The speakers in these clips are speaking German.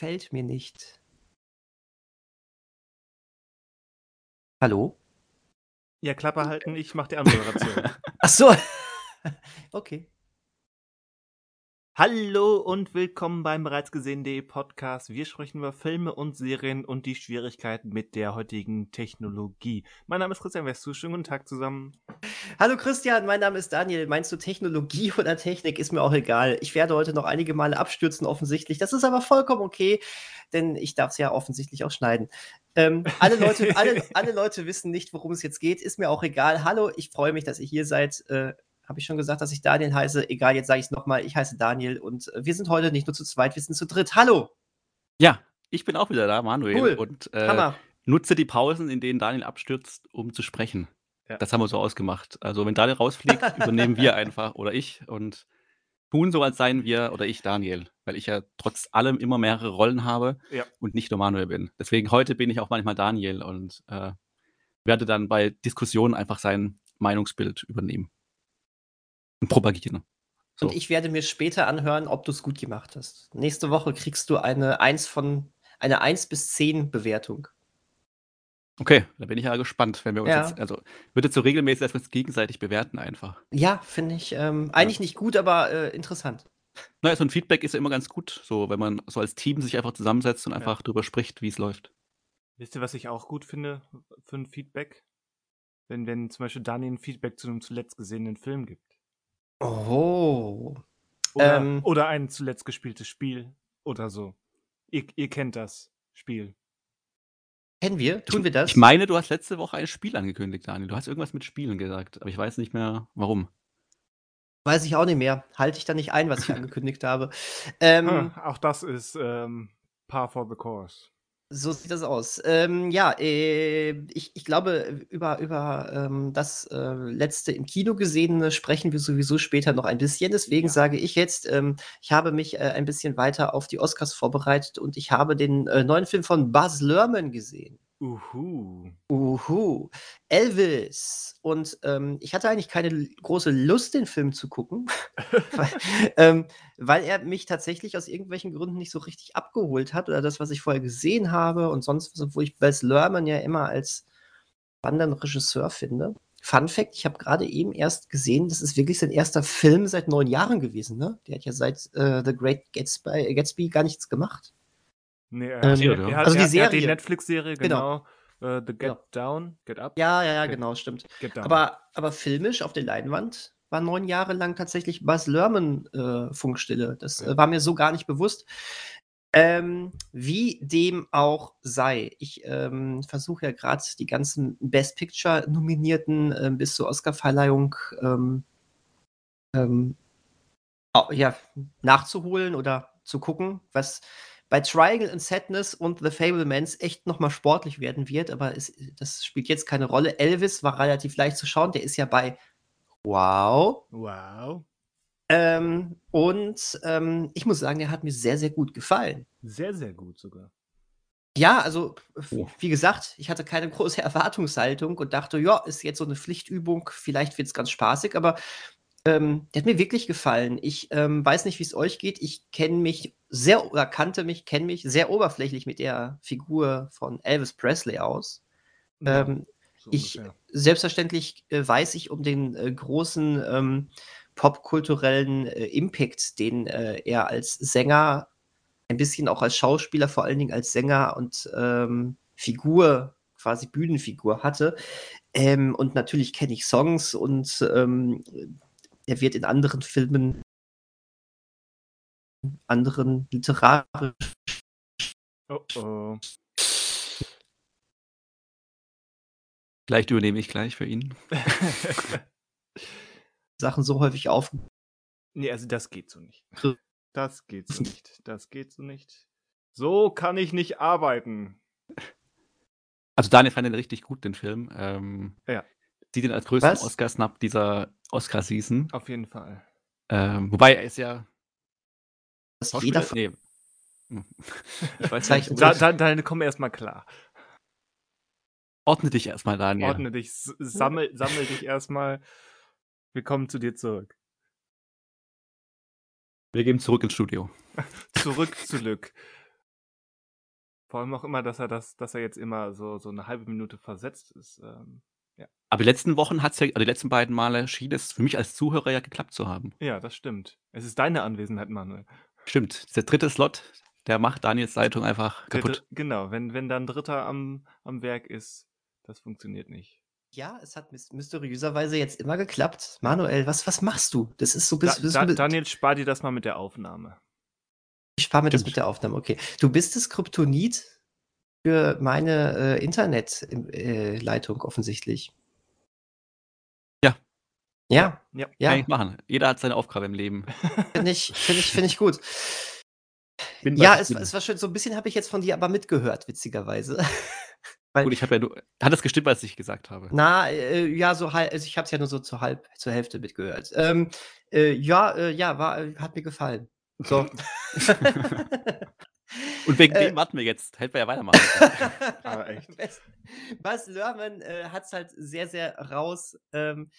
gefällt mir nicht. Hallo? Ja, Klappe halten, ich mache die Anmoderation. Ach so. okay. Hallo und willkommen beim bereits gesehen.de Podcast. Wir sprechen über Filme und Serien und die Schwierigkeiten mit der heutigen Technologie. Mein Name ist Christian Westu. Schönen guten Tag zusammen. Hallo Christian, mein Name ist Daniel. Meinst du Technologie oder Technik? Ist mir auch egal. Ich werde heute noch einige Male abstürzen, offensichtlich. Das ist aber vollkommen okay, denn ich darf es ja offensichtlich auch schneiden. Ähm, alle, Leute, alle, alle Leute wissen nicht, worum es jetzt geht. Ist mir auch egal. Hallo, ich freue mich, dass ihr hier seid. Äh, habe ich schon gesagt, dass ich Daniel heiße? Egal, jetzt sage ich es nochmal. Ich heiße Daniel und äh, wir sind heute nicht nur zu zweit, wir sind zu dritt. Hallo! Ja, ich bin auch wieder da, Manuel. Cool. Und äh, Hammer. nutze die Pausen, in denen Daniel abstürzt, um zu sprechen. Ja. Das haben wir so ausgemacht. Also, wenn Daniel rausfliegt, übernehmen wir einfach oder ich und tun so, als seien wir oder ich Daniel, weil ich ja trotz allem immer mehrere Rollen habe Ja. und nicht nur Manuel bin. Deswegen heute bin ich auch manchmal Daniel und äh, werde dann bei Diskussionen einfach sein Meinungsbild übernehmen und propagieren. So. Und ich werde mir später anhören, ob du es gut gemacht hast. Nächste Woche kriegst du eine 1 von eine 1 bis 10 Bewertung. Okay, da bin ich ja gespannt, wenn wir uns Ja. jetzt, also wird jetzt so regelmäßig, dass wir uns gegenseitig bewerten einfach. Ja, finde ich ähm, eigentlich nicht gut, aber äh, interessant. Naja, so ein Feedback ist ja immer ganz gut, so wenn man so als Team sich einfach zusammensetzt und einfach drüber spricht, wie es läuft. Wisst ihr, was ich auch gut finde für ein Feedback? Wenn, wenn zum Beispiel Daniel ein Feedback zu einem zuletzt gesehenen Film gibt. Oh. Oder, Ähm. oder ein zuletzt gespieltes Spiel oder so. Ihr, ihr kennt das Spiel. Kennen wir? Tun wir das? Ich meine, du hast letzte Woche ein Spiel angekündigt, Daniel. Du hast irgendwas mit Spielen gesagt, aber ich weiß nicht mehr, warum. Weiß ich auch nicht mehr. Halte ich da nicht ein, was ich angekündigt habe. Ähm, Hm, auch das ist ähm, par for the course. So sieht das aus. Ähm, ja, äh, ich, ich glaube, über, über ähm, das äh, letzte im Kino gesehene sprechen wir sowieso später noch ein bisschen. Deswegen Ja. sage ich jetzt, ähm, ich habe mich äh, ein bisschen weiter auf die Oscars vorbereitet und ich habe den äh, neuen Film von Buzz Lerman gesehen. Uhu. Uhu. Elvis. Und ähm, ich hatte eigentlich keine große Lust, den Film zu gucken, weil, ähm, weil er mich tatsächlich aus irgendwelchen Gründen nicht so richtig abgeholt hat oder das, was ich vorher gesehen habe und sonst was, obwohl ich Bess Lerman ja immer als spannenden Regisseur finde. Fun Fact: Ich habe gerade eben erst gesehen, das ist wirklich sein erster Film seit neun Jahren gewesen. Ne? Der hat ja seit äh, The Great Gatsby, Gatsby gar nichts gemacht. Nee, er, Ähm, hat- er, hat, Also die er, hat- er hat die Serie. Netflix-Serie, Genau. genau. Äh, The Get Genau. Down, Get Up, Ja, ja, ja, Okay. genau, stimmt. Get Down. Aber, aber filmisch auf der Leinwand war neun Jahre lang tatsächlich Buzz Lerman äh, Funkstille. Das Ja. äh, war mir so gar nicht bewusst. Ähm, wie dem auch sei. Ich ähm, versuche ja gerade die ganzen Best Picture-Nominierten ähm, bis zur Oscarverleihung ähm, ähm, ja, nachzuholen oder zu gucken, was bei Triangle and Sadness und The Fablemans echt nochmal sportlich werden wird, aber es, das spielt jetzt keine Rolle. Elvis war relativ leicht zu schauen, der ist ja bei Wow. wow. Ähm, und ähm, ich muss sagen, der hat mir sehr, sehr gut gefallen. Sehr, sehr gut sogar. Ja, also, Oh. wie gesagt, ich hatte keine große Erwartungshaltung und dachte, ja, ist jetzt so eine Pflichtübung, vielleicht wird es ganz spaßig, aber ähm, der hat mir wirklich gefallen. Ich ähm, weiß nicht, wie es euch geht. Ich kenne mich sehr oder kannte mich, kenne mich sehr oberflächlich mit der Figur von Elvis Presley aus. Ja, Ähm, so ich, ungefähr. selbstverständlich äh, weiß ich um den äh, großen ähm, popkulturellen äh, Impact, den äh, er als Sänger, ein bisschen auch als Schauspieler, vor allen Dingen als Sänger und ähm, Figur, quasi Bühnenfigur hatte. Ähm, und natürlich kenne ich Songs und ähm, er wird in anderen Filmen, anderen literarischen Oh, oh. Vielleicht übernehme ich gleich für ihn. Sachen so häufig auf. nee, also das geht so nicht. Das geht so nicht. Das geht so nicht. So kann ich nicht arbeiten. Also Daniel fand den richtig gut, den Film. Ähm, Ja. Sieht ihn als größten? Oscar-Snap dieser Oscar-Season. Auf jeden Fall. Ähm, wobei er ist ja dass jeder Nee. Hm. Ich weiß nicht. Da, da, dann komm erstmal klar. Ordne dich erstmal, Daniel. Ordne dich, sammel, sammel dich erstmal. Wir kommen zu dir zurück. Wir gehen zurück ins Studio. Zurück zu Lück. Vor allem auch immer, dass er das, dass er jetzt immer so, so eine halbe Minute versetzt ist. Ähm, ja. Aber die letzten Wochen hat's ja, also die letzten beiden Male schien es für mich als Zuhörer ja geklappt zu haben. ja, das stimmt. Es ist deine Anwesenheit, Manuel. Stimmt, der dritte Slot, der macht Daniels Leitung einfach Der kaputt. Dr- Genau, wenn, wenn dann Dritter am, am Werk ist, das funktioniert nicht. Ja, es hat mys mysteriöserweise jetzt immer geklappt. Manuel, was was machst du? Das ist so Da, bis da, bi Daniel, spar dir das mal mit der Aufnahme. ich spare mir das mit der Aufnahme, okay. Du bist das Kryptonit für meine, äh, Internet im äh, offensichtlich. Ja. Ja, Ja. Kann ich machen. Jeder hat seine Aufgabe im Leben. finde ich finde ich finde ich gut. Bin Ja, es es war schön. So 'n bisschen habe ich jetzt von dir aber mitgehört, witzigerweise. Weil Gut, ich habe ja nur hat das gestimmt, was ich gesagt habe? Na, äh, ja, so hal also, ich habe es ja nur so zur halb zur Hälfte mitgehört. Ähm, äh, ja, äh, ja, war äh, hat mir gefallen. So. Und wegen Äh. dem warten wir jetzt. Hätten wir ja weitermachen können. Aber echt. Bas Luhrmann, äh, hat's halt sehr, sehr raus, ähm,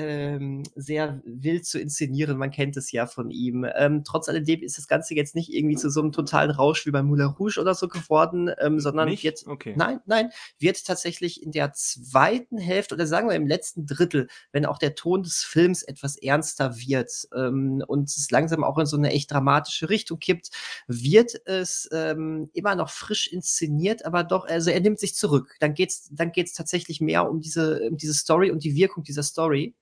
ähm, sehr wild zu inszenieren. Man kennt es ja von ihm. Ähm, trotz alledem ist das Ganze jetzt nicht irgendwie zu so 'nem totalen Rausch wie bei Moulin Rouge oder so geworden, ähm, sondern Nicht? wird Okay. nein, nein, wird tatsächlich in der zweiten Hälfte oder sagen wir im letzten Drittel, wenn auch der Ton des Films etwas ernster wird, ähm, und es langsam auch in so 'ne echt dramatische Richtung kippt, wird es, ähm, immer noch frisch inszeniert, aber doch also, er nimmt sich zurück. Dann geht's dann geht's tatsächlich mehr um diese um diese Story und die Wirkung dieser Story.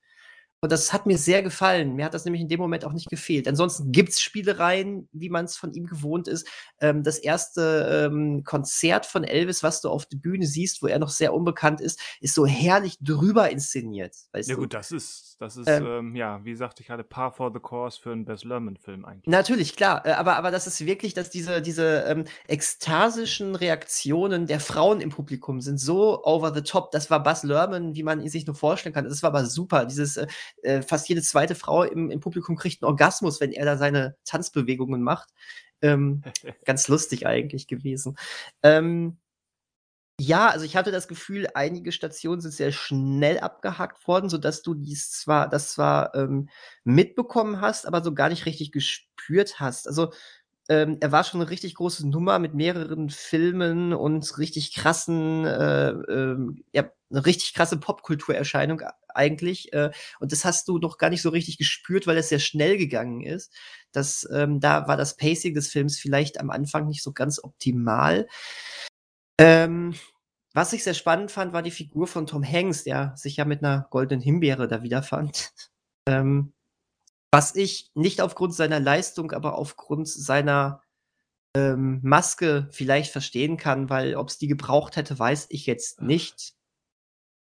Und das hat mir sehr gefallen. Mir hat das nämlich in dem Moment auch nicht gefehlt. Ansonsten gibt's Spielereien, wie man's von ihm gewohnt ist. Ähm, das erste, ähm, Konzert von Elvis, was du auf der Bühne siehst, wo er noch sehr unbekannt ist, ist so herrlich drüber inszeniert, weißt Ja du? gut, das ist, das ist, Ähm. ähm, ja, wie sagte ich gerade, par for the course für 'n Baz Luhrmann-Film eigentlich. Natürlich, klar. Äh, aber aber das ist wirklich, dass diese diese, ähm, ekstasischen Reaktionen der Frauen im Publikum sind so over the top. Das war Baz Luhrmann, wie man ihn sich nur vorstellen kann. Das war aber super. Dieses, äh, äh, fast jede zweite Frau im im Publikum kriegt 'n Orgasmus, wenn er da seine Tanzbewegungen macht. Ähm, ganz lustig eigentlich gewesen. Ähm, ja, also, ich hatte das Gefühl, einige Stationen sind sehr schnell abgehakt worden, sodass du dies zwar das zwar, ähm, mitbekommen hast, aber so gar nicht richtig gespürt hast. Also, ähm, er war schon 'ne richtig große Nummer mit mehreren Filmen und richtig krassen, äh, ähm ja, 'ne richtig krasse Popkulturerscheinung eigentlich, äh, und das hast du noch gar nicht so richtig gespürt, weil es sehr schnell gegangen ist. Das, ähm da war das Pacing des Films vielleicht am Anfang nicht so ganz optimal. Ähm, was ich sehr spannend fand, war die Figur von Tom Hanks, der sich ja mit 'ner goldenen Himbeere da wiederfand. Ähm, was ich nicht aufgrund seiner Leistung, aber aufgrund seiner, ähm, Maske vielleicht verstehen kann, weil ob's die gebraucht hätte, weiß ich jetzt nicht.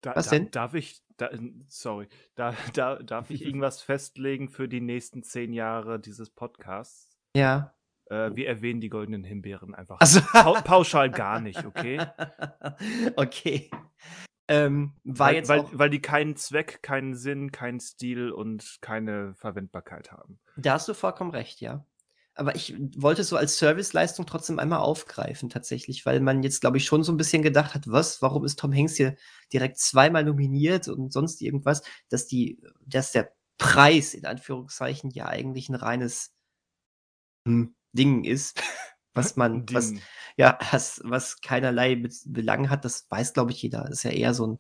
Da Was da denn? darf ich da n sorry, da da darf ich irgendwas festlegen für die nächsten 10 Jahre dieses Podcasts? Ja. Äh, wir erwähnen die goldenen Himbeeren einfach Ach so. pau pauschal gar nicht, okay? Okay. Ähm, war Weil weil weil die keinen Zweck, keinen Sinn, keinen Stil und keine Verwendbarkeit haben. Da hast du vollkommen recht, ja. Aber ich wollte es so als Serviceleistung trotzdem einmal aufgreifen tatsächlich, weil man jetzt, glaube ich, schon so 'n bisschen gedacht hat: „Was, warum ist Tom Hanks hier direkt zweimal nominiert und sonst irgendwas?“ Dass die dass der Preis in Anführungszeichen ja eigentlich 'n reines hm, Ding ist, was man was ja, was was keinerlei Bez Belang hat, das weiß, glaube ich, jeder. Ist ja eher so 'n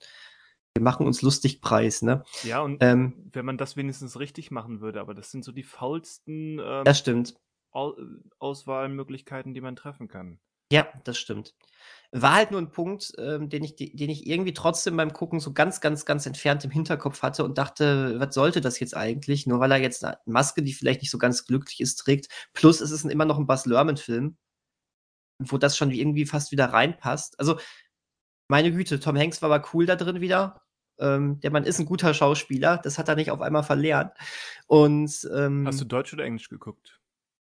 „Wir machen uns lustig“ Preis, ne? Ja, und Ähm wenn man das wenigstens richtig machen würde, aber das sind so die faulsten, ähm, Das stimmt. Au Auswahlmöglichkeiten, die man treffen kann. Ja, das stimmt. War halt nur 'n Punkt, ähm, den ich de den ich irgendwie trotzdem beim Gucken so ganz, ganz, ganz entfernt im Hinterkopf hatte und dachte: „Was sollte das jetzt eigentlich?“ Nur weil er jetzt 'ne Maske, die vielleicht nicht so ganz glücklich ist, trägt. Plus es ist 'n immer noch 'n Baz Luhrmann-Film wo das schon irgendwie fast wieder reinpasst. Also, meine Güte, Tom Hanks war aber cool da drin wieder. Ähm, der Mann ist 'n guter Schauspieler, das hat er nicht auf einmal verlernt. Und, Hast du ähm Deutsch oder Englisch geguckt?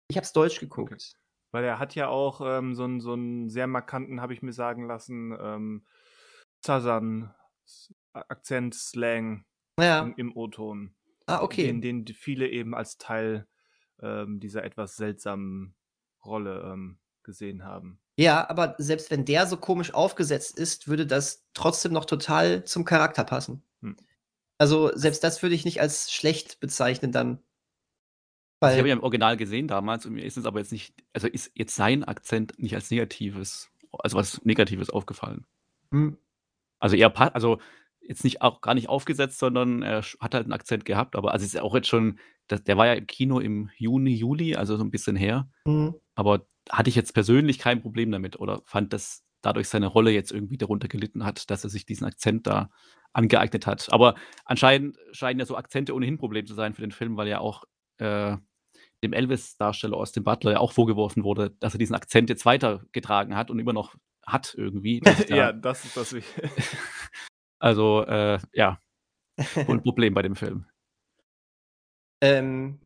Ich habe es Deutsch Okay. geguckt. Weil er hat ja auch, ähm, so 'n so 'n sehr markanten, habe ich mir sagen lassen, ähm, Southern S Akzent, Slang Ja. im im O-Ton. Ah, okay. Den den viele eben als Teil, ähm, dieser etwas seltsamen Rolle, ähm, gesehen haben. Ja, aber selbst wenn der so komisch aufgesetzt ist, würde das trotzdem noch total zum Charakter passen. Hm. Also, selbst das würde ich nicht als schlecht bezeichnen dann. Also, ich habe ihn im Original gesehen damals und mir ist es aber jetzt nicht also, ist jetzt sein Akzent nicht als Negatives also, was Negatives aufgefallen. Mhm. Also, eher also, jetzt nicht auch gar nicht aufgesetzt, sondern er hat halt 'n Akzent gehabt, aber also, es ist ja auch jetzt schon d der war ja im Kino im Juni, Juli, also, so 'n bisschen her. Mhm. Aber hatte ich jetzt persönlich kein Problem damit oder fand, dass dadurch seine Rolle jetzt irgendwie darunter gelitten hat, dass er sich diesen Akzent da angeeignet hat. Aber anscheinend scheinen ja so Akzente ohnehin Problem zu sein für den Film, weil ja auch, äh, dem Elvis-Darsteller Austin Butler ja auch vorgeworfen wurde, dass er diesen Akzent jetzt weitergetragen hat und immer noch hat irgendwie, da Ja, das ist das wi Also, äh, ja, 'n Problem bei dem Film. Ähm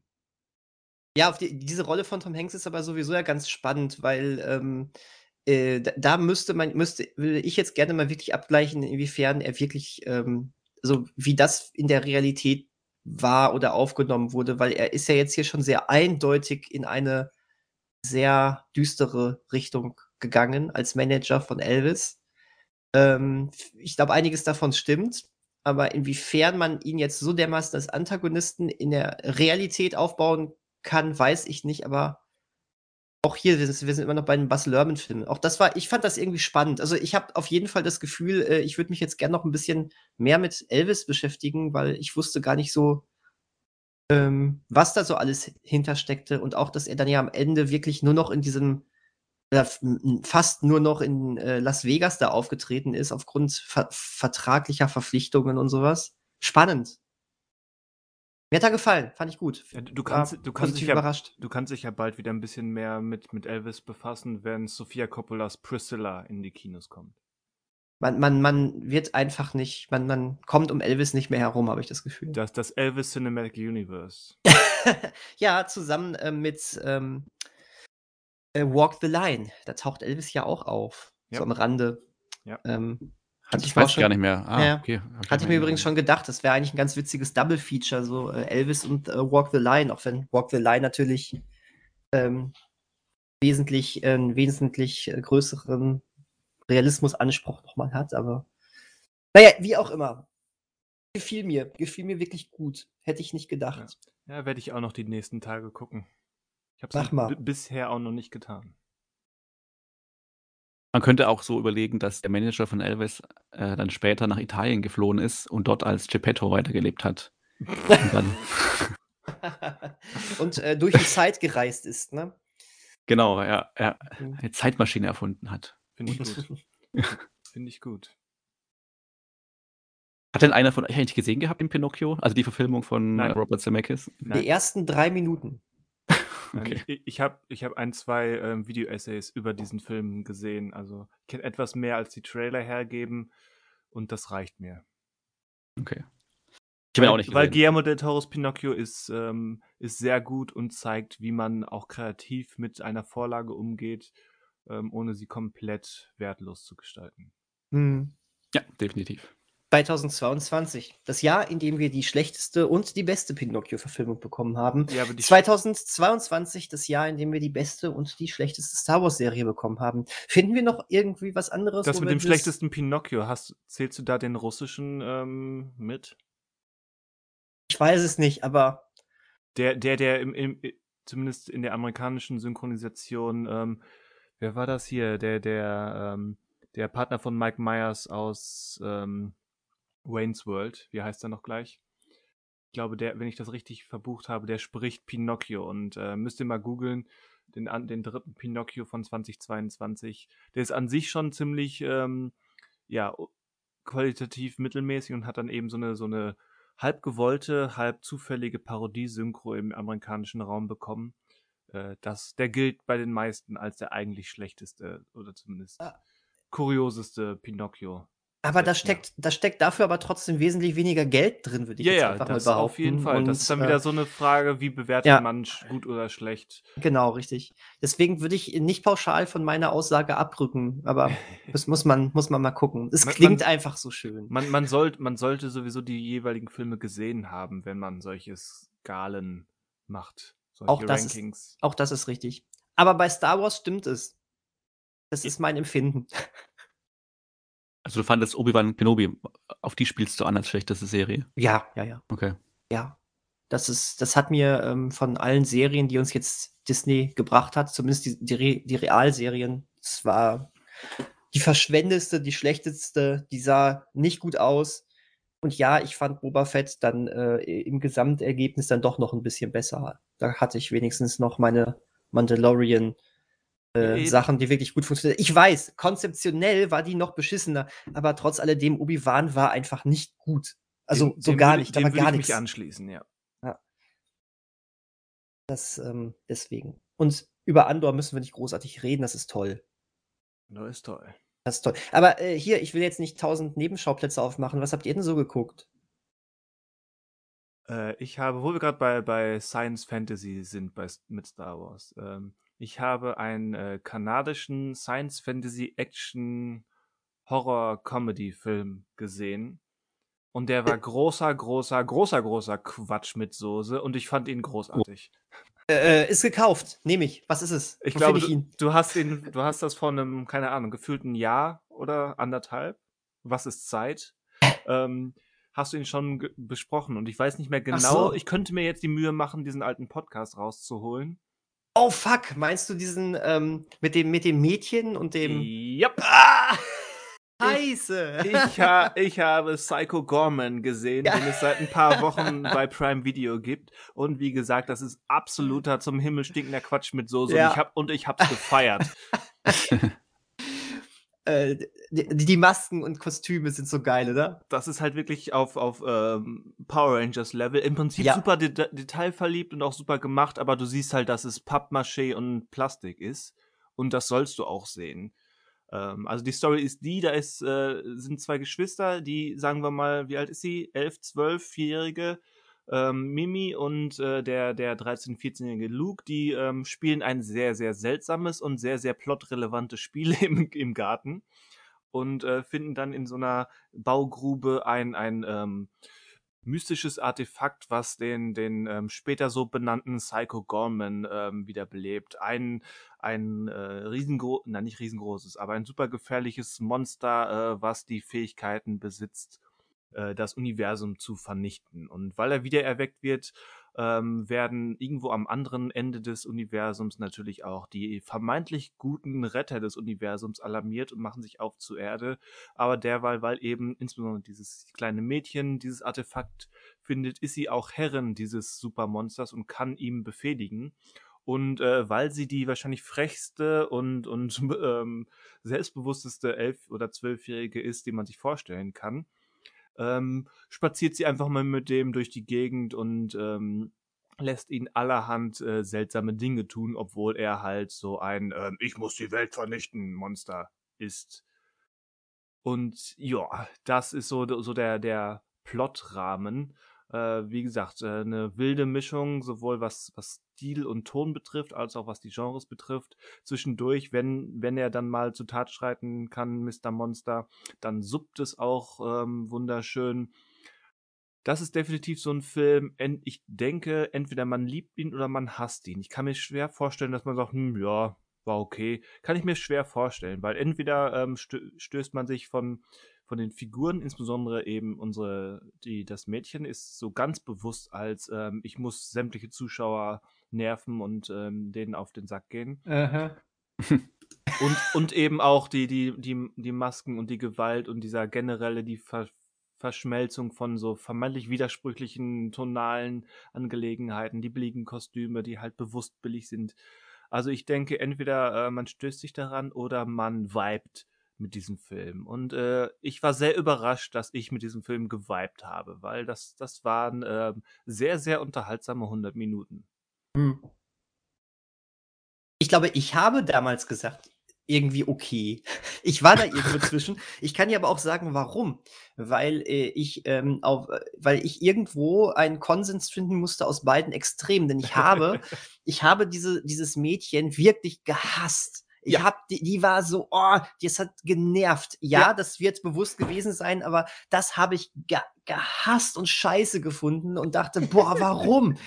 ja, die diese Rolle von Tom Hanks ist aber sowieso ja ganz spannend, weil, ähm, äh, d da müsste man müsste würde ich jetzt gerne mal wirklich abgleichen, inwiefern er wirklich, ähm so wie das in der Realität war oder aufgenommen wurde, weil er ist ja jetzt hier schon sehr eindeutig in eine sehr düstere Richtung gegangen als Manager von Elvis. Ähm, ich glaube, einiges davon stimmt, aber inwiefern man ihn jetzt so dermaßen als Antagonisten in der Realität aufbauen kann, weiß ich nicht, aber auch hier, wir s wir sind immer noch bei den Baz Luhrmann-Filmen. Auch das war ich fand das irgendwie spannend. Also, ich habe auf jeden Fall das Gefühl, äh, ich würde mich jetzt gern noch 'n bisschen mehr mit Elvis beschäftigen, weil ich wusste gar nicht so ähm, was da so alles hintersteckte und auch, dass er dann ja am Ende wirklich nur noch in diesem m fast nur noch in, äh, Las Vegas da aufgetreten ist aufgrund ver vertraglicher Verpflichtungen und so was. Spannend. Mir hat er gefallen, fand ich gut. Ja, du War kannst du kannst dich ja überrascht. du kannst dich ja bald wieder 'n bisschen mehr mit mit Elvis befassen, wenn Sofia Coppolas Priscilla in die Kinos kommt. Man man man wird einfach nicht man man kommt um Elvis nicht mehr herum, habe ich das Gefühl. Das das Elvis Cinematic Universe. Ja, zusammen, ähm, mit, ähm, äh, Walk the Line. Da taucht Elvis ja auch auf, so Ja. am Rande. Ja. Ähm, hatte ich mir weiß ich schon gar nicht mehr. Ah, ja, ja. okay, ich Hatte nicht ich mir übrigens schon gedacht, das wäre eigentlich 'n ganz witziges Double-Feature, so, äh, Elvis und, äh, Walk the Line, auch wenn Walk the Line natürlich, ähm, wesentlich äh, wesentlich, äh, größeren Realismusanspruch noch mal hat, aber na ja, wie auch immer. Gefiel mir gefiel mir wirklich gut. Hätte ich nicht Ja. gedacht. Ja, werde ich auch noch die nächsten Tage gucken. Ich habe Mach es bisher auch noch nicht getan. Man könnte auch so überlegen, dass der Manager von Elvis, äh, dann später nach Italien geflohen ist und dort als Geppetto weitergelebt hat. Und dann Und, äh, durch die Zeit gereist ist, ne? Genau, ja, ja. Mhm. Eine Zeitmaschine erfunden hat. Finde ich gut. Finde ich gut. Hat denn einer von euch eigentlich gesehen gehabt, den Pinocchio? Also, die Verfilmung von, Nein. Robert Zemeckis? Die Nein. ersten 3 Minuten. Nein, Okay. ich ich habe ich habe 1, 2, ähm, Video-Essays über diesen Film gesehen. Also, ich kenne etwas mehr, als die Trailer hergeben und das reicht mir. Okay. Ich habe ihn auch Weil nicht weil gesehen. Guillermo del Toros Pinocchio ist, ähm ist sehr gut und zeigt, wie man auch kreativ mit einer Vorlage umgeht, ähm, ohne sie komplett wertlos zu gestalten. Mhm. Ja, definitiv. 2022, das Jahr, in dem wir die schlechteste und die beste Pinocchio-Verfilmung bekommen haben. Ja, aber die sch 2022, das Jahr, in dem wir die beste und die schlechteste Star-Wars-Serie bekommen haben. Finden wir noch irgendwie was anderes, Das mit dem schlechtesten Pinocchio, hast zählst du da den russischen, ähm, mit? Ich weiß es nicht, aber Der der der im im zumindest in der amerikanischen Synchronisation, ähm wer war das hier? Der der, ähm der Partner von Mike Myers aus, ähm, Wayne's World. Wie heißt er noch gleich? Ich glaube, der wenn ich das richtig verbucht habe, der spricht Pinocchio und, äh, müsst ihr mal googeln, den den 3. Pinocchio von 2022. Der ist an sich schon ziemlich, ähm, ja, qualitativ mittelmäßig und hat dann eben so 'ne so 'ne halb gewollte, halb zufällige Parodie-Synchro im amerikanischen Raum bekommen. Äh, das der gilt bei den meisten als der eigentlich schlechteste oder zumindest Ah. kurioseste Pinocchio. Aber da Jahr. steckt da steckt dafür aber trotzdem wesentlich weniger Geld drin, würde ich Ja, jetzt ja, einfach das mal auf jeden behaupten Fall. Das und, ist dann äh wieder so 'ne Frage, wie bewertet Ja. man gut oder schlecht? Genau, richtig. Deswegen würde ich nicht pauschal von meiner Aussage abrücken, aber das muss man muss man mal gucken. Es Man klingt man einfach so schön. man man sollt man sollte sowieso die jeweiligen Filme gesehen haben, wenn man solche Skalen macht, Auch solche das ist Rankings. auch das ist richtig. Aber bei Star Wars stimmt es. Das ist mein Empfinden. Also, du fandest Obi-Wan Kenobi auf die spielst du an als schlechteste Serie? Ja, ja, ja. Okay. Ja. Das ist das hat mir, ähm, von allen Serien, die uns jetzt Disney gebracht hat, zumindest die die Re die Realserien, das war die verschwendeste, die schlechteste, die sah nicht gut aus. Und ja, ich fand Boba Fett dann, äh, im Gesamtergebnis dann doch noch ein bisschen besser. Da hatte ich wenigstens noch meine Mandalorian äh, Sachen, die wirklich gut funktionieren. Ich weiß, konzeptionell war die noch beschissener, aber trotz alledem, Obi-Wan war einfach nicht gut. Also Dem so dem gar würde nicht, da war gar ich mich anschließen, ja. Das, ähm deswegen. Und über Andor müssen wir nicht großartig reden, das ist toll. Andor ist toll. Das ist toll. Aber, äh, hier, ich will jetzt nicht tausend Nebenschauplätze aufmachen. Was habt ihr denn so geguckt? Äh, ich habe, wo wir gerade bei bei Science Fantasy sind bei mit Star Wars, ähm, ich habe einen, äh, kanadischen Science Fantasy Action Horror Comedy Film gesehen und der war großer, großer, großer, großer Quatsch mit Soße und ich fand ihn großartig. Äh, äh, ist gekauft, nehme ich. Was ist es? Ich Wo glaube, ich du ihn? du hast ihn du hast das vor 'nem, keine Ahnung, gefühlten Jahr oder 1,5 Was ist Zeit? Ähm, hast du ihn schon besprochen und ich weiß nicht mehr genau so. ich könnte mir jetzt die Mühe machen, diesen alten Podcast rauszuholen. Oh fuck, meinst du diesen, ähm, mit dem mit dem Mädchen und dem Jap. Ah! Ich Scheiße. ich ha ich habe Psycho Gorman gesehen, Ja. den es seit 'n paar Wochen bei Prime Video gibt und wie gesagt, das ist absoluter zum Himmel stinkender Quatsch mit Soße und ich Ja. habe und ich habe es gefeiert. Äh, die die Masken und Kostüme sind so geil, oder? Das ist halt wirklich auf auf, ähm, Power Rangers Level. Im Prinzip Ja. super deta detailverliebt und auch super gemacht, aber du siehst halt, dass es Pappmaché und Plastik ist und das sollst du auch sehen. Ähm, also die Story ist die, da ist äh, sind 2 Geschwister, die, sagen wir mal wie alt ist sie? 11, 12-jährige, ähm, Mimi und, äh, der der 13, 14-jährige Luke, die, ähm, spielen ein sehr, sehr seltsames und sehr, sehr plotrelevantes Spiel im im Garten und, äh, finden dann in so 'ner Baugrube ein ein, ähm, mystisches Artefakt, was den den, ähm, später so benannten Psycho Gorman, ähm, wiederbelebt. Ein ein, äh, riesengro nein, nicht riesengroßes, aber ein super gefährliches Monster, äh, was die Fähigkeiten besitzt, äh, das Universum zu vernichten. Und weil er wiedererweckt wird, ähm, werden irgendwo am anderen Ende des Universums natürlich auch die vermeintlich guten Retter des Universums alarmiert und machen sich auf zur Erde. Aber derweil, weil eben insbesondere dieses kleine Mädchen dieses Artefakt findet, ist sie auch Herrin dieses Supermonsters und kann ihn befehligen. Und, äh, weil sie die wahrscheinlich frechste und und, ähm, selbstbewussteste 11 oder 12-Jährige ist, die man sich vorstellen kann, ähm, spaziert sie einfach mal mit dem durch die Gegend und, ähm, lässt ihn allerhand, äh, seltsame Dinge tun, obwohl er halt so ein, ähm, „Ich muss die Welt vernichten“ Monster ist. Und ja, das ist so so der der Plotrahmen. Äh, wie gesagt, äh, 'ne wilde Mischung, sowohl was was Stil und Ton betrifft, als auch was die Genres betrifft. Zwischendurch, wenn wenn er dann mal zur Tat schreiten kann, Mister Monster, dann suppt es auch, ähm, wunderschön. Das ist definitiv so 'n Film, ich denke, entweder man liebt ihn oder man hasst ihn. Ich kann mir schwer vorstellen, dass man sagt: „Hm, ja, war okay.“ Kann ich mir schwer vorstellen, weil entweder, ähm, stö stößt man sich von von den Figuren, insbesondere eben unsere die das Mädchen ist so ganz bewusst als, ähm: „Ich muss sämtliche Zuschauer nerven und, ähm, denen auf den Sack gehen.“ Aha. Und und eben auch die die die die Masken und die Gewalt und dieser generelle die Ver Verschmelzung von so vermeintlich widersprüchlichen tonalen Angelegenheiten, die billigen Kostüme, die halt bewusst billig sind. Also, ich denke, entweder, äh, man stößt sich daran oder man vibet mit diesem Film. Und, äh, ich war sehr überrascht, dass ich mit diesem Film gewibet habe, weil das das waren, ähm, sehr, sehr unterhaltsame 100 Minuten. Mhm. Ich glaube, ich habe damals gesagt, irgendwie okay. Ich war da irgendwo zwischen. Ich kann dir aber auch sagen, warum. Weil, äh, ich, ähm, auf äh, weil ich irgendwo einen Konsens finden musste aus beiden Extremen, denn ich habe ich habe diese dieses Mädchen wirklich gehasst. Ich Ja. habe die die war so, oh, das hat genervt. Ja, Ja. das wird bewusst gewesen sein, aber das habe ich ge gehasst und scheiße gefunden und dachte: „Boah, warum?“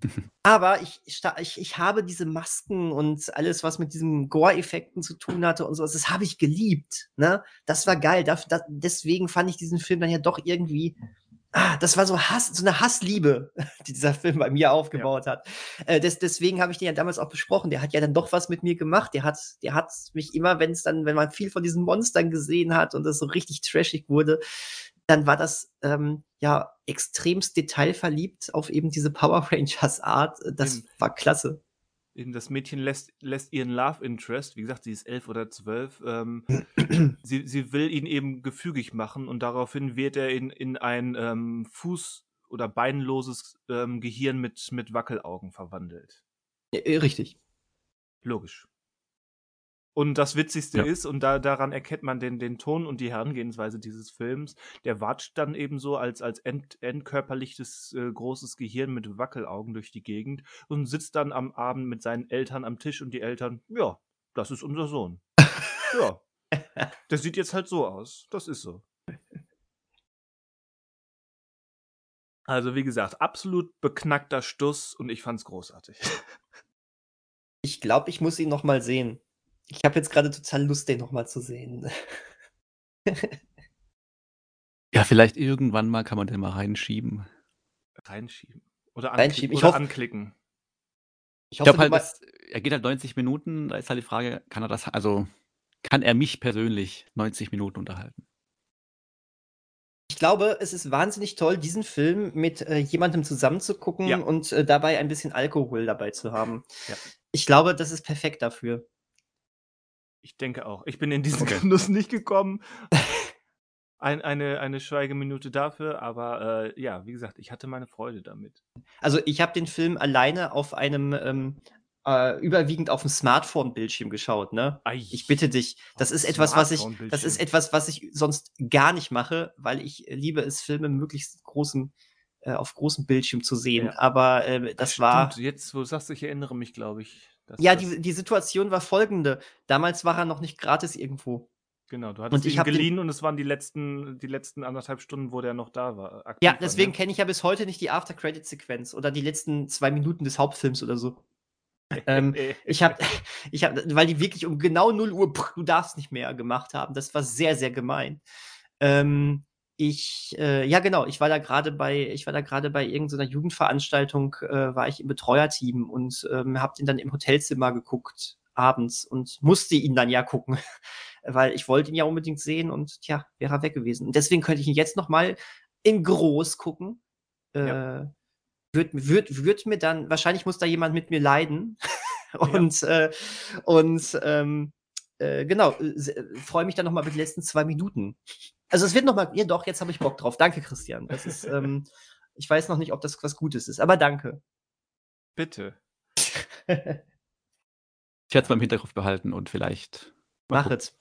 Aber ich ich ich habe diese Masken und alles, was mit diesen Gore-Effekten zu tun hatte und so was, das habe ich geliebt, ne? Das war geil. Daf da deswegen fand ich diesen Film dann ja doch irgendwie ah, das war so Hass, so eine Hassliebe, die dieser Film bei mir aufgebaut ja. hat. Äh, des, deswegen habe ich den ja damals auch besprochen. Der hat ja dann doch was mit mir gemacht. Der hat, der hat mich immer, wenn es dann, wenn man viel von diesen Monstern gesehen hat und das so richtig trashig wurde, dann war das ähm, ja extremst detailverliebt auf eben diese Power Rangers Art. Das mhm. war klasse das Mädchen lässt, lässt ihren Love Interest, wie gesagt, sie ist elf oder zwölf, ähm, sie, sie will ihn eben gefügig machen und daraufhin wird er in, in ein ähm, Fuß- oder beinloses ähm, Gehirn mit, mit Wackelaugen verwandelt. Richtig. Logisch. Und das Witzigste ja. ist, und da, daran erkennt man den, den Ton und die Herangehensweise dieses Films, der watscht dann eben so als, als ent, entkörperliches äh, großes Gehirn mit Wackelaugen durch die Gegend und sitzt dann am Abend mit seinen Eltern am Tisch und die Eltern, ja, das ist unser Sohn. ja. Der sieht jetzt halt so aus. Das ist so. Also, wie gesagt, absolut beknackter Stuss und ich fand's großartig. Ich glaube, ich muss ihn noch mal sehen. Ich habe jetzt gerade total Lust, den nochmal zu sehen. Ja, vielleicht irgendwann mal kann man den mal reinschieben. Reinschieben. Oder, Reinschieben. Ich oder hoffe, anklicken. Ich, ich glaube halt, das, er geht halt 90 Minuten, da ist halt die Frage, kann er das, also kann er mich persönlich 90 Minuten unterhalten? Ich glaube, es ist wahnsinnig toll, diesen Film mit äh, jemandem zusammenzugucken ja. und äh, dabei ein bisschen Alkohol dabei zu haben. Ja. Ich glaube, das ist perfekt dafür. Ich denke auch. Ich bin in diesen okay. Genuss nicht gekommen. Ein, eine, eine Schweigeminute dafür, aber äh, ja, wie gesagt, ich hatte meine Freude damit. Also ich habe den Film alleine auf einem ähm, äh, überwiegend auf dem Smartphone-Bildschirm geschaut, ne? Ei. Ich bitte dich. Das ist etwas, was ich, das ist etwas, was ich sonst gar nicht mache, weil ich liebe es, Filme möglichst großen äh, auf großem Bildschirm zu sehen. Ja. Aber äh, das Stimmt. war. Jetzt, wo du sagst, ich erinnere mich, glaube ich. Ja, die, die Situation war folgende. Damals war er noch nicht gratis irgendwo. Genau, du hattest und ihn geliehen den, und es waren die letzten, die letzten anderthalb Stunden, wo der noch da war. Ja, deswegen kenne ich ja bis heute nicht die After-Credit-Sequenz oder die letzten zwei Minuten des Hauptfilms oder so. ähm, ich habe, ich hab, weil die wirklich um genau 0 Uhr, pff, du darfst nicht mehr gemacht haben. Das war sehr, sehr gemein. Ähm, ich, äh, ja genau, ich war da gerade bei, ich war da gerade bei irgendeiner Jugendveranstaltung, äh, war ich im Betreuerteam und ähm, habe den dann im Hotelzimmer geguckt abends und musste ihn dann ja gucken, weil ich wollte ihn ja unbedingt sehen und tja, wäre er weg gewesen. Und deswegen könnte ich ihn jetzt noch mal in groß gucken. Äh, ja. Wird, wird, wird mir dann, wahrscheinlich muss da jemand mit mir leiden. und, ja. äh, und ähm, äh, genau, äh, freue mich dann noch mal mit den letzten zwei Minuten. Also es wird noch mal, ja doch, jetzt habe ich Bock drauf. Danke, Christian. Das ist, ähm, ich weiß noch nicht, ob das was Gutes ist, aber danke. Bitte. ich werde es mal im Hinterkopf behalten und vielleicht. Mach es.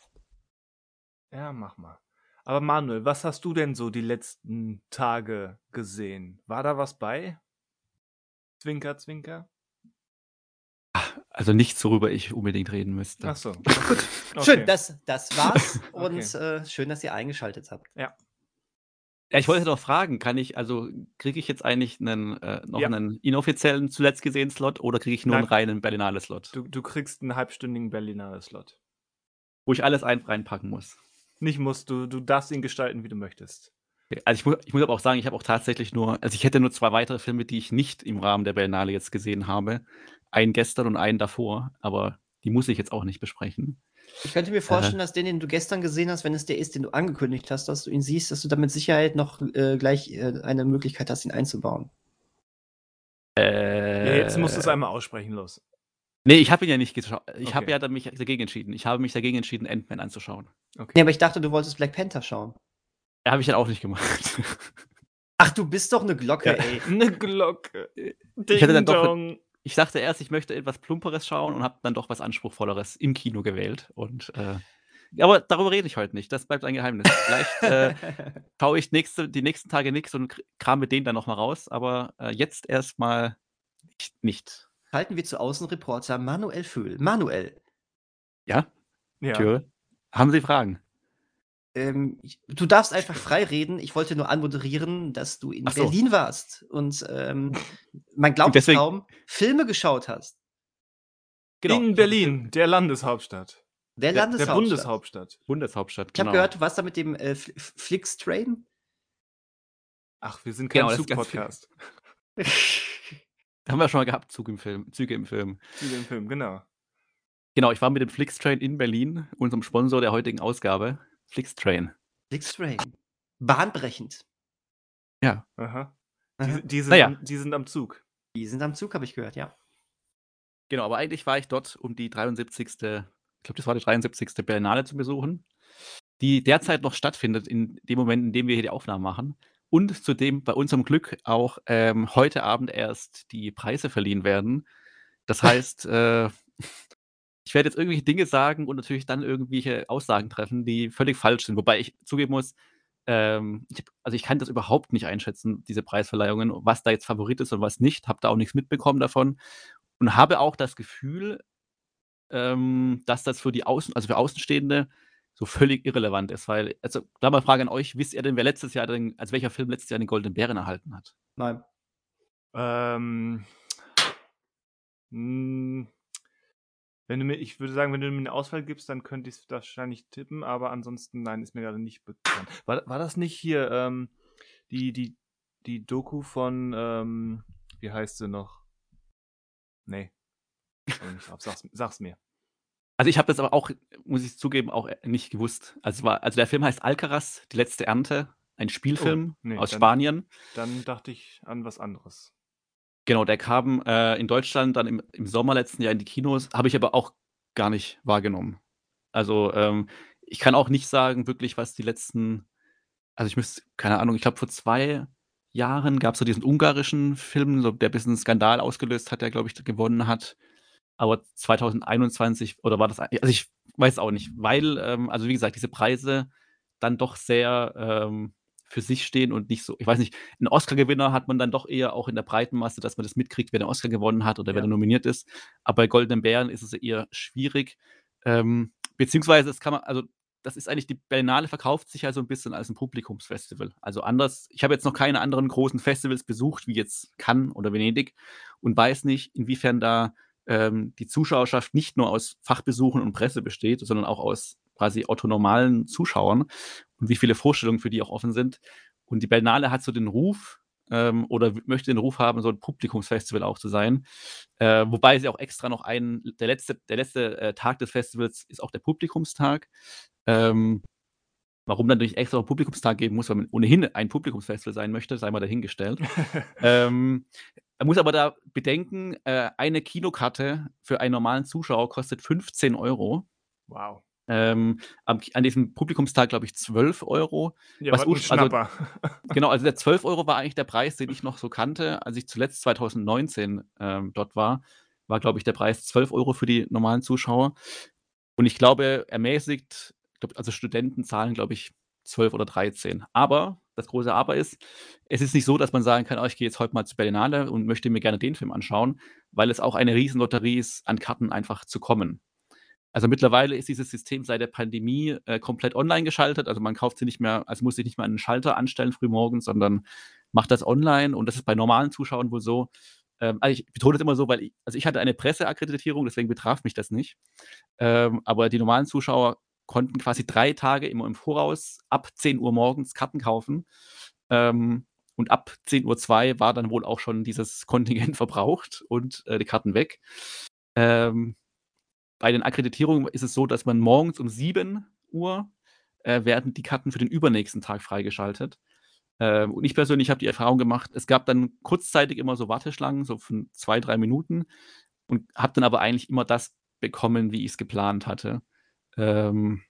Ja, mach mal. Aber Manuel, was hast du denn so die letzten Tage gesehen? War da was bei? Zwinker, zwinker? Also nichts, worüber ich unbedingt reden müsste. Ach so. Gut. Okay. Schön, das, das war's. Und okay. äh, schön, dass ihr eingeschaltet habt. Ja. Ja, ich wollte doch fragen, kann ich, also kriege ich jetzt eigentlich einen, äh, noch ja. einen inoffiziellen zuletzt gesehen Slot oder kriege ich nur Nein. einen reinen Berlinale Slot? Du, du kriegst einen halbstündigen Berlinale Slot. Wo ich alles ein reinpacken muss. Nicht musst, du, du darfst ihn gestalten, wie du möchtest. Okay. Also ich, mu ich muss aber auch sagen, ich habe auch tatsächlich nur, also ich hätte nur zwei weitere Filme, die ich nicht im Rahmen der Berlinale jetzt gesehen habe einen gestern und einen davor, aber die muss ich jetzt auch nicht besprechen. Ich könnte mir vorstellen, äh, dass den, den du gestern gesehen hast, wenn es der ist, den du angekündigt hast, dass du ihn siehst, dass du da mit Sicherheit noch äh, gleich äh, eine Möglichkeit hast, ihn einzubauen. Äh, ja, jetzt musst du es einmal aussprechen, los. Nee, ich habe ihn ja nicht geschaut. Ich okay. habe ja mich dagegen entschieden. Ich habe mich dagegen entschieden, Ant-Man anzuschauen. Okay. Nee, aber ich dachte, du wolltest Black Panther schauen. Ja, habe ich dann auch nicht gemacht. Ach, du bist doch eine Glocke, ja. ey. Eine Glocke. Ding ich hatte dann doch, ich dachte erst, ich möchte etwas Plumperes schauen und habe dann doch was Anspruchsvolleres im Kino gewählt. Und äh, aber darüber rede ich heute nicht. Das bleibt ein Geheimnis. Vielleicht äh, schaue ich nächste, die nächsten Tage nichts und krame den dann nochmal raus. Aber äh, jetzt erstmal nicht, nicht. Halten wir zu Außenreporter Manuel Föhl. Manuel. Ja? Ja. Tür. Haben Sie Fragen? Ähm, ich, du darfst einfach frei reden. Ich wollte nur anmoderieren, dass du in so. Berlin warst und ähm, man glaubt es kaum, Filme geschaut hast. Genau. In Berlin, der Landeshauptstadt. Der, der Landeshauptstadt. Der Bundeshauptstadt. Bundeshauptstadt, Ich habe genau. gehört, du warst da mit dem äh, Flixtrain. Ach, wir sind kein Genau, ist ganz Zug-Podcast. Haben wir schon mal gehabt, Zug im Film, Züge im Film. Züge im Film, genau. Genau, ich war mit dem Flixtrain in Berlin, unserem Sponsor der heutigen Ausgabe. Flixtrain. Flixtrain. Bahnbrechend. Ja. Aha. Die, die, sind, Naja. am- die sind am Zug. Die sind am Zug, habe ich gehört, ja. Genau, aber eigentlich war ich dort, um die 73. Ich glaube, das war die 73. Berlinale zu besuchen, die derzeit noch stattfindet, in dem Moment, in dem wir hier die Aufnahmen machen. Und zudem bei unserem Glück auch ähm, heute Abend erst die Preise verliehen werden. Das heißt, äh, ich werde jetzt irgendwelche Dinge sagen und natürlich dann irgendwelche Aussagen treffen, die völlig falsch sind. Wobei ich zugeben muss, ähm, ich, also ich kann das überhaupt nicht einschätzen, diese Preisverleihungen, was da jetzt Favorit ist und was nicht. Habe da auch nichts mitbekommen davon und habe auch das Gefühl, ähm, dass das für die Außen, also für Außenstehende so völlig irrelevant ist, weil, also da mal Frage an euch, wisst ihr denn, wer letztes Jahr den, also welcher Film letztes Jahr den Goldenen Bären erhalten hat? Nein. Ähm, mh, wenn du mir, ich würde sagen, wenn du mir eine Auswahl gibst, dann könnte ich es wahrscheinlich tippen, aber ansonsten, nein, ist mir gerade nicht bekannt. War, war das nicht hier ähm, die, die, die Doku von, ähm, wie heißt sie noch? Nee. Drauf. Sag's, sag's mir. Also ich habe das aber auch, muss ich zugeben, auch nicht gewusst. Also, war, also der Film heißt Alcaraz, die letzte Ernte, ein Spielfilm Oh, nee, aus dann- Spanien. Dann dachte ich an was anderes. Genau, der kam äh, in Deutschland dann im, im Sommer letzten Jahr in die Kinos, habe ich aber auch gar nicht wahrgenommen. Also ähm, ich kann auch nicht sagen, wirklich, was die letzten, also ich müsste, keine Ahnung, ich glaube vor zwei Jahren gab es so diesen ungarischen Film, so, der ein bisschen einen Skandal ausgelöst hat, der, glaube ich, gewonnen hat. Aber 2021, oder war das, also ich weiß auch nicht, weil, ähm, also wie gesagt, diese Preise dann doch sehr ähm, für sich stehen und nicht so, ich weiß nicht, ein Oscar-Gewinner hat man dann doch eher auch in der breiten Masse, dass man das mitkriegt, wer den Oscar gewonnen hat oder wer Ja. da nominiert ist. Aber bei Goldenen Bären ist es eher schwierig. Ähm, beziehungsweise, das kann man, also das ist eigentlich, die Berlinale verkauft sich ja so ein bisschen als ein Publikumsfestival. Also anders, ich habe jetzt noch keine anderen großen Festivals besucht, wie jetzt Cannes oder Venedig und weiß nicht, inwiefern da ähm, die Zuschauerschaft nicht nur aus Fachbesuchen und Presse besteht, sondern auch aus quasi autonormalen Zuschauern und wie viele Vorstellungen für die auch offen sind. Und die Berlinale hat so den Ruf ähm, oder möchte den Ruf haben, so ein Publikumsfestival auch zu sein. Äh, wobei sie auch extra noch einen, der letzte, der letzte äh, Tag des Festivals ist auch der Publikumstag. Ähm, warum dann natürlich extra noch einen Publikumstag geben muss, weil man ohnehin ein Publikumsfestival sein möchte, sei mal dahingestellt. ähm, man muss aber da bedenken, äh, eine Kinokarte für einen normalen Zuschauer kostet 15 Euro. Wow. Ähm, am, an diesem Publikumstag, glaube ich, 12 Euro. Ja, Was ur- also-. Genau, also der 12 Euro war eigentlich der Preis, den ich noch so kannte, als ich zuletzt 2019 ähm, dort war. War, glaube ich, der Preis 12 Euro für die normalen Zuschauer. Und ich glaube, ermäßigt, glaub, also Studenten zahlen, glaube ich, 12 oder 13. Aber das große Aber ist, es ist nicht so, dass man sagen kann, oh, ich gehe jetzt heute mal zur Berlinale und möchte mir gerne den Film anschauen, weil es auch eine Riesenlotterie ist, an Karten einfach zu kommen. Also mittlerweile ist dieses System seit der Pandemie äh, komplett online geschaltet. Also man kauft sie nicht mehr, also muss sich nicht mehr einen Schalter anstellen frühmorgens, sondern macht das online. Und das ist bei normalen Zuschauern wohl so. Ähm, also ich betone das immer so, weil ich, also ich hatte eine Presseakkreditierung, deswegen betraf mich das nicht. Ähm, aber die normalen Zuschauer konnten quasi drei Tage immer im Voraus ab 10 Uhr morgens Karten kaufen. Ähm, und ab 10.02 Uhr war dann wohl auch schon dieses Kontingent verbraucht und äh, die Karten weg. Ähm, bei den Akkreditierungen ist es so, dass man morgens um 7 Uhr äh, werden die Karten für den übernächsten Tag freigeschaltet. Ähm, und ich persönlich habe die Erfahrung gemacht, es gab dann kurzzeitig immer so Warteschlangen, so von zwei, drei Minuten und habe dann aber eigentlich immer das bekommen, wie ich es geplant hatte. Ähm,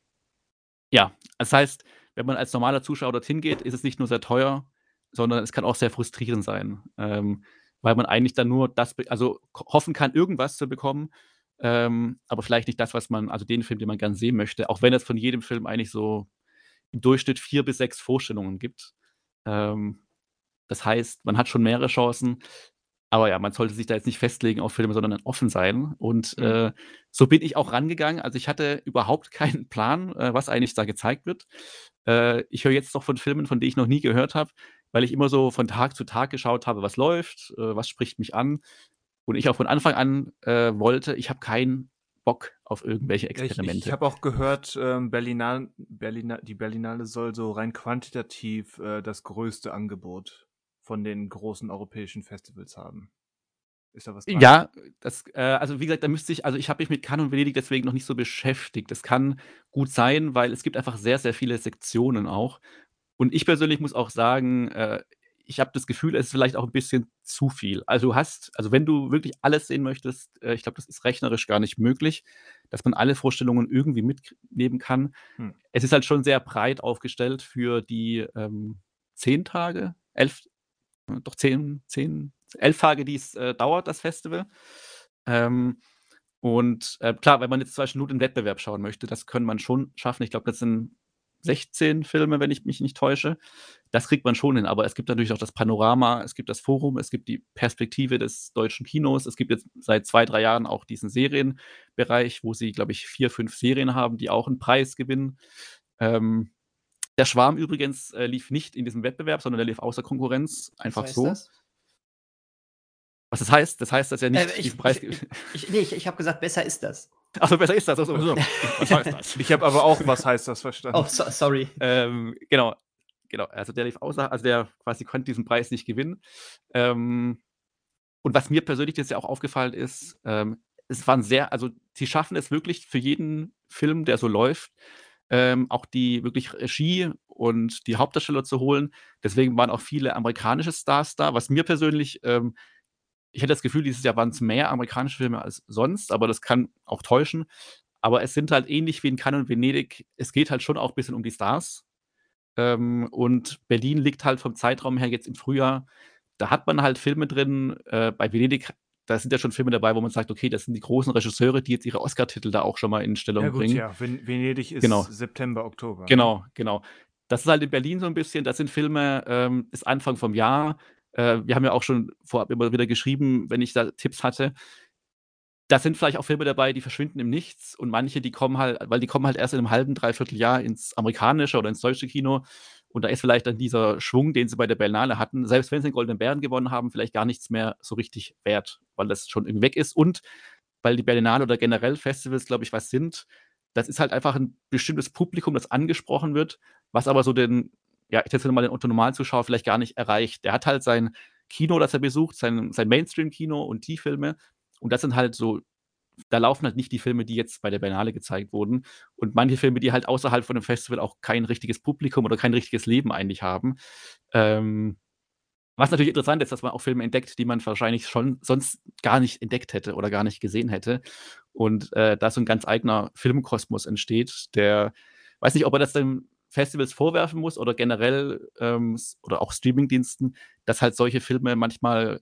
ja, das heißt, wenn man als normaler Zuschauer dorthin geht, ist es nicht nur sehr teuer, sondern es kann auch sehr frustrierend sein, ähm, weil man eigentlich dann nur das, also hoffen kann, irgendwas zu bekommen, ähm, aber vielleicht nicht das, was man, also den Film, den man gerne sehen möchte, auch wenn es von jedem Film eigentlich so im Durchschnitt vier bis sechs Vorstellungen gibt. Ähm, das heißt, man hat schon mehrere Chancen, aber ja, man sollte sich da jetzt nicht festlegen auf Filme, sondern offen sein. Und Mhm. äh, so bin ich auch rangegangen. Also ich hatte überhaupt keinen Plan, äh, was eigentlich da gezeigt wird. Äh, ich höre jetzt noch von Filmen, von denen ich noch nie gehört habe, weil ich immer so von Tag zu Tag geschaut habe, was läuft, äh, was spricht mich an. Und ich auch von Anfang an äh, wollte, ich habe keinen Bock auf irgendwelche Ja, ich Experimente. ich habe auch gehört, ähm, Berlinal, Berlina, die Berlinale soll so rein quantitativ äh, das größte Angebot von den großen europäischen Festivals haben. Ist da was dran? Ja, das, äh, also wie gesagt, da müsste ich, also ich habe mich mit Cannes und Venedig deswegen noch nicht so beschäftigt. Das kann gut sein, weil es gibt einfach sehr, sehr viele Sektionen auch. Und ich persönlich muss auch sagen, äh, ich habe das Gefühl, es ist vielleicht auch ein bisschen zu viel. Also du hast, also wenn du wirklich alles sehen möchtest, äh, ich glaube, das ist rechnerisch gar nicht möglich, dass man alle Vorstellungen irgendwie mitnehmen kann. Hm. Es ist halt schon sehr breit aufgestellt für die ähm, zehn Tage, elf, äh, doch zehn, zehn, elf Tage, die es äh, dauert, das Festival. Ähm, und äh, klar, wenn man jetzt zum Beispiel nur den Wettbewerb schauen möchte, das kann man schon schaffen. Ich glaube, das sind 16 Filme, wenn ich mich nicht täusche. Das kriegt man schon hin, aber es gibt natürlich auch das Panorama, es gibt das Forum, es gibt die Perspektive des deutschen Kinos. Es gibt jetzt seit zwei, drei Jahren auch diesen Serienbereich, wo sie, glaube ich, vier, fünf Serien haben, die auch einen Preis gewinnen. Ähm, der Schwarm übrigens äh, lief nicht in diesem Wettbewerb, sondern der lief außer Konkurrenz, einfach Was heißt so. das? Was das heißt? Das heißt, dass er nicht Äh, ich, diesen Preis ich, gibt. ich, nee, ich, ich habe gesagt, besser ist das. Achso, besser ist das. Achso. Ach so. Was heißt das? Ich habe aber auch, was heißt das, verstanden. Oh, so, sorry. Ähm, genau, genau. Also der lief außer, also der quasi konnte diesen Preis nicht gewinnen. Ähm, und was mir persönlich jetzt ja auch aufgefallen ist, ähm, es waren sehr, also sie schaffen es wirklich für jeden Film, der so läuft, ähm, auch die wirklich Regie und die Hauptdarsteller zu holen. Deswegen waren auch viele amerikanische Stars da, was mir persönlich, ähm, ich hätte das Gefühl, dieses Jahr waren es mehr amerikanische Filme als sonst, aber das kann auch täuschen. Aber es sind halt ähnlich wie in Cannes und Venedig, es geht halt schon auch ein bisschen um die Stars. Ähm, und Berlin liegt halt vom Zeitraum her jetzt im Frühjahr, da hat man halt Filme drin, äh, bei Venedig, da sind ja schon Filme dabei, wo man sagt, okay, das sind die großen Regisseure, die jetzt ihre Oscar-Titel da auch schon mal in Stellung ja gut, bringen. ja. Ven Venedig ist Genau. September, Oktober. Genau, genau. Das ist halt in Berlin so ein bisschen, das sind Filme, ähm, ist Anfang vom Jahr. Äh, wir haben ja auch schon vorab immer wieder geschrieben, wenn ich da Tipps hatte. Da sind vielleicht auch Filme dabei, die verschwinden im Nichts und manche, die kommen halt, weil die kommen halt erst in einem halben, dreiviertel Jahr ins amerikanische oder ins deutsche Kino. Und da ist vielleicht dann dieser Schwung, den sie bei der Berlinale hatten, selbst wenn sie den Goldenen Bären gewonnen haben, vielleicht gar nichts mehr so richtig wert, weil das schon irgendwie weg ist. Und weil die Berlinale oder generell Festivals, glaube ich, was sind, das ist halt einfach ein bestimmtes Publikum, das angesprochen wird, was aber so den, ja, ich setze mal den Otto-Normalzuschauer vielleicht gar nicht erreicht. Der hat halt sein Kino, das er besucht, sein, sein Mainstream-Kino und die Filme. Und das sind halt so, da laufen halt nicht die Filme, die jetzt bei der Berlinale gezeigt wurden. Und manche Filme, die halt außerhalb von dem Festival auch kein richtiges Publikum oder kein richtiges Leben eigentlich haben. Ähm, was natürlich interessant ist, dass man auch Filme entdeckt, die man wahrscheinlich schon sonst gar nicht entdeckt hätte oder gar nicht gesehen hätte. Und äh, da so ein ganz eigener Filmkosmos entsteht, der, weiß nicht, ob er das den Festivals vorwerfen muss oder generell ähm, oder auch Streamingdiensten, dass halt solche Filme manchmal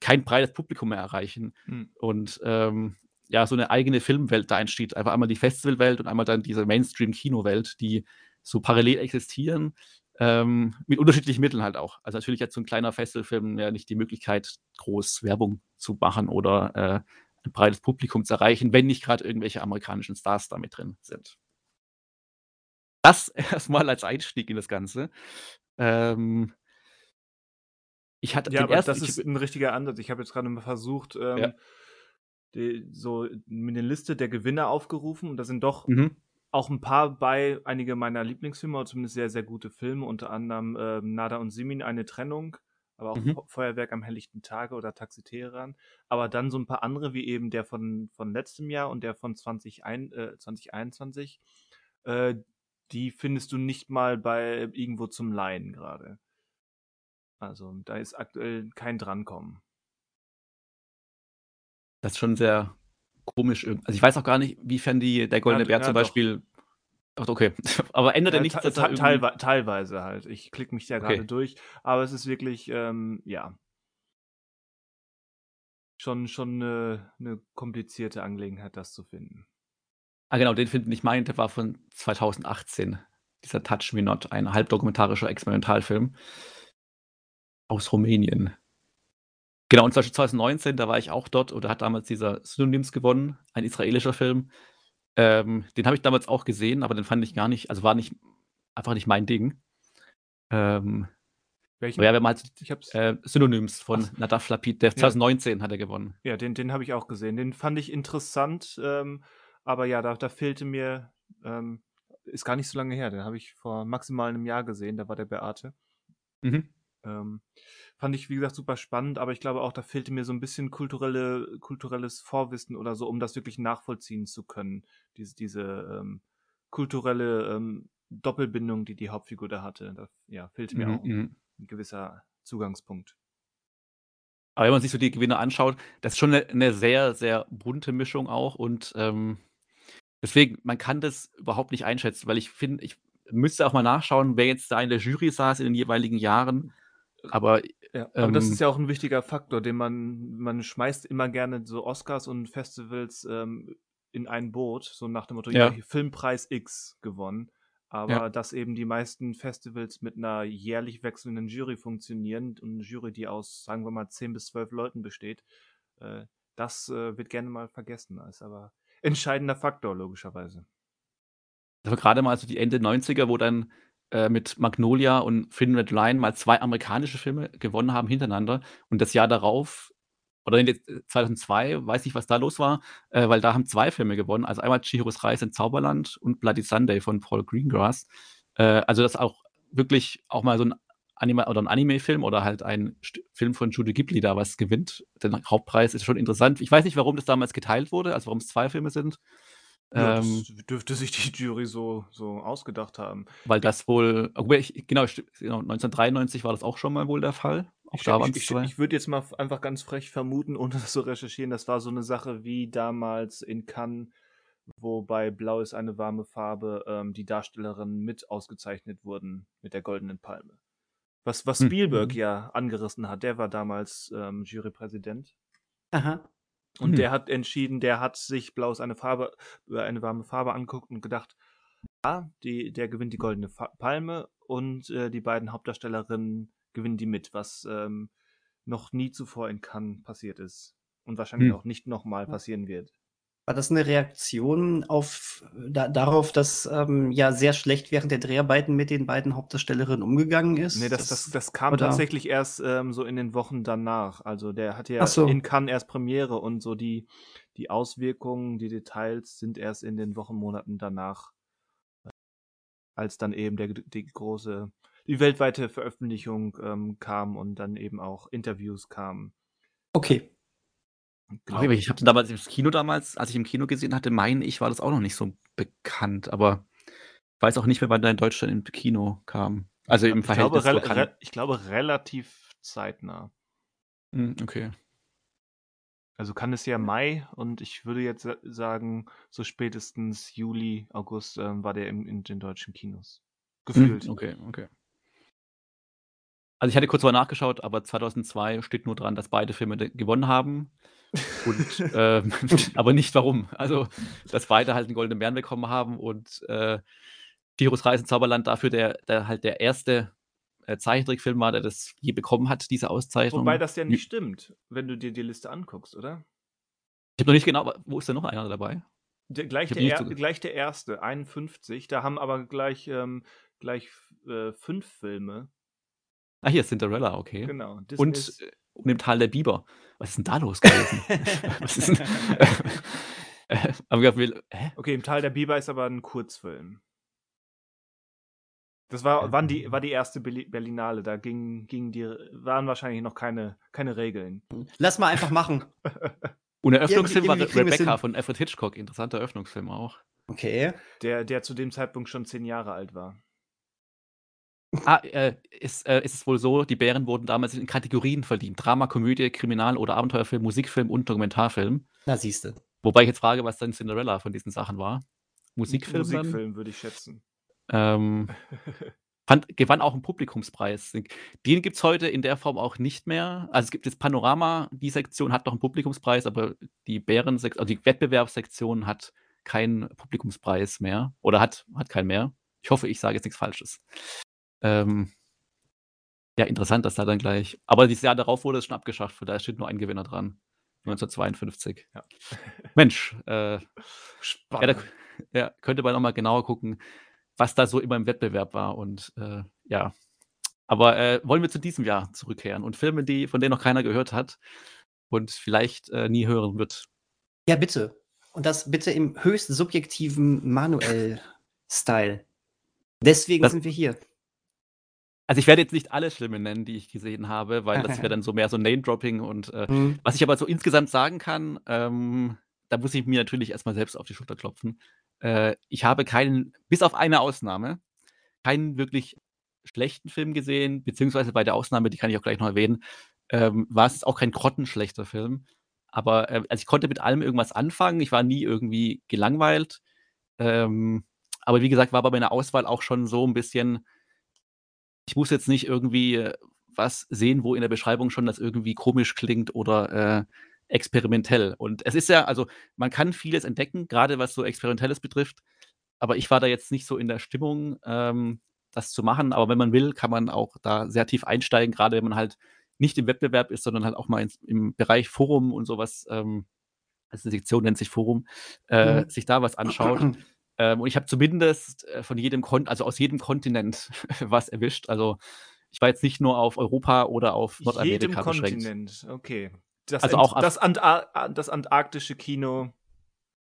kein breites Publikum mehr erreichen Hm. und ähm, ja, so eine eigene Filmwelt da entsteht. Einfach einmal die Festivalwelt und einmal dann diese Mainstream-Kinowelt, die so parallel existieren, ähm, mit unterschiedlichen Mitteln halt auch. Also natürlich hat so ein kleiner Festivalfilm ja nicht die Möglichkeit, groß Werbung zu machen oder äh, ein breites Publikum zu erreichen, wenn nicht gerade irgendwelche amerikanischen Stars da mit drin sind. Das erstmal als Einstieg in das Ganze. Ähm, ich hatte Ja, aber ersten, das ist ein richtiger Ansatz. Ich habe jetzt gerade mal versucht, ähm, Ja. die, so eine Liste der Gewinner aufgerufen und da sind doch mhm. auch ein paar bei, einige meiner Lieblingsfilme, oder zumindest sehr, sehr gute Filme, unter anderem ähm, Nada und Simin, eine Trennung, aber auch Mhm. Fe- Feuerwerk am helllichten Tage oder Taxi Teheran. Aber dann so ein paar andere, wie eben der von, von letztem Jahr und der von 2021, äh, 2021, äh, die findest du nicht mal bei irgendwo zum Leihen gerade. Also da ist aktuell kein Drankommen. Das ist schon sehr komisch. Also ich weiß auch gar nicht, wiefern die der Goldene Ja, Bär ja, zum. Beispiel. Ach, okay. Aber ändert er Ja, nichts, te- er te- irgendwie... teilwe teilweise halt. Ich klicke mich da Okay. gerade durch, aber es ist wirklich, ähm, ja, schon, schon eine, eine komplizierte Angelegenheit, das zu finden. Ah, genau, den Film, den ich meinte, war von 2018. Dieser Touch Me Not, ein halbdokumentarischer Experimentalfilm aus Rumänien. Genau, und zum Beispiel 2019, da war ich auch dort oder hat damals dieser Synonyms gewonnen, ein israelischer Film. Ähm, den habe ich damals auch gesehen, aber den fand ich gar nicht, also war nicht, einfach nicht mein Ding. Ähm, Welchen? ja, wenn man halt ich hab's, äh, Synonyms von Ach. Nadav Lapid, der 2019 hat er gewonnen. ja, den, den habe ich auch gesehen. Den fand ich interessant, ähm, aber ja, da, da fehlte mir, ähm, ist gar nicht so lange her, den habe ich vor maximal einem Jahr gesehen, da war der Beate. Mhm. Ähm, fand ich, wie gesagt, super spannend, aber ich glaube auch, da fehlte mir so ein bisschen kulturelle, kulturelles Vorwissen oder so, um das wirklich nachvollziehen zu können. Diese, diese ähm, kulturelle ähm, Doppelbindung, die die Hauptfigur da hatte. Da ja, fehlte mir Mhm, auch mhm. ein gewisser Zugangspunkt. Aber wenn man sich so die Gewinner anschaut, das ist schon eine, eine sehr, sehr bunte Mischung auch. Und ähm, deswegen, man kann das überhaupt nicht einschätzen, weil ich finde, ich müsste auch mal nachschauen, wer jetzt da in der Jury saß in den jeweiligen Jahren. Aber Ja, aber das Ähm, ist ja auch ein wichtiger Faktor, den man, man schmeißt immer gerne so Oscars und Festivals ähm, in ein Boot, so nach dem Motto, ja, Ja. Filmpreis X gewonnen. Aber Ja. dass eben die meisten Festivals mit einer jährlich wechselnden Jury funktionieren und eine Jury, die aus, sagen wir mal, 10 bis 12 Leuten besteht, äh, das äh, wird gerne mal vergessen. Ist aber entscheidender Faktor, logischerweise. Also gerade mal so die Ende 90er, wo dann äh, mit Magnolia und Thin Red Line mal zwei amerikanische Filme gewonnen haben hintereinander. Und das Jahr darauf, oder in der- 2002, weiß nicht, was da los war, äh, weil da haben zwei Filme gewonnen. Also einmal Chihiros Reise ins Zauberland und Bloody Sunday von Paul Greengrass. Äh, also das auch wirklich auch mal so ein Anime oder ein Anime-Film oder halt ein St Film von Studio Ghibli da was gewinnt. Der Hauptpreis ist schon interessant. Ich weiß nicht, warum das damals geteilt wurde, also warum es zwei Filme sind. Ja, Ähm, das dürfte sich die Jury so, so ausgedacht haben. Weil das wohl, wobei genau, sti- genau, 1993 war das auch schon mal wohl der Fall. Auch Ich, da ich, ich, zwei. ich würde jetzt mal einfach ganz frech vermuten, ohne das zu recherchieren, das war so eine Sache wie damals in Cannes, wo bei Blau ist eine warme Farbe ähm, die Darstellerinnen mit ausgezeichnet wurden mit der Goldenen Palme. Was, was Hm. Spielberg Mhm. ja angerissen hat, der war damals ähm, Jurypräsident. Aha. Und Hm. der hat entschieden, der hat sich Blau ist eine Farbe, äh, eine warme Farbe angeguckt und gedacht, ja, die, der gewinnt die Goldene Fa Palme und äh, die beiden Hauptdarstellerinnen gewinnen die mit, was ähm, noch nie zuvor in Cannes passiert ist. Und wahrscheinlich Hm. auch nicht nochmal passieren wird. War das eine Reaktion auf, da, darauf, dass ähm, ja sehr schlecht während der Dreharbeiten mit den beiden Hauptdarstellerinnen umgegangen ist? Nee, das, das, das kam oder- tatsächlich erst ähm, so in den Wochen danach. Also der hatte ja so. in Cannes erst Premiere und so die, die Auswirkungen, die Details sind erst in den Wochen, Monaten danach, äh, als dann eben der, die große, die weltweite Veröffentlichung ähm, kam und dann eben auch Interviews kamen. Okay. Genau. Okay, ich habe damals im Kino damals, als ich im Kino gesehen hatte, meine ich, war das auch noch nicht so bekannt. Aber ich weiß auch nicht mehr, wann der in Deutschland im Kino kam. Also im ich, glaube, Verhältnis rel zur re ich glaube relativ zeitnah. Hm, Okay. Also kann es ja Mai und ich würde jetzt sa- sagen, so spätestens Juli, August ähm, war der im, in den deutschen Kinos. Gefühlt. Hm, Okay, okay. Also ich hatte kurz mal nachgeschaut, aber 2002 steht nur dran, dass beide Filme gewonnen haben. Und, ähm, aber nicht warum. Also, dass beide halt einen goldenen Bären bekommen haben und äh, Tiros Reise ins Zauberland dafür der, der halt der erste äh, Zeichentrickfilm war, der das je bekommen hat, diese Auszeichnung. Wobei das ja nicht Ich stimmt, wenn du dir die Liste anguckst, oder? habe noch nicht genau, wo ist denn noch einer dabei? Der, gleich, Ich der, er, gleich der erste, 51. Da haben aber gleich, ähm, gleich äh, fünf Filme. Ah, hier ist Cinderella, okay. Genau. Und Disney's- äh, um dem Tal der Biber. Was ist denn da los gewesen? Was ist denn? Äh, aber ich will, hä? Okay, im Tal der Biber ist aber ein Kurzfilm. Das war, wann die, war die erste Berli- Berlinale. Da ging, ging die, waren wahrscheinlich noch keine, keine Regeln. Lass mal einfach machen. Und der Eröffnungsfilm war Rebecca von Alfred Hitchcock. Interessanter Eröffnungsfilm auch. Okay. Der, der zu dem Zeitpunkt schon zehn Jahre alt war. Ah, äh, ist, äh, ist es wohl so, die Bären wurden damals in Kategorien verdient. Drama, Komödie, Kriminal- oder Abenteuerfilm, Musikfilm und Dokumentarfilm. Na, siehste. Wobei ich jetzt frage, was dann Cinderella von diesen Sachen war. Musikfilm, Musikfilm, würde ich schätzen. Ähm, fand, gewann auch einen Publikumspreis. Den gibt es heute in der Form auch nicht mehr. Also es gibt jetzt Panorama, die Sektion hat noch einen Publikumspreis, aber die Bären, also die Wettbewerbssektion hat keinen Publikumspreis mehr oder hat, hat keinen mehr. Ich hoffe, ich sage jetzt nichts Falsches. Ähm, ja, interessant, dass da dann gleich. Aber dieses Jahr darauf wurde es schon abgeschafft, da steht nur ein Gewinner dran. 1952. Ja. Mensch, äh, ja, da, Spannend. ja, könnte man noch mal genauer gucken, was da so immer im Wettbewerb war. Und äh, ja. Aber äh, wollen wir zu diesem Jahr zurückkehren und Filme, die, von denen noch keiner gehört hat und vielleicht äh, nie hören wird. Ja, bitte. Und das bitte im höchst subjektiven Manuel-Style. Deswegen Das- sind wir hier. Also, ich werde jetzt nicht alle Filme nennen, die ich gesehen habe, weil das wäre dann so mehr so Name-Dropping und, äh Mhm. was ich aber so insgesamt sagen kann, ähm, da muss ich mir natürlich erst mal selbst auf die Schulter klopfen. Äh, ich habe keinen bis auf eine Ausnahme, keinen wirklich schlechten Film gesehen, beziehungsweise bei der Ausnahme, die kann ich auch gleich noch erwähnen, ähm, war es auch kein grottenschlechter Film. Aber, äh also, ich konnte mit allem irgendwas anfangen. Ich war nie irgendwie gelangweilt. Ähm, aber wie gesagt, war bei meiner Auswahl auch schon so 'n bisschen ich muss jetzt nicht irgendwie äh, was sehen, wo in der Beschreibung schon das irgendwie komisch klingt oder, äh, experimentell. Und es ist ja also, man kann vieles entdecken, grade was so Experimentelles betrifft, aber ich war da jetzt nicht so in der Stimmung, ähm, das zu machen. Aber wenn man will, kann man auch da sehr tief einsteigen, grade wenn man halt nicht im Wettbewerb ist, sondern halt auch mal ins im Bereich Forum und so was, ähm also, die Sektion nennt sich Forum, äh, Mhm. sich da was anschaut. Ähm, und ich habe zumindest, äh, von jedem Kon also, aus jedem Kontinent was erwischt. Also, ich war jetzt nicht nur auf Europa oder auf Jedem Nordamerika beschränkt. Kontinent, okay. Das Also, Ent auch das Anta a das antarktische Kino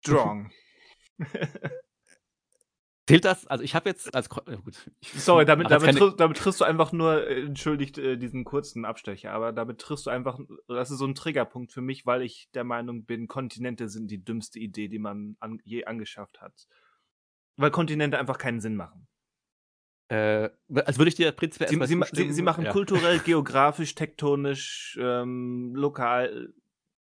strong. Zählt das? Also, ich habe jetzt als ja gut, Sorry, damit damit keine damit triffst du einfach nur äh, entschuldigt, äh, diesen kurzen Abstecher, aber damit triffst du einfach das ist so 'n Triggerpunkt für mich, weil ich der Meinung bin, Kontinente sind die dümmste Idee, die man an je angeschafft hat. Weil Kontinente einfach keinen Sinn machen. Äh, also, würde ich dir prinzipiell Sie sie sie sie machen ja. kulturell, geografisch, tektonisch, ähm, lokal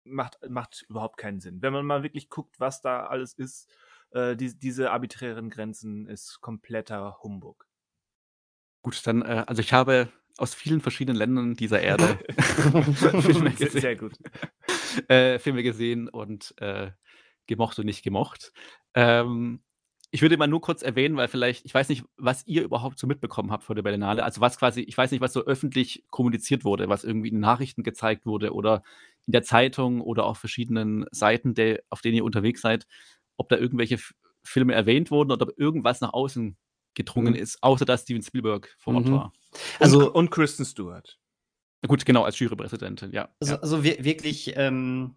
macht macht überhaupt keinen Sinn. Wenn man mal wirklich guckt, was da alles ist, äh, dies diese arbiträren Grenzen ist kompletter Humbug. Gut, dann, äh also, ich habe aus vielen verschiedenen Ländern dieser Erde Filme gesehen sehr gut. äh, Filme gesehen und, äh, gemocht und nicht gemocht. Ähm, ich würde mal nur kurz erwähnen, weil vielleicht ich weiß nicht, was ihr überhaupt so mitbekommen habt vor der Berlinale. Also, was quasi ich weiß nicht, was so öffentlich kommuniziert wurde, was irgendwie in Nachrichten gezeigt wurde oder in der Zeitung oder auf verschiedenen Seiten, der auf denen ihr unterwegs seid, ob da irgendwelche F Filme erwähnt wurden oder ob irgendwas nach außen gedrungen Mhm. ist, außer dass Steven Spielberg vor Ort Mhm. war. Also und, und Kristen Stewart. Gut, genau, als Jurypräsidentin, ja. Also ja. also wir wirklich, ähm,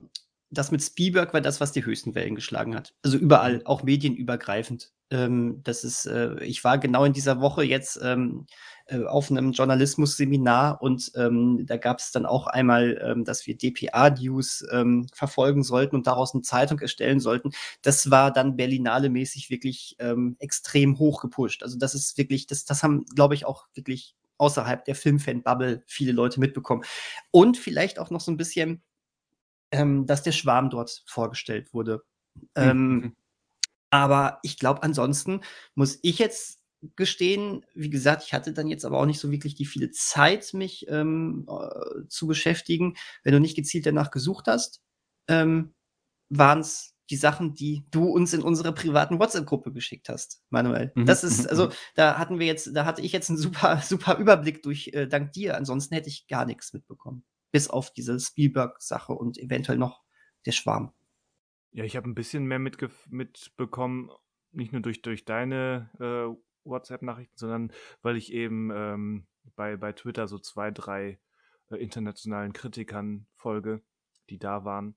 das mit Spielberg war das, was die höchsten Wellen geschlagen hat. Also überall, Mhm. auch medienübergreifend. Ähm, das ist äh, ich war genau in dieser Woche jetzt, ähm, äh, auf 'nem Journalismusseminar und, ähm, da gab's dann auch einmal, ähm, dass wir dpa-News, ähm, verfolgen sollten und daraus 'ne Zeitung erstellen sollten. Das war dann Berlinale-mäßig wirklich, ähm, extrem hoch gepusht. Also, das ist wirklich das das haben, glaube ich, auch wirklich außerhalb der Filmfan-Bubble viele Leute mitbekommen. Und vielleicht auch noch so 'n bisschen, ähm, dass der Schwarm dort vorgestellt wurde. Hm, Ähm, mhm. aber ich glaube, ansonsten muss ich jetzt gestehen, wie gesagt, ich hatte dann jetzt aber auch nicht so wirklich die viele Zeit, mich, ähm, äh, zu beschäftigen. Wenn du nicht gezielt danach gesucht hast, ähm, waren's die Sachen, die du uns in unserer privaten WhatsApp-Gruppe geschickt hast, Manuel. Mhm, Das ist mhm, also, mhm. da hatten wir jetzt da hatte ich jetzt 'n super super Überblick durch äh, dank dir. Ansonsten hätte ich gar nix mitbekommen, bis auf diese Spielberg-Sache und eventuell noch der Schwarm. Ja, ich habe 'n bisschen mehr mitbekommen, nicht nur durch durch deine, äh, WhatsApp-Nachrichten, sondern weil ich eben, ähm, bei bei Twitter so 2, 3, äh, internationalen Kritikern folge, die da waren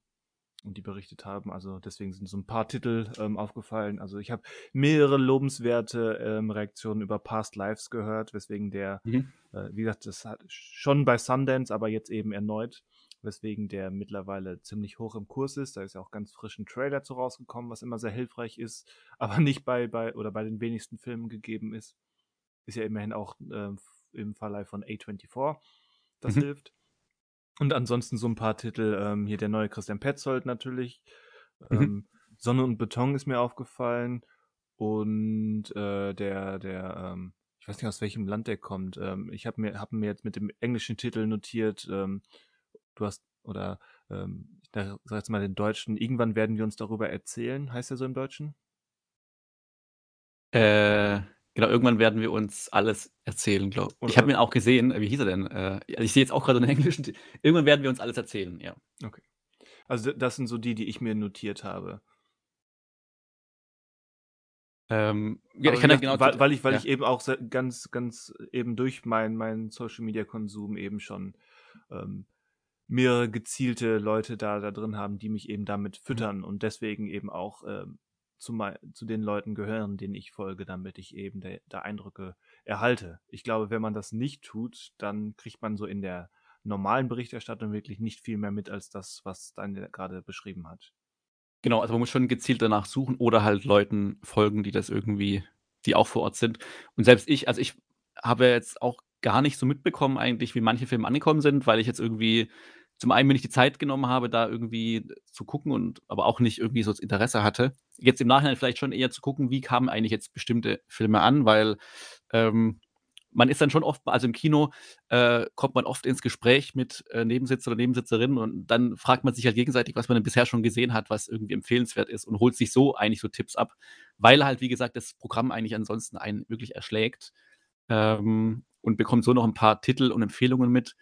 und die berichtet haben. Also, deswegen sind so 'n paar Titel, ähm, aufgefallen. Also, ich habe mehrere lobenswerte, ähm, Reaktionen über Past Lives gehört, weswegen der Mhm. äh, wie gesagt, das hat schon bei Sundance, aber jetzt eben erneut, weswegen der mittlerweile ziemlich hoch im Kurs ist. Da ist ja auch ganz frisch 'n Trailer zu rausgekommen, was immer sehr hilfreich ist, aber nicht bei bei oder bei den wenigsten Filmen gegeben ist. Ist ja immerhin auch, f im Verleih von A24. Das Mhm. hilft. Und ansonsten so 'n paar Titel, ähm, hier der neue Christian Petzold natürlich. Mhm. Ähm, Sonne und Beton ist mir aufgefallen und, äh, der der, ähm ich weiß nicht, aus welchem Land der kommt. Ähm, ich habe mir habe mir jetzt mit dem englischen Titel notiert, ähm, du hast oder, ähm, ich sage jetzt mal den Deutschen: „Irgendwann werden wir uns darüber erzählen“, heißt der so im Deutschen? Äh, genau, irgendwann werden wir uns alles erzählen, glaube ich. Oder, habe äh ihn auch gesehen. Wie hieß er denn? Äh, ich sehe jetzt auch grade 'n englischen irgendwann werden wir uns alles erzählen, ja. Okay. Also, das sind so die, die ich mir notiert habe. Ähm, ja, ich kann ja genau weil weil ich weil ja. ich eben auch ganz ganz eben durch meinen meinen Social-Media-Konsum eben schon, ähm, mehrere gezielte Leute da da drin haben, die mich eben damit Mhm. füttern und deswegen eben auch, ähm, zu zu den Leuten gehören, denen ich folge, damit ich eben da Eindrücke erhalte. Ich glaube, wenn man das nicht tut, dann kriegt man so in der normalen Berichterstattung wirklich nicht viel mehr mit als das, was Daniel gerade beschrieben hat. Genau, also man muss schon gezielt danach suchen oder halt Leuten folgen, die das irgendwie die auch vor Ort sind. Und selbst ich also, ich habe jetzt auch gar nicht so mitbekommen eigentlich, wie manche Filme angekommen sind, weil ich jetzt irgendwie zum einen mir nicht die Zeit genommen habe, da irgendwie zu gucken und aber auch nicht irgendwie so das Interesse hatte. Jetzt im Nachhinein vielleicht schon eher zu gucken, wie kamen eigentlich jetzt bestimmte Filme an, weil, ähm, man ist dann schon oft also im Kino, äh, kommt man oft ins Gespräch mit, äh, Nebensitzer oder Nebensitzerinnen und dann fragt man sich halt gegenseitig, was man denn bisher schon gesehen hat, was irgendwie empfehlenswert ist und holt sich so eigentlich so Tipps ab, weil halt, wie gesagt, das Programm eigentlich ansonsten einen wirklich erschlägt, ähm, und bekommt so noch ein paar Titel und Empfehlungen mit,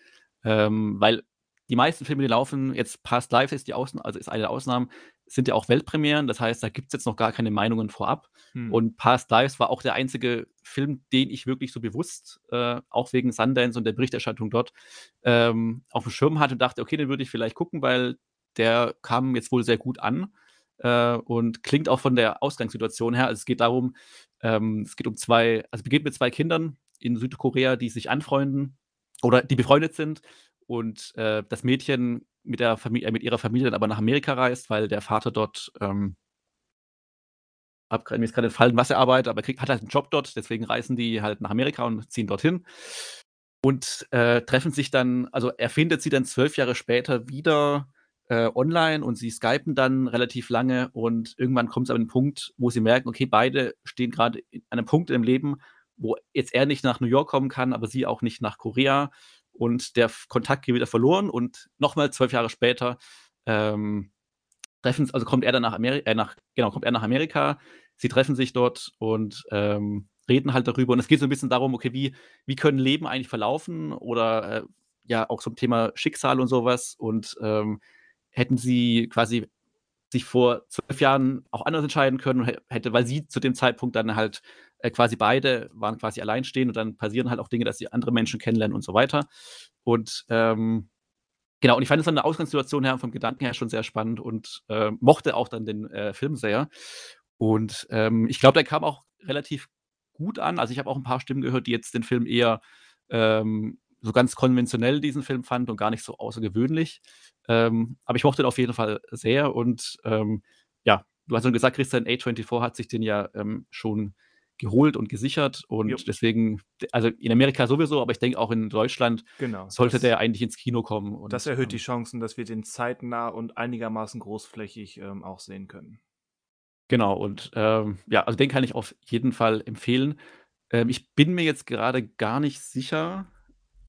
ähm, weil die meisten Filme, die laufen jetzt Past Lives ist die also ist eine der Ausnahmen, sind ja auch Weltpremieren. Das heißt, da gibt es jetzt noch gar keine Meinungen vorab. Hm. Und Past Lives war auch der einzige Film, den ich wirklich so bewusst, äh, auch wegen Sundance und der Berichterstattung dort, ähm, auf dem Schirm hatte und dachte: „Okay, den würde ich vielleicht gucken, weil der kam jetzt wohl sehr gut an, äh, und klingt auch von der Ausgangssituation her“ also, es geht darum ähm, es geht um zwei also, beginnt mit zwei Kindern in Südkorea, die sich anfreunden oder die befreundet sind und äh, das Mädchen mit, der Famili äh, mit ihrer Familie dann aber nach Amerika reist, weil der Vater dort, ähm, hab mir ist gerade entfallen, was er arbeitet, aber er kriegt, hat halt einen Job dort, deswegen reisen die halt nach Amerika und ziehen dorthin. Und äh, treffen sich dann, also er findet sie dann zwölf Jahre später wieder äh, online und sie skypen dann relativ lange und irgendwann kommt es an den Punkt, wo sie merken, okay, beide stehen gerade an einem Punkt im Leben, wo jetzt er nicht nach New York kommen kann, aber sie auch nicht nach Korea und der Kontakt geht wieder verloren und nochmal zwölf Jahre später ähm, treffen, also kommt er dann nach Amerika, äh, nach, genau, kommt er nach Amerika, sie treffen sich dort und ähm, reden halt darüber. Und es geht so ein bisschen darum, okay, wie, wie können Leben eigentlich verlaufen oder äh, ja auch zum Thema Schicksal und sowas. Und ähm, hätten sie quasi sich vor zwölf Jahren auch anders entscheiden können, hätte, weil sie zu dem Zeitpunkt dann halt äh, quasi beide waren quasi alleinstehend und dann passieren halt auch Dinge, dass sie andere Menschen kennenlernen und so weiter. Und ähm, genau, und ich fand es von der Ausgangssituation her vom Gedanken her schon sehr spannend und äh, mochte auch dann den äh, Film sehr. Und ähm, ich glaube, der kam auch relativ gut an. Also ich habe auch ein paar Stimmen gehört, die jetzt den Film eher ähm, so ganz konventionell diesen Film fand und gar nicht so außergewöhnlich. Ähm, aber ich mochte ihn auf jeden Fall sehr und ähm, ja, du hast schon gesagt, Christian A24 hat sich den ja ähm, schon geholt und gesichert und jo. deswegen, also in Amerika sowieso, aber ich denke auch in Deutschland genau, sollte das, der eigentlich ins Kino kommen. Und, das erhöht die ähm Chancen, dass wir den zeitnah und einigermaßen großflächig ähm, auch sehen können. Genau, und ähm, ja, also den kann ich auf jeden Fall empfehlen. Ähm, ich bin mir jetzt gerade gar nicht sicher,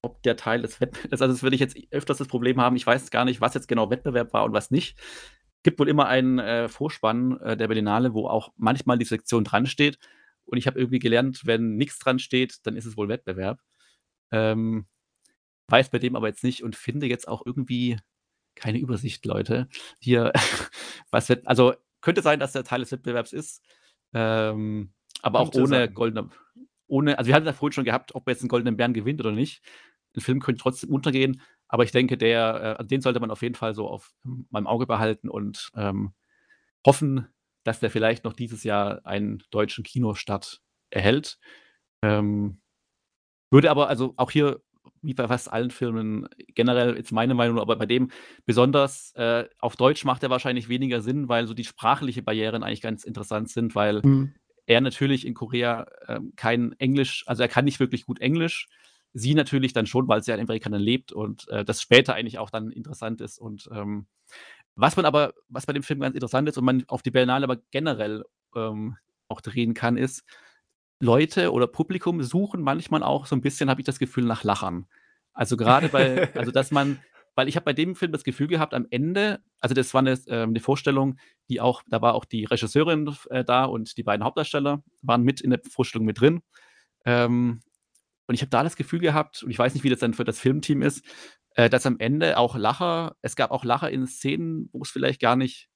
ob der Teil des Wettbewerbs, also das würde ich jetzt öfters das Problem haben, ich weiß gar nicht, was jetzt genau Wettbewerb war und was nicht. Es gibt wohl immer einen äh, Vorspann äh, der Berlinale, wo auch manchmal die Sektion dran steht. Und ich habe irgendwie gelernt, wenn nichts dran steht, dann ist es wohl Wettbewerb. Ähm, weiß bei dem aber jetzt nicht und finde jetzt auch irgendwie keine Übersicht, Leute. Hier, was wird, also könnte sein, dass der Teil des Wettbewerbs ist, ähm, aber auch ohne goldene, ohne, also wir hatten ja vorhin schon gehabt, ob er jetzt einen goldenen Bären gewinnt oder nicht. Ein Film könnte trotzdem untergehen, aber ich denke, der, äh, den sollte man auf jeden Fall so auf meinem Auge behalten und ähm, hoffen, dass der vielleicht noch dieses Jahr einen deutschen Kinostart erhält. Ähm, würde aber also auch hier, wie bei fast allen Filmen, generell jetzt meine Meinung, aber bei dem besonders äh, auf Deutsch macht er wahrscheinlich weniger Sinn, weil so die sprachliche Barrieren eigentlich ganz interessant sind, weil mhm. er natürlich in Korea äh, kein Englisch, also er kann nicht wirklich gut Englisch. Sie natürlich dann schon, weil sie ja in Amerika dann lebt und äh, das später eigentlich auch dann interessant ist und ähm, was man aber, was bei dem Film ganz interessant ist und man auf die Berlinale aber generell ähm, auch drehen kann, ist, Leute oder Publikum suchen manchmal auch so ein bisschen, habe ich das Gefühl, nach Lachern. Also gerade bei, also dass man, weil ich habe bei dem Film das Gefühl gehabt, am Ende, also das war eine, äh, eine Vorstellung, die auch, da war auch die Regisseurin äh, da und die beiden Hauptdarsteller waren mit in der Vorstellung mit drin. Ähm, und ich habe da das Gefühl gehabt, und ich weiß nicht, wie das dann für das Filmteam ist, äh, dass am Ende auch Lacher es gab auch Lacher in Szenen, wo es vielleicht gar nicht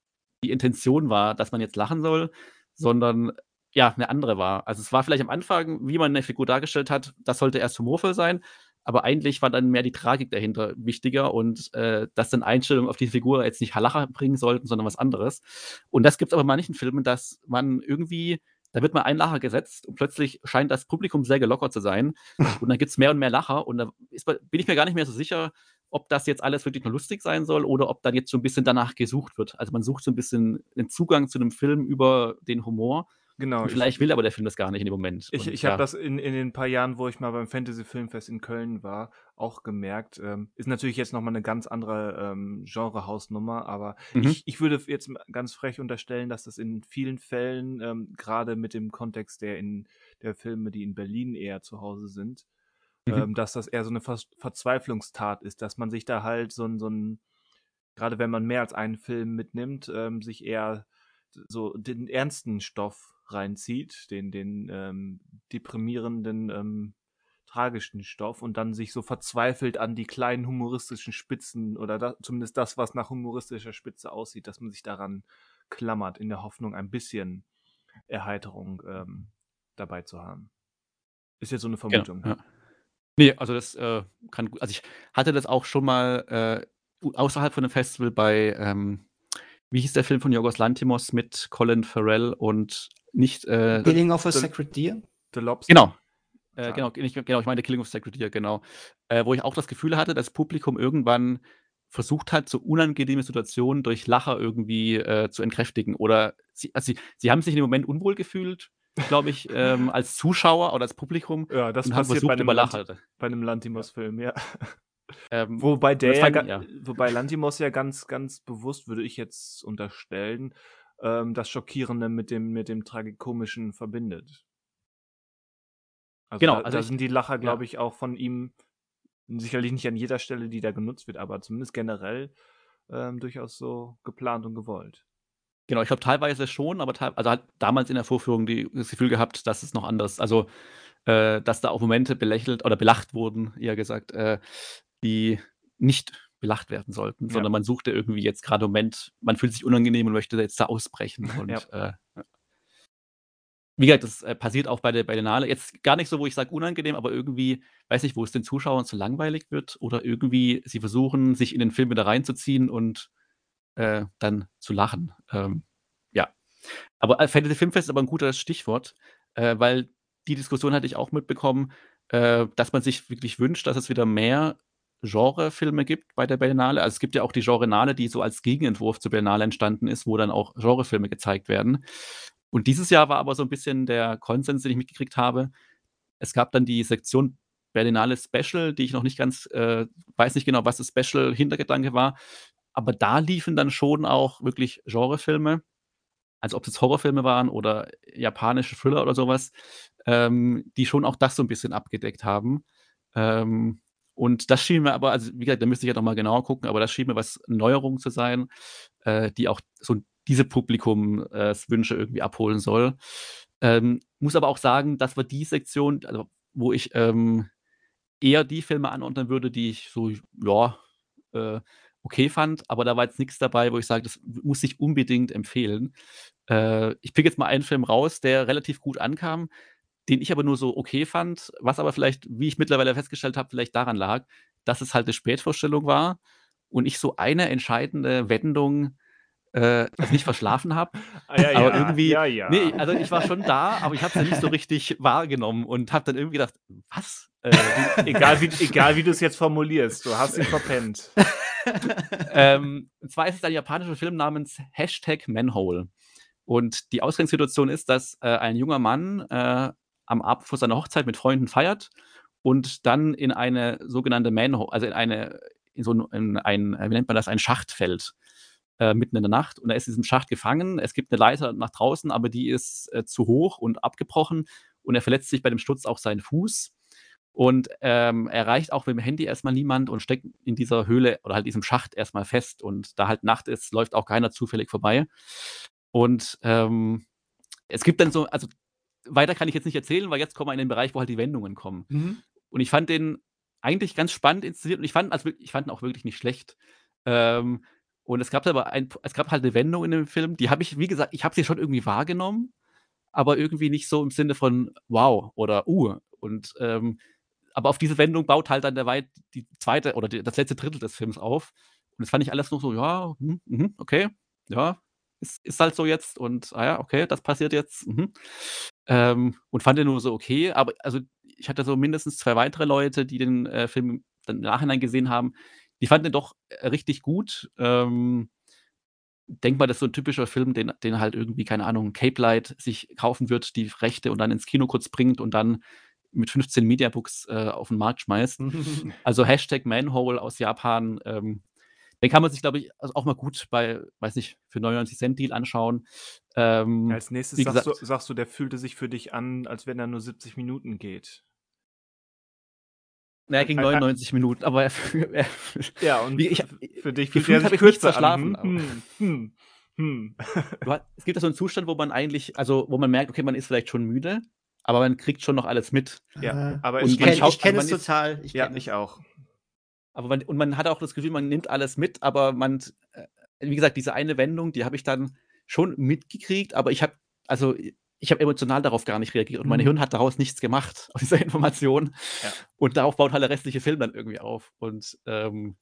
die Intention war, dass man jetzt lachen soll, sondern ja, eine andere war. Also, es war vielleicht am Anfang, wie man eine Figur dargestellt hat, das sollte erst humorvoll sein, aber eigentlich war dann mehr die Tragik dahinter wichtiger und, äh, dass dann Einstellungen auf die Figur jetzt nicht Lacher bringen sollten, sondern was anderes. Und das gibt es aber in manchen Filmen, dass man irgendwie da wird mal ein Lacher gesetzt und plötzlich scheint das Publikum sehr gelockert zu sein. und dann gibt es mehr und mehr Lacher und da ist, bin ich mir gar nicht mehr so sicher, ob das jetzt alles wirklich nur lustig sein soll oder ob dann jetzt so ein bisschen danach gesucht wird. Also man sucht so ein bisschen den Zugang zu einem Film über den Humor. Genau. Und vielleicht will aber der Film das gar nicht in dem Moment. Ich, ich ja. habe das in, in den paar Jahren, wo ich mal beim Fantasy Filmfest in Köln war, auch gemerkt. Ähm, ist natürlich jetzt nochmal eine ganz andere ähm, Genrehausnummer, aber Mhm. ich, ich würde jetzt ganz frech unterstellen, dass das in vielen Fällen, ähm, gerade mit dem Kontext der, in, der Filme, die in Berlin eher zu Hause sind, Mhm. ähm, dass das eher so eine Ver Verzweiflungstat ist, dass man sich da halt so ein, so ein gerade wenn man mehr als einen Film mitnimmt, ähm, sich eher so den ernsten Stoff reinzieht, den, den ähm, deprimierenden, ähm, tragischen Stoff und dann sich so verzweifelt an die kleinen humoristischen Spitzen oder da, zumindest das, was nach humoristischer Spitze aussieht, dass man sich daran klammert, in der Hoffnung, ein bisschen Erheiterung ähm, dabei zu haben. Ist jetzt so eine Vermutung. Genau, ja. Nee, also das äh, kann gut. Also ich hatte das auch schon mal äh, außerhalb von dem Festival bei, ähm, wie hieß der Film von Yorgos Lantimos mit Colin Farrell und nicht äh, Killing of a the- Sacred Deer? The Lobster. Genau. Äh, genau, nicht, genau, ich meine Killing of Sacred Deer, genau. Äh, wo ich auch das Gefühl hatte, dass das Publikum irgendwann versucht hat, so unangenehme Situationen durch Lacher irgendwie äh, zu entkräftigen. Oder sie, also sie, sie haben sich in dem Moment unwohl gefühlt, glaube ich, ähm, als Zuschauer oder als Publikum Ja, das und haben passiert bei versucht, einem, über Lanti Lacher. bei einem Lantimos-Film, ja. Ähm, Wobei der ja, ja. wobei Lantimos ja ganz, ganz bewusst, würde ich jetzt unterstellen, ähm, das Schockierende mit dem, mit dem Tragikomischen verbindet. Also Genau, da, also da sind die Lacher, glaube ja. ich, auch von ihm sicherlich nicht an jeder Stelle, die da genutzt wird, aber zumindest generell ähm, durchaus so geplant und gewollt. Genau, ich glaube teilweise schon, aber teil also hat damals in der Vorführung die, das Gefühl gehabt, dass es noch anders, also äh, dass da auch Momente belächelt oder belacht wurden, eher gesagt, äh, die nicht belacht werden sollten, Ja. sondern man suchte irgendwie jetzt gerade im Moment, man fühlt sich unangenehm und möchte jetzt da ausbrechen. Und Ja. äh, ja. wie gesagt, das äh, passiert auch bei der Berlinale. Jetzt gar nicht so, wo ich sage unangenehm, aber irgendwie, weiß nicht, wo es den Zuschauern zu langweilig wird oder irgendwie sie versuchen, sich in den Film wieder reinzuziehen und äh, dann zu lachen. Ähm, ja. Aber äh, Fantasy Filmfest ist aber ein guter Stichwort, äh, weil die Diskussion hatte ich auch mitbekommen, äh, dass man sich wirklich wünscht, dass es wieder mehr Genrefilme gibt bei der Berlinale. Also es gibt ja auch die Genrenale, die so als Gegenentwurf zur Berlinale entstanden ist, wo dann auch Genrefilme gezeigt werden. Und dieses Jahr war aber so ein bisschen der Konsens, den ich mitgekriegt habe. Es gab dann die Sektion Berlinale Special, die ich noch nicht ganz, äh, weiß nicht genau, was das Special-Hintergedanke war. Aber da liefen dann schon auch wirklich Genrefilme. Also ob es jetzt Horrorfilme waren oder japanische Thriller oder sowas, ähm, die schon auch das so ein bisschen abgedeckt haben. Ähm, und das schien mir aber, also wie gesagt, da müsste ich ja noch mal genauer gucken, aber das schien mir was Neuerung zu sein, äh, die auch so diese Publikumswünsche irgendwie abholen soll. Ähm, muss aber auch sagen, das war die Sektion, also wo ich ähm, eher die Filme anordnen würde, die ich so, ja, äh, okay fand, aber da war jetzt nichts dabei, wo ich sage, das muss ich unbedingt empfehlen. Äh, ich pick jetzt mal einen Film raus, der relativ gut ankam, den ich aber nur so okay fand, was aber vielleicht, wie ich mittlerweile festgestellt habe, vielleicht daran lag, dass es halt eine Spätvorstellung war und ich so eine entscheidende Wendung äh, nicht verschlafen habe. Ah, ja, Aber ja, irgendwie- ja, ja. Nee, also ich war schon da, aber ich habe es ja nicht so richtig wahrgenommen und habe dann irgendwie gedacht, was? Äh, egal, wie, egal wie du es jetzt formulierst, du hast ihn verpennt. ähm, und zwar ist es ein japanischer Film namens Hashtag Manhole. Und die Ausgangssituation ist, dass äh, ein junger Mann äh, am Abend vor seiner Hochzeit mit Freunden feiert und dann in eine sogenannte Manhole, also in eine, in so ein, in ein wie nennt man das, ein Schacht fällt. Äh, mitten in der Nacht und er ist in diesem Schacht gefangen. Es gibt eine Leiter nach draußen, aber die ist äh, zu hoch und abgebrochen und er verletzt sich bei dem Sturz auch seinen Fuß. Und ähm, erreicht auch mit dem Handy erstmal niemand und steckt in dieser Höhle oder halt diesem Schacht erstmal fest. Und da halt Nacht ist, läuft auch keiner zufällig vorbei. Und ähm, es gibt dann so, also weiter kann ich jetzt nicht erzählen, weil jetzt kommen wir in den Bereich, wo halt die Wendungen kommen. Mhm. Und ich fand den eigentlich ganz spannend inszeniert und ich fand, also ich fand ihn auch wirklich nicht schlecht. Ähm, und es gab aber ein, es gab halt eine Wendung in dem Film, die habe ich, wie gesagt, ich habe sie schon irgendwie wahrgenommen, aber irgendwie nicht so im Sinne von wow oder uh. Und ähm, aber auf diese Wendung baut halt dann der weit die zweite oder die, das letzte Drittel des Films auf. Und das fand ich alles noch so, ja, hm, mhm, okay, ja, ist, ist halt so jetzt und ah ja, okay, das passiert jetzt. Mhm. Ähm, und fand den nur so okay, aber also ich hatte so mindestens zwei weitere Leute, die den äh, Film dann im Nachhinein gesehen haben, die fanden den doch äh, richtig gut. Ähm, denk mal, das ist so ein typischer Film, den, den halt irgendwie, keine Ahnung, Cape Light sich kaufen wird, die Rechte und dann ins Kino kurz bringt und dann mit 15 Mediabooks äh, auf den Markt schmeißt. also Hashtag Manhole aus Japan. Ähm, den kann man sich, glaube ich, also auch mal gut bei, weiß nicht, für 99 Cent Deal anschauen. Ähm, Als nächstes sagst, gesagt, du, sagst du, der fühlte sich für dich an, als wenn er nur 70 Minuten geht. Naja, ging 99 Minuten, aber er, er Ja, und ich, für dich fühlt er sich kürzer verschlafen. Hm, hm, hm. es gibt ja so einen Zustand, wo man eigentlich, also wo man merkt, okay, man ist vielleicht schon müde, aber man kriegt schon noch alles mit. Ja, aber und ich kenne kenn, kenn es total. Ich ja, ich auch. Aber man, und man hat auch das Gefühl, man nimmt alles mit, aber man, äh, wie gesagt, diese eine Wendung, die habe ich dann schon mitgekriegt, aber ich habe, also ich habe emotional darauf gar nicht reagiert und mhm. mein Hirn hat daraus nichts gemacht, aus dieser Information. Ja. Und darauf baut halt der restliche Film dann irgendwie auf. Und ähm,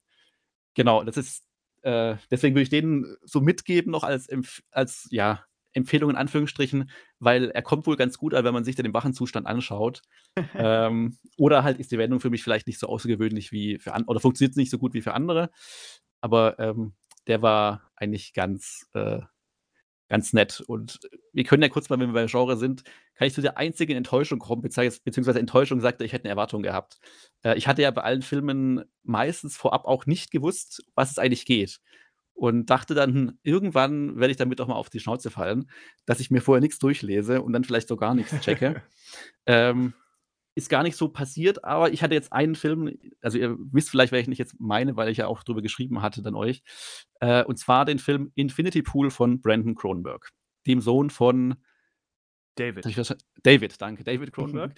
genau, das ist, äh, deswegen würde ich denen so mitgeben, noch als, als ja, Empfehlung in Anführungsstrichen, weil er kommt wohl ganz gut an, wenn man sich den wachen Zustand anschaut. ähm, oder halt ist die Wendung für mich vielleicht nicht so außergewöhnlich wie für andere, oder funktioniert nicht so gut wie für andere. Aber ähm, der war eigentlich ganz, äh, ganz nett. Und wir können ja kurz mal, wenn wir beim Genre sind, kann ich zu der einzigen Enttäuschung kommen, beziehungsweise Enttäuschung sagte, ich hätte eine Erwartung gehabt. Äh, ich hatte ja bei allen Filmen meistens vorab auch nicht gewusst, was es eigentlich geht. Und dachte dann, hm, irgendwann werde ich damit doch mal auf die Schnauze fallen, dass ich mir vorher nichts durchlese und dann vielleicht so gar nichts checke. ähm, ist gar nicht so passiert, aber ich hatte jetzt einen Film, also ihr wisst vielleicht, welchen ich jetzt meine, weil ich ja auch drüber geschrieben hatte dann euch, äh, und zwar den Film Infinity Pool von Brandon Cronenberg, dem Sohn von David. David, danke, David Cronenberg,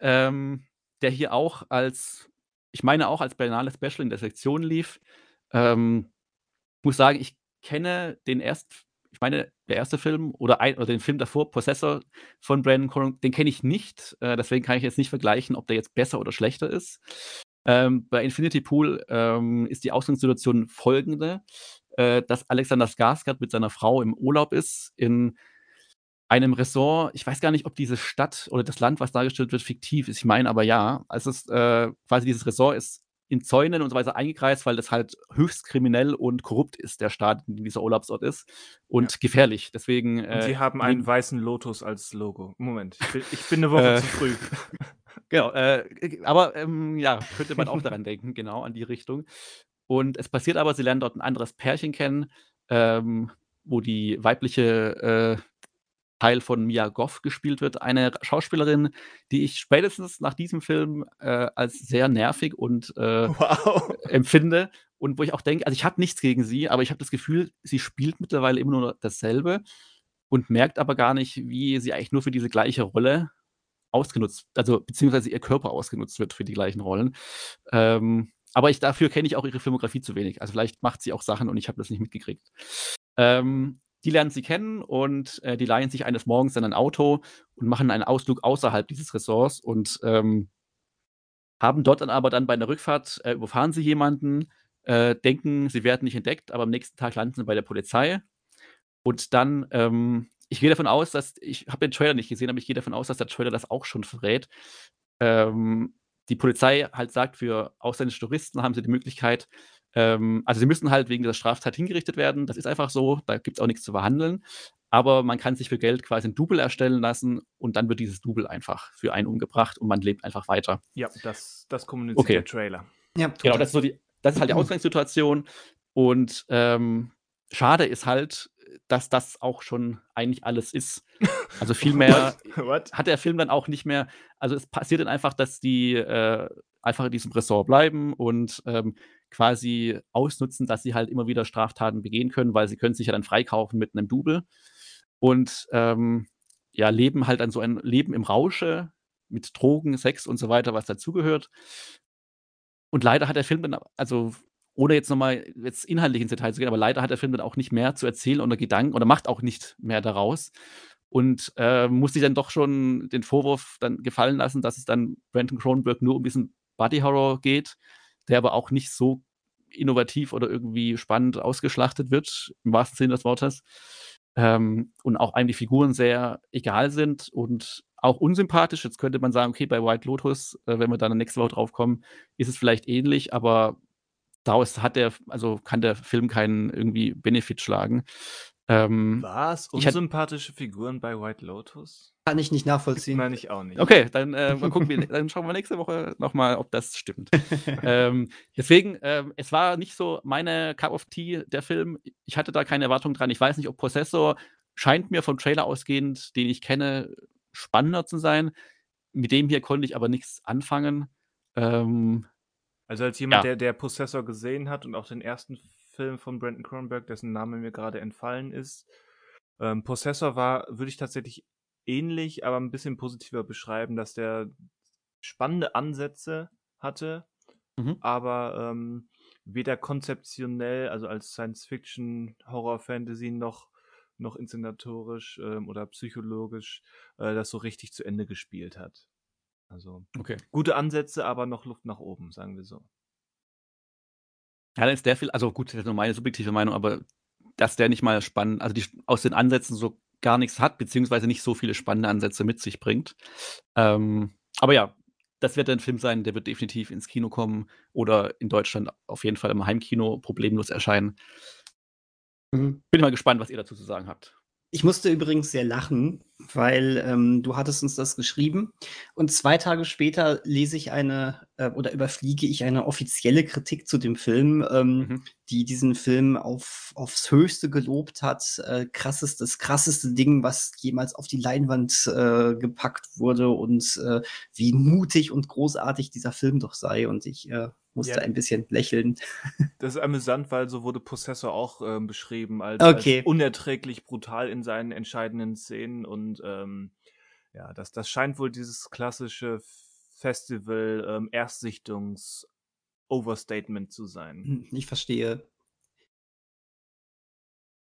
ähm, der hier auch als, ich meine auch als Berlinale Special in der Sektion lief. Ähm, muss sagen, ich kenne den erst ich meine, der erste Film oder, ein, oder den Film davor, Possessor von Brandon Cronenberg, den kenne ich nicht. Äh, deswegen kann ich jetzt nicht vergleichen, ob der jetzt besser oder schlechter ist. Ähm, bei Infinity Pool ähm, ist die Ausgangssituation folgende, äh, dass Alexander Skarsgård mit seiner Frau im Urlaub ist in einem Ressort. Ich weiß gar nicht, ob diese Stadt oder das Land, was dargestellt wird, fiktiv ist. Ich meine aber ja. Also es äh, quasi dieses Ressort ist in Zäunen und so weiter eingekreist, weil das halt höchst kriminell und korrupt ist, der Staat, in dieser Urlaubsort ist. Und ja. gefährlich. Deswegen. Und Sie äh, haben einen weißen Lotus als Logo. Moment, ich bin, ich bin eine Woche äh, zu früh. Genau, äh, aber ähm, ja, könnte man auch daran denken, genau, an die Richtung. Und es passiert aber, sie lernen dort ein anderes Pärchen kennen, ähm, wo die weibliche äh, Teil von Mia Goff gespielt wird. Eine Schauspielerin, die ich spätestens nach diesem Film äh, als sehr nervig und äh, wow. empfinde. Und wo ich auch denke, also ich habe nichts gegen sie, aber ich habe das Gefühl, sie spielt mittlerweile immer nur dasselbe und merkt aber gar nicht, wie sie eigentlich nur für diese gleiche Rolle ausgenutzt, also beziehungsweise ihr Körper ausgenutzt wird für die gleichen Rollen. Ähm, aber ich, dafür kenne ich auch ihre Filmografie zu wenig. Also vielleicht macht sie auch Sachen und ich habe das nicht mitgekriegt. Ähm, die lernen sie kennen und äh, die leihen sich eines Morgens dann ein Auto und machen einen Ausflug außerhalb dieses Ressorts und ähm, haben dort dann aber dann bei einer Rückfahrt, äh, überfahren sie jemanden, äh, denken, sie werden nicht entdeckt, aber am nächsten Tag landen sie bei der Polizei. Und dann, ähm, ich gehe davon aus, dass, ich habe den Trailer nicht gesehen, aber ich gehe davon aus, dass der Trailer das auch schon verrät. Ähm, die Polizei halt sagt, für ausländische Touristen haben sie die Möglichkeit, ähm, also sie müssen halt wegen dieser Straftat hingerichtet werden. Das ist einfach so, da gibt es auch nichts zu verhandeln. Aber man kann sich für Geld quasi ein Double erstellen lassen und dann wird dieses Double einfach für einen umgebracht und man lebt einfach weiter. Ja, das, das kommuniziert okay. der Trailer. Ja, genau, das ist, so die, das ist halt die Ausgangssituation. Und ähm, schade ist halt, dass das auch schon eigentlich alles ist. Also viel mehr hat der Film dann auch nicht mehr. Also es passiert dann einfach, dass die äh, einfach in diesem Ressort bleiben und ähm, quasi ausnutzen, dass sie halt immer wieder Straftaten begehen können, weil sie können sich ja dann freikaufen mit einem Double und ähm, ja, leben halt an so ein Leben im Rausche mit Drogen, Sex und so weiter, was dazugehört. Und leider hat der Film dann, also ohne jetzt nochmal jetzt inhaltlich ins Detail zu gehen, aber leider hat der Film dann auch nicht mehr zu erzählen oder Gedanken oder macht auch nicht mehr daraus. Und äh, muss sich dann doch schon den Vorwurf dann gefallen lassen, dass es dann Brandon Cronenberg nur um diesen Body Horror geht, der aber auch nicht so innovativ oder irgendwie spannend ausgeschlachtet wird, im wahrsten Sinne des Wortes. ähm, und auch einem die Figuren sehr egal sind und auch unsympathisch. Jetzt könnte man sagen, okay, bei White Lotus, äh, wenn wir dann nächste Woche drauf kommen, ist es vielleicht ähnlich, aber daraus hat der, also kann der Film keinen irgendwie Benefit schlagen. Ähm, Was? ich hat- Unsympathische Figuren bei White Lotus? Kann ich nicht nachvollziehen. Meine ich auch nicht. okay, dann, äh, mal gucken wir, dann schauen wir nächste Woche nochmal, ob das stimmt. ähm, deswegen, ähm, es war nicht so meine Cup of Tea, der Film. Ich hatte da keine Erwartung dran. Ich weiß nicht, ob Possessor scheint mir vom Trailer ausgehend, den ich kenne, spannender zu sein. Mit dem hier konnte ich aber nichts anfangen. Ähm, Also als jemand, Ja. der, der Possessor gesehen hat und auch den ersten Film von Brandon Cronenberg, dessen Name mir gerade entfallen ist. Ähm, Possessor war, würde ich tatsächlich ähnlich, aber ein bisschen positiver beschreiben, dass der spannende Ansätze hatte, Mhm. aber ähm, weder konzeptionell, also als Science-Fiction, Horror, Fantasy, noch, noch inszenatorisch ähm, oder psychologisch äh, das so richtig zu Ende gespielt hat. Also okay. gute Ansätze, aber noch Luft nach oben, sagen wir so. Ja, dann ist der Film, also gut, das ist nur meine subjektive Meinung, aber dass der nicht mal spannend, also die, aus den Ansätzen so gar nichts hat, beziehungsweise nicht so viele spannende Ansätze mit sich bringt. Ähm, aber ja, das wird ein Film sein, der wird definitiv ins Kino kommen oder in Deutschland auf jeden Fall im Heimkino problemlos erscheinen. Mhm. Bin mal gespannt, was ihr dazu zu sagen habt. Ich musste übrigens sehr lachen, weil ähm, du hattest uns das geschrieben und zwei Tage später lese ich eine äh, oder überfliege ich eine offizielle Kritik zu dem Film, ähm, Mhm. die diesen Film auf, aufs Höchste gelobt hat. Äh, krassest, das krasseste Ding, was jemals auf die Leinwand äh, gepackt wurde und äh, wie mutig und großartig dieser Film doch sei. Und ich äh, musste Ja. ein bisschen lächeln. Das ist amüsant, weil so wurde Possessor auch ähm, beschrieben als, Okay. als unerträglich brutal in seinen entscheidenden Szenen und ähm, ja, das, das scheint wohl dieses klassische Festival ähm, Erstsichtungs Overstatement zu sein. Hm, Ich verstehe.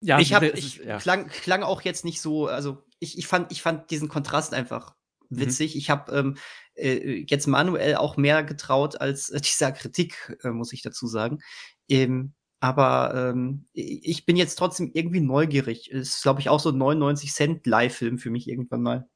Ja, ich habe, ich ist- ja. klang, klang auch jetzt nicht so, also ich, ich fand, ich fand diesen Kontrast einfach Mhm. witzig. Ich habe ähm, äh, jetzt manuell auch mehr getraut als äh, dieser Kritik, äh, muss ich dazu sagen. Ähm, aber ähm, ich bin jetzt trotzdem irgendwie neugierig. Ist, glaube ich, auch so ein 99 Cent Live-Film für mich irgendwann mal.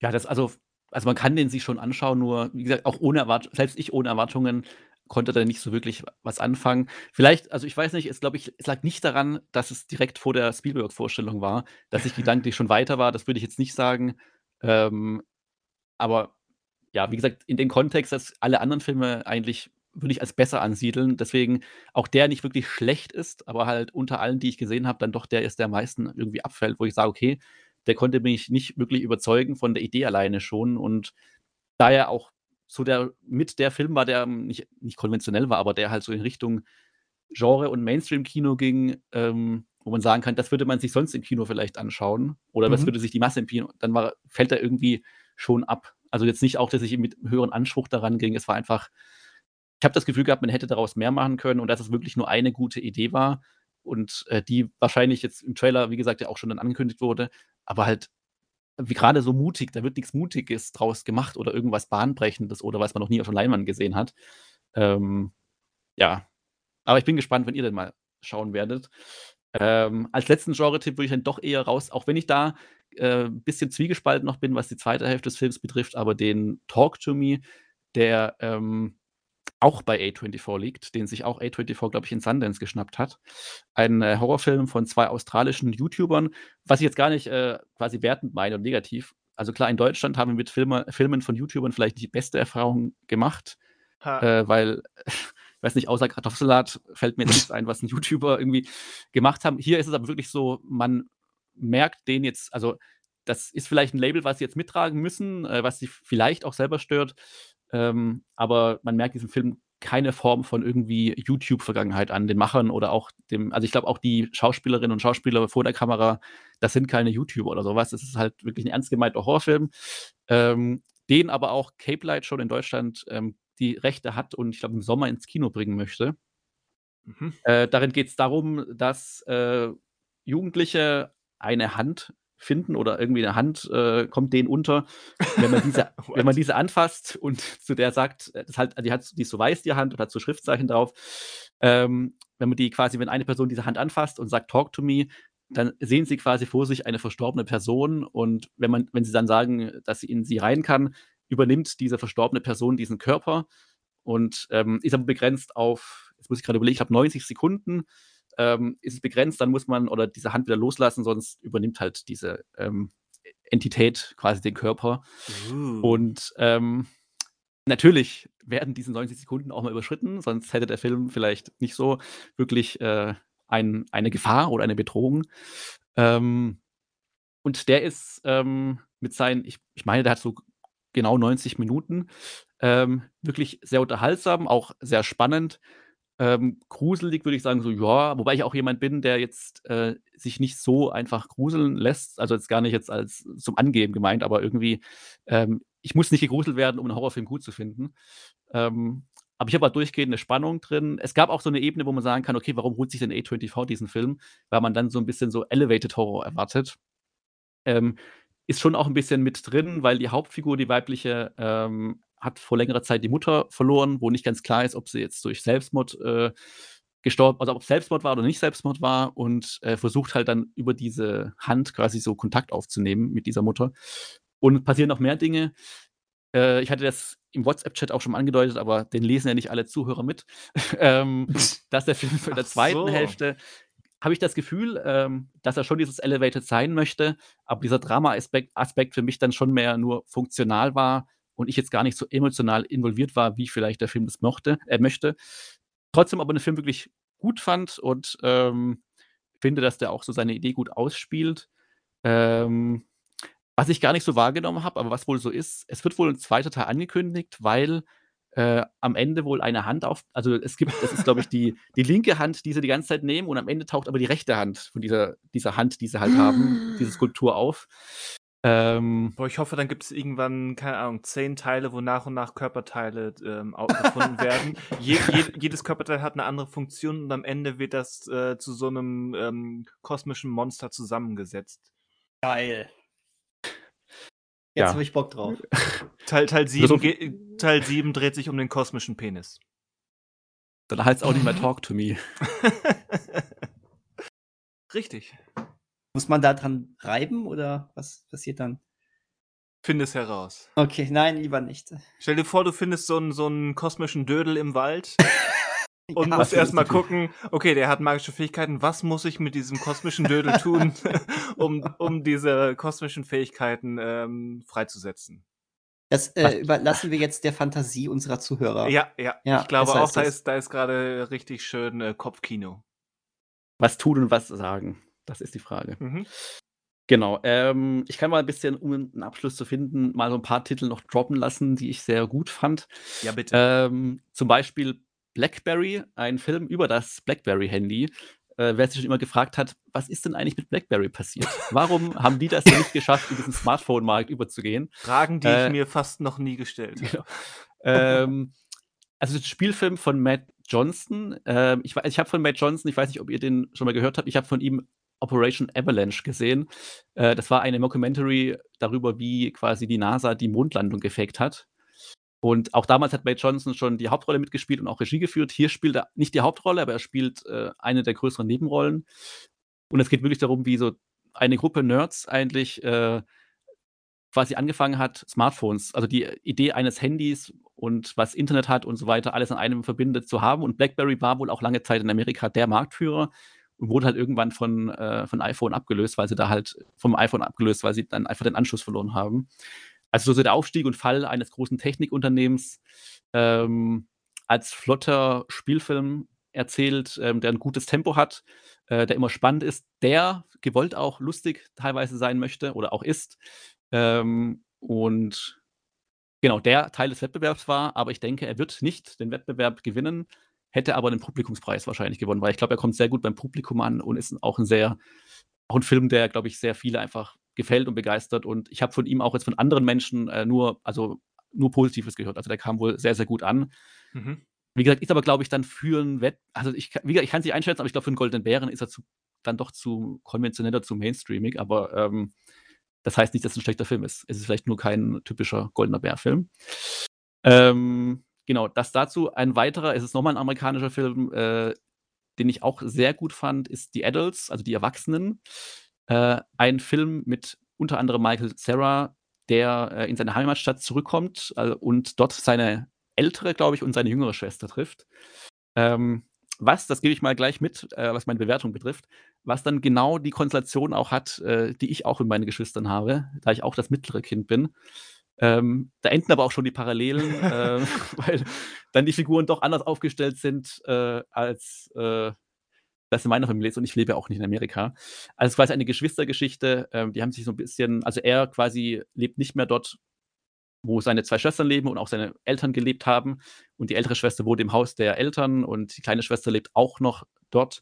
Ja, das also also man kann den sich schon anschauen, nur wie gesagt, auch ohne Erwart selbst ich ohne Erwartungen konnte da nicht so wirklich was anfangen. Vielleicht also ich weiß nicht, es glaube ich es lag nicht daran, dass es direkt vor der Spielberg-Vorstellung war, dass ich gedanklich schon weiter war, das würde ich jetzt nicht sagen. Ähm, aber ja, wie gesagt, in dem Kontext, dass alle anderen Filme eigentlich würde ich als besser ansiedeln. Deswegen auch der nicht wirklich schlecht ist, aber halt unter allen, die ich gesehen habe, dann doch der ist, der am meisten irgendwie abfällt, wo ich sage, okay, der konnte mich nicht wirklich überzeugen von der Idee alleine schon. Und da er auch so der mit der Film war, der nicht, nicht konventionell war, aber der halt so in Richtung Genre und Mainstream-Kino ging, ähm, wo man sagen kann, das würde man sich sonst im Kino vielleicht anschauen oder das Mhm. würde sich die Masse im Kino, dann war, fällt er irgendwie schon ab. Also jetzt nicht auch, dass ich mit höheren Anspruch daran ging. Es war einfach, ich habe das Gefühl gehabt, man hätte daraus mehr machen können und dass es wirklich nur eine gute Idee war und äh, die wahrscheinlich jetzt im Trailer, wie gesagt, ja auch schon dann angekündigt wurde, aber halt wie gerade so mutig, da wird nichts Mutiges draus gemacht oder irgendwas Bahnbrechendes oder was man noch nie auf der Leinwand gesehen hat. Ähm, ja, aber ich bin gespannt, wenn ihr denn mal schauen werdet. Ähm, als letzten Genre-Tipp würde ich dann doch eher raus, auch wenn ich da äh, ein bisschen zwiegespalten noch bin, was die zweite Hälfte des Films betrifft, aber den Talk to Me, der ähm, auch bei A24 liegt, den sich auch A24, glaube ich, in Sundance geschnappt hat. Ein äh, Horrorfilm von zwei australischen YouTubern, was ich jetzt gar nicht äh, quasi wertend meine und negativ. Also klar, in Deutschland haben wir mit Filme, Filmen von YouTubern vielleicht nicht die beste Erfahrung gemacht, äh, weil, ich weiß nicht, außer Kartoffelsalat fällt mir nichts ein, was ein YouTuber irgendwie gemacht haben. Hier ist es aber wirklich so, man merkt den jetzt, also das ist vielleicht ein Label, was sie jetzt mittragen müssen, äh, was sie vielleicht auch selber stört, ähm, aber man merkt diesem Film keine Form von irgendwie YouTube-Vergangenheit an den Machern oder auch dem, also ich glaube auch die Schauspielerinnen und Schauspieler vor der Kamera, das sind keine YouTuber oder sowas. Das ist halt wirklich ein ernst gemeinter Horrorfilm, ähm, den aber auch Cape Light schon in Deutschland ähm, die Rechte hat und ich glaube im Sommer ins Kino bringen möchte. Mhm. Äh, darin geht es darum, dass äh, Jugendliche eine Hand finden oder irgendwie eine Hand äh, kommt denen unter, wenn man diese, wenn man diese anfasst und zu der sagt, äh, das halt, die, hat, die ist so weiß, die Hand und hat so Schriftzeichen drauf. Ähm, wenn man die quasi, wenn eine Person diese Hand anfasst und sagt, talk to me, dann sehen sie quasi vor sich eine verstorbene Person und wenn man, wenn sie dann sagen, dass sie in sie rein kann, übernimmt diese verstorbene Person diesen Körper und ähm, ist aber begrenzt auf, jetzt muss ich gerade überlegen, ich habe 90 Sekunden, ähm, ist es begrenzt, dann muss man oder diese Hand wieder loslassen, sonst übernimmt halt diese ähm, Entität quasi den Körper. Uh. Und ähm, natürlich werden diese 90 Sekunden auch mal überschritten, sonst hätte der Film vielleicht nicht so wirklich äh, ein, eine Gefahr oder eine Bedrohung. Ähm, und der ist ähm, mit seinen, ich, ich meine, der hat so genau 90 Minuten, ähm, wirklich sehr unterhaltsam, auch sehr spannend. Ähm, gruselig würde ich sagen, so ja, wobei ich auch jemand bin, der jetzt äh, sich nicht so einfach gruseln lässt. Also jetzt gar nicht jetzt als zum Angeben gemeint, aber irgendwie, ähm, ich muss nicht gegruselt werden, um einen Horrorfilm gut zu finden. Ähm, aber ich habe halt durchgehend eine Spannung drin. Es gab auch so eine Ebene, wo man sagen kann, okay, warum holt sich denn A24 diesen Film? Weil man dann so ein bisschen so Elevated Horror erwartet. Ähm, ist schon auch ein bisschen mit drin, weil die Hauptfigur, die weibliche, ähm, hat vor längerer Zeit die Mutter verloren, wo nicht ganz klar ist, ob sie jetzt durch Selbstmord äh, gestorben, also ob Selbstmord war oder nicht Selbstmord war und äh, versucht halt dann über diese Hand quasi so Kontakt aufzunehmen mit dieser Mutter. Und passieren noch mehr Dinge. Äh, ich hatte das im WhatsApp-Chat auch schon angedeutet, aber den lesen ja nicht alle Zuhörer mit, ähm, dass der Film in der zweiten so. Hälfte habe ich das Gefühl, ähm, dass er schon dieses Elevated sein möchte, aber dieser Drama-Aspekt Aspekt für mich dann schon mehr nur funktional war und ich jetzt gar nicht so emotional involviert war, wie vielleicht der Film das mochte, äh, möchte. Trotzdem aber den Film wirklich gut fand und ähm, finde, dass der auch so seine Idee gut ausspielt. Ähm, was ich gar nicht so wahrgenommen habe, aber was wohl so ist, es wird wohl ein zweiter Teil angekündigt, weil äh, am Ende wohl eine Hand auf, also es gibt, das ist glaube ich die, die linke Hand, die sie die ganze Zeit nehmen und am Ende taucht aber die rechte Hand von dieser, dieser Hand, die sie halt haben, diese Skulptur auf. Ähm, Boah, ich hoffe, dann gibt es irgendwann, keine Ahnung, zehn Teile, wo nach und nach Körperteile ähm, gefunden werden. Je, je, jedes Körperteil hat eine andere Funktion und am Ende wird das äh, zu so einem ähm, kosmischen Monster zusammengesetzt. Geil. Jetzt Ja. habe ich Bock drauf. Teil, Teil, so 7 viel- ge- Teil 7 dreht sich um den kosmischen Penis. dann heißt es auch nicht mehr Talk to Me. Richtig. Muss man da dran reiben oder was passiert dann? Finde es heraus. Okay, nein, lieber nicht. Stell dir vor, du findest so einen, so einen kosmischen Dödel im Wald und Ja, musst was erstmal gucken, okay, der hat magische Fähigkeiten, was muss ich mit diesem kosmischen Dödel tun, um, um diese kosmischen Fähigkeiten ähm, freizusetzen? Das äh, überlassen wir jetzt der Fantasie unserer Zuhörer. Ja, ja, Ja, ich glaube auch, da das. ist, da ist gerade richtig schön äh, Kopfkino. Was tun und was sagen? Das ist die Frage. Mhm. Genau. Ähm, ich kann mal ein bisschen, um einen Abschluss zu finden, mal so ein paar Titel noch droppen lassen, die ich sehr gut fand. Ja, bitte. Ähm, zum Beispiel Blackberry, ein Film über das Blackberry-Handy. Äh, wer sich schon immer gefragt hat, was ist denn eigentlich mit Blackberry passiert? Warum haben die das denn nicht geschafft, in diesen Smartphone-Markt überzugehen? Fragen, die äh, ich mir fast noch nie gestellt habe. Genau. ähm, also das Spielfilm von Matt Johnson. Ähm, ich ich habe von Matt Johnson, ich weiß nicht, ob ihr den schon mal gehört habt, ich habe von ihm Operation Avalanche gesehen. Äh, das war eine Mockumentary darüber, wie quasi die NASA die Mondlandung gefaked hat. Und auch damals hat Matt Johnson schon die Hauptrolle mitgespielt und auch Regie geführt. Hier spielt er nicht die Hauptrolle, aber er spielt äh, eine der größeren Nebenrollen. Und es geht wirklich darum, wie so eine Gruppe Nerds eigentlich äh, quasi angefangen hat, Smartphones, also die Idee eines Handys und was Internet hat und so weiter, alles an einem verbindet zu haben. Und BlackBerry war wohl auch lange Zeit in Amerika der Marktführer und wurde halt irgendwann von, äh, von iPhone abgelöst, weil sie da halt vom iPhone abgelöst, weil sie dann einfach den Anschluss verloren haben. Also so der Aufstieg und Fall eines großen Technikunternehmens ähm, als flotter Spielfilm erzählt, ähm, der ein gutes Tempo hat, äh, der immer spannend ist, der gewollt auch lustig teilweise sein möchte oder auch ist. Ähm, und genau, der Teil des Wettbewerbs war, aber ich denke, er wird nicht den Wettbewerb gewinnen, hätte aber den Publikumspreis wahrscheinlich gewonnen, weil ich glaube, er kommt sehr gut beim Publikum an und ist auch ein sehr, auch ein Film, der, glaube ich, sehr viele einfach gefällt und begeistert. Und ich habe von ihm auch jetzt von anderen Menschen äh, nur, also nur Positives gehört. Also der kam wohl sehr, sehr gut an. Mhm. Wie gesagt, ist aber, glaube ich, dann für einen Wett, also ich, kann- wie gesagt, ich kann es nicht einschätzen, aber ich glaube, für einen Goldenen Bären ist er zu, dann doch zu konventioneller, zu mainstreamig, aber ähm, das heißt nicht, dass es ein schlechter Film ist. Es ist vielleicht nur kein typischer Goldener Bär-Film. Ähm, genau, das dazu. Ein weiterer, es ist nochmal ein amerikanischer Film, äh, den ich auch sehr gut fand, ist The Adults, also die Erwachsenen. Äh, ein Film mit unter anderem Michael Cera, der äh, in seine Heimatstadt zurückkommt äh, und dort seine ältere, glaube ich, und seine jüngere Schwester trifft. Ähm, was, das gebe ich mal gleich mit, äh, was meine Bewertung betrifft, was dann genau die Konstellation auch hat, äh, die ich auch mit meinen Geschwistern habe, da ich auch das mittlere Kind bin. Ähm, da enden aber auch schon die Parallelen, äh, weil dann die Figuren doch anders aufgestellt sind, äh, als äh, das in meiner Familie ist und ich lebe auch nicht in Amerika. Also es ist quasi eine Geschwistergeschichte, ähm, die haben sich so ein bisschen, also er quasi lebt nicht mehr dort, wo seine zwei Schwestern leben und auch seine Eltern gelebt haben. Und die ältere Schwester wohnt im Haus der Eltern und die kleine Schwester lebt auch noch dort.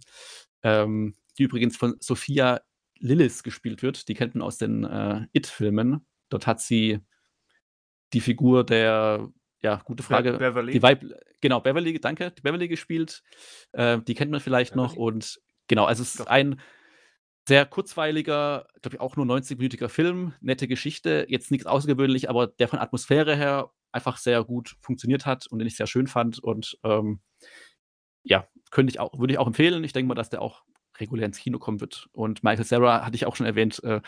Ähm, die übrigens von Sophia Lillis gespielt wird. Die kennt man aus den äh, It-Filmen. Dort hat sie die Figur der, ja, gute Frage. Be Beverly. Die Weib genau, Beverly, danke, die Beverly gespielt. Äh, die kennt man vielleicht Beverly? noch. Und genau, also es ist Doch. ein sehr kurzweiliger, glaube ich, auch nur 90-minütiger Film, nette Geschichte, jetzt nichts außergewöhnlich, aber der von Atmosphäre her einfach sehr gut funktioniert hat und den ich sehr schön fand. Und ähm, ja, könnte ich auch, würde ich auch empfehlen. Ich denke mal, dass der auch regulär ins Kino kommen wird. Und Michael Sarah hatte ich auch schon erwähnt äh,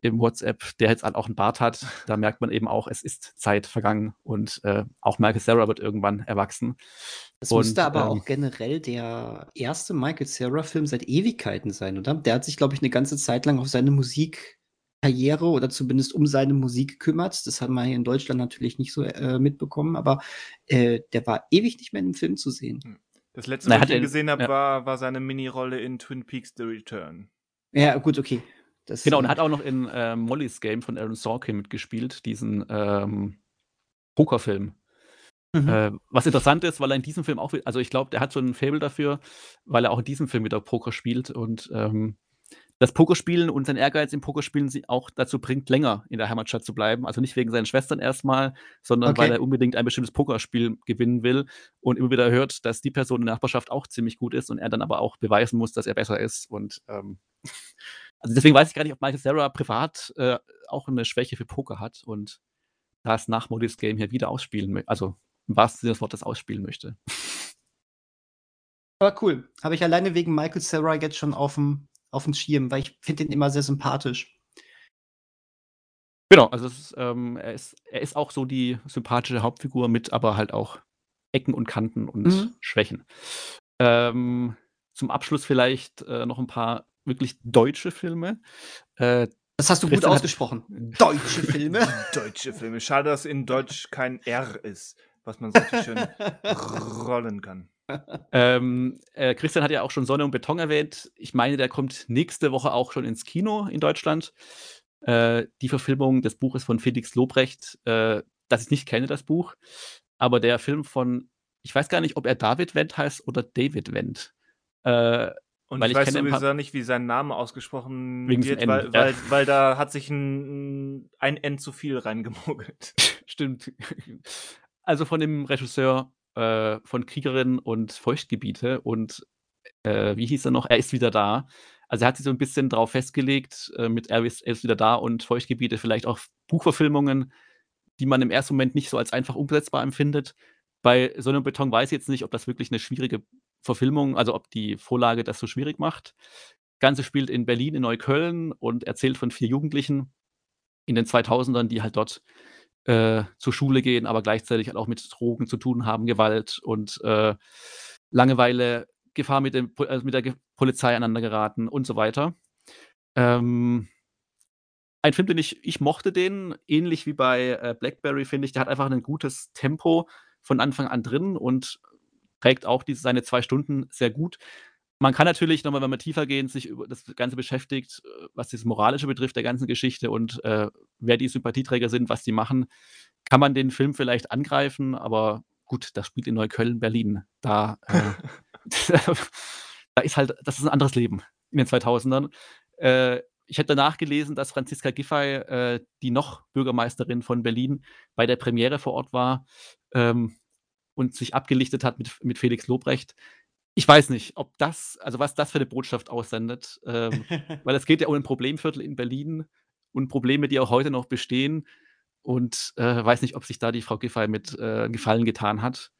im WhatsApp, der jetzt halt auch einen Bart hat. Da merkt man eben auch, es ist Zeit vergangen und äh, auch Michael Sarah wird irgendwann erwachsen. Das Und, müsste aber ähm, auch generell der erste Michael Cera-Film seit Ewigkeiten sein, oder? Der hat sich, glaube ich, eine ganze Zeit lang auf seine Musikkarriere oder zumindest um seine Musik gekümmert. Das haben wir hier in Deutschland natürlich nicht so äh, mitbekommen, aber äh, der war ewig nicht mehr in einem Film zu sehen. Das letzte, Na, was ich ihn er- gesehen habe, ja. war, war seine Minirolle in Twin Peaks The Return. Ja, gut, okay. Das, Genau, und äh, er hat auch noch in ähm, Molly's Game von Aaron Sorkin mitgespielt, diesen ähm, Pokerfilm. mhm. Äh, was interessant ist, weil er in diesem Film auch, also ich glaube, der hat so ein Fable dafür, weil er auch in diesem Film wieder Poker spielt und ähm, das Pokerspielen und sein Ehrgeiz im Pokerspielen sie auch dazu bringt, länger in der Heimatstadt zu bleiben. Also nicht wegen seinen Schwestern erstmal, sondern Okay. weil er unbedingt ein bestimmtes Pokerspiel gewinnen will und immer wieder hört, dass die Person in der Nachbarschaft auch ziemlich gut ist und er dann aber auch beweisen muss, dass er besser ist. Und ähm, also deswegen weiß ich gar nicht, ob Michael Sarah privat äh, auch eine Schwäche für Poker hat und das nach Modis Game hier wieder ausspielen möchte. Also im wahrsten Sinne des Wortes ausspielen möchte. Aber cool. Habe ich alleine wegen Michael Cera jetzt schon auf dem auf dem Schirm, weil ich finde den immer sehr sympathisch. Genau, also es ist, ähm, er, ist, er ist auch so die sympathische Hauptfigur mit, aber halt auch Ecken und Kanten und Mhm. Schwächen. Ähm, zum Abschluss vielleicht äh, noch ein paar wirklich deutsche Filme. Äh, Das hast du Christian gut ausgesprochen. Deutsche Filme. Deutsche Filme. Schade, dass in Deutsch kein R ist, was man so schön rollen kann. Ähm, äh, Christian hat ja auch schon Sonne und Beton erwähnt. Ich meine, der kommt nächste Woche auch schon ins Kino in Deutschland. Äh, die Verfilmung des Buches von Felix Lobrecht, äh, das ich nicht kenne, das Buch. Aber der Film von, ich weiß gar nicht, ob er David Wendt heißt oder David Wendt. Äh, Und Weil ich weiß sowieso nicht, wie sein Name ausgesprochen wird, diesem weil, N, ja. weil, weil da hat sich ein, ein N zu viel reingemogelt. Stimmt. Also von dem Regisseur äh, von Kriegerin und Feuchtgebiete und äh, wie hieß er noch? Er ist wieder da. Also er hat sich so ein bisschen darauf festgelegt, äh, mit er ist, er ist wieder da und Feuchtgebiete vielleicht auch Buchverfilmungen, die man im ersten Moment nicht so als einfach umsetzbar empfindet. Bei Sonne und Beton weiß ich jetzt nicht, ob das wirklich eine schwierige Verfilmung, also ob die Vorlage das so schwierig macht. Das Ganze spielt in Berlin, in Neukölln und erzählt von vier Jugendlichen in den 2000ern, die halt dort äh, zur Schule gehen, aber gleichzeitig halt auch mit Drogen zu tun haben, Gewalt und äh, Langeweile, Gefahr mit, dem, also mit der Polizei aneinander geraten und so weiter. Ähm, ein Film, den ich, ich mochte den, ähnlich wie bei äh, Blackberry, finde ich, der hat einfach ein gutes Tempo von Anfang an drin und trägt auch diese, seine zwei Stunden sehr gut. Man kann natürlich nochmal, wenn man tiefer gehen, sich über das Ganze beschäftigt, äh, was das Moralische betrifft, der ganzen Geschichte und äh, wer die Sympathieträger sind, was die machen, kann man den Film vielleicht angreifen, aber gut, das spielt in Neukölln, Berlin. Da, äh, da ist halt, das ist ein anderes Leben in den 2000ern. Äh, ich hätte danach gelesen, dass Franziska Giffey, äh, die noch Bürgermeisterin von Berlin, bei der Premiere vor Ort war ähm, und sich abgelichtet hat mit, mit Felix Lobrecht. Ich weiß nicht, ob das, also was das für eine Botschaft aussendet, ähm, weil es geht ja um ein Problemviertel in Berlin und Probleme, die auch heute noch bestehen. und äh, weiß nicht, ob sich da die Frau Giffey mit äh, Gefallen getan hat.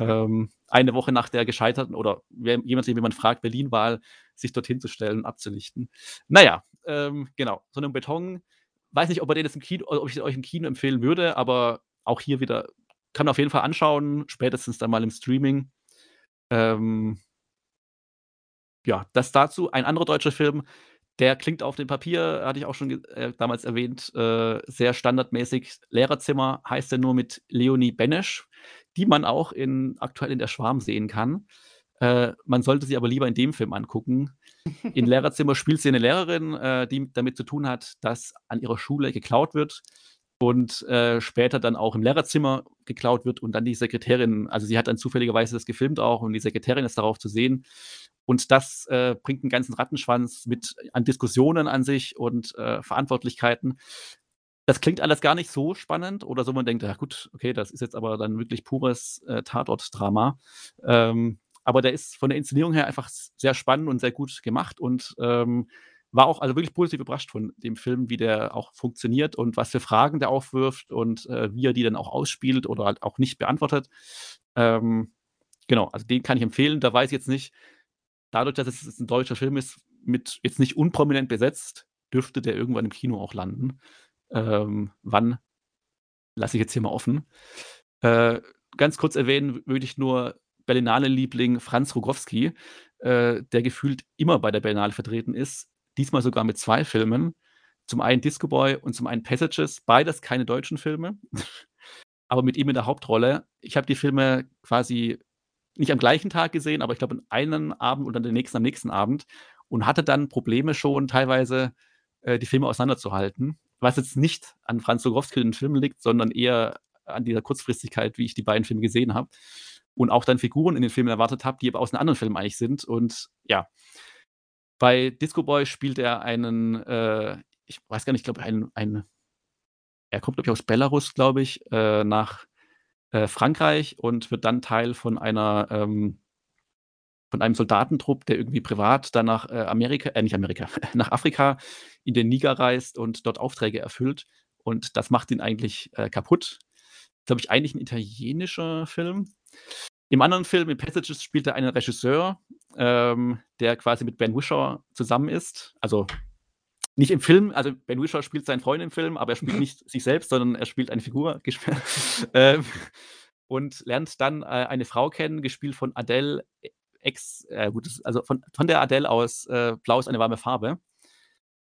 ähm, eine Woche nach der gescheiterten oder jemand, den man fragt, Berlin-Wahl, sich dorthin zu stellen und abzulichten. Naja, ähm, genau, so einem Beton. Weiß nicht, ob, den im Kino, ob ich euch im Kino empfehlen würde, aber auch hier wieder kann man auf jeden Fall anschauen, spätestens dann mal im Streaming. Ähm, ja, das dazu. Ein anderer deutscher Film, der klingt auf dem Papier, hatte ich auch schon äh, damals erwähnt, äh, sehr standardmäßig. Lehrerzimmer heißt er nur mit Leonie Benesch, die man auch in, aktuell in der Schwarm sehen kann. Äh, man sollte sie aber lieber in dem Film angucken. In Lehrerzimmer spielt sie eine Lehrerin, äh, die damit zu tun hat, dass an ihrer Schule geklaut wird und äh, später dann auch im Lehrerzimmer geklaut wird und dann die Sekretärin, also sie hat dann zufälligerweise das gefilmt auch und die Sekretärin ist darauf zu sehen. Und das äh, bringt einen ganzen Rattenschwanz mit an Diskussionen an sich und äh, Verantwortlichkeiten. Das klingt alles gar nicht so spannend oder so, man denkt, ja gut, okay, das ist jetzt aber dann wirklich pures äh, Tatort-Drama. Ähm, aber der ist von der Inszenierung her einfach sehr spannend und sehr gut gemacht und ähm, war auch also wirklich positiv überrascht von dem Film, wie der auch funktioniert und was für Fragen der aufwirft und äh, wie er die dann auch ausspielt oder halt auch nicht beantwortet. Ähm, genau, also den kann ich empfehlen. Da weiß ich jetzt nicht, dadurch, dass es ein deutscher Film ist, mit jetzt nicht unprominent besetzt, dürfte der irgendwann im Kino auch landen. Ähm, wann, lasse ich jetzt hier mal offen. Äh, ganz kurz erwähnen würde ich nur Berlinale-Liebling Franz Rogowski, äh, der gefühlt immer bei der Berlinale vertreten ist, Diesmal sogar mit zwei Filmen. Zum einen Disco Boy und zum einen Passages. Beides keine deutschen Filme, aber mit ihm in der Hauptrolle. Ich habe die Filme quasi nicht am gleichen Tag gesehen, aber ich glaube, an einem Abend und dann den nächsten am nächsten Abend und hatte dann Probleme schon teilweise, äh, die Filme auseinanderzuhalten. Was jetzt nicht an Franz Rogowski in den Filmen liegt, sondern eher an dieser Kurzfristigkeit, wie ich die beiden Filme gesehen habe. Und auch dann Figuren in den Filmen erwartet habe, die aber aus einem anderen Film eigentlich sind. Und ja, bei Disco Boy spielt er einen, äh, ich weiß gar nicht, ich glaube, ein, ein, er kommt, glaube ich, aus Belarus, glaube ich, äh, nach äh, Frankreich und wird dann Teil von einer, ähm, von einem Soldatentrupp, der irgendwie privat dann nach äh, Amerika, äh, nicht Amerika, nach Afrika in den Niger reist und dort Aufträge erfüllt. Und das macht ihn eigentlich äh, kaputt. Glaube ich, eigentlich ein italienischer Film. Im anderen Film, in Passages, spielt er einen Regisseur, ähm, der quasi mit Ben Wishaw zusammen ist. Also nicht im Film, also Ben Wishaw spielt seinen Freund im Film, aber er spielt nicht sich selbst, sondern er spielt eine Figur. ähm, und lernt dann äh, eine Frau kennen, gespielt von Adele ex, äh, gut, also von, von der Adele aus äh, Blau ist eine warme Farbe.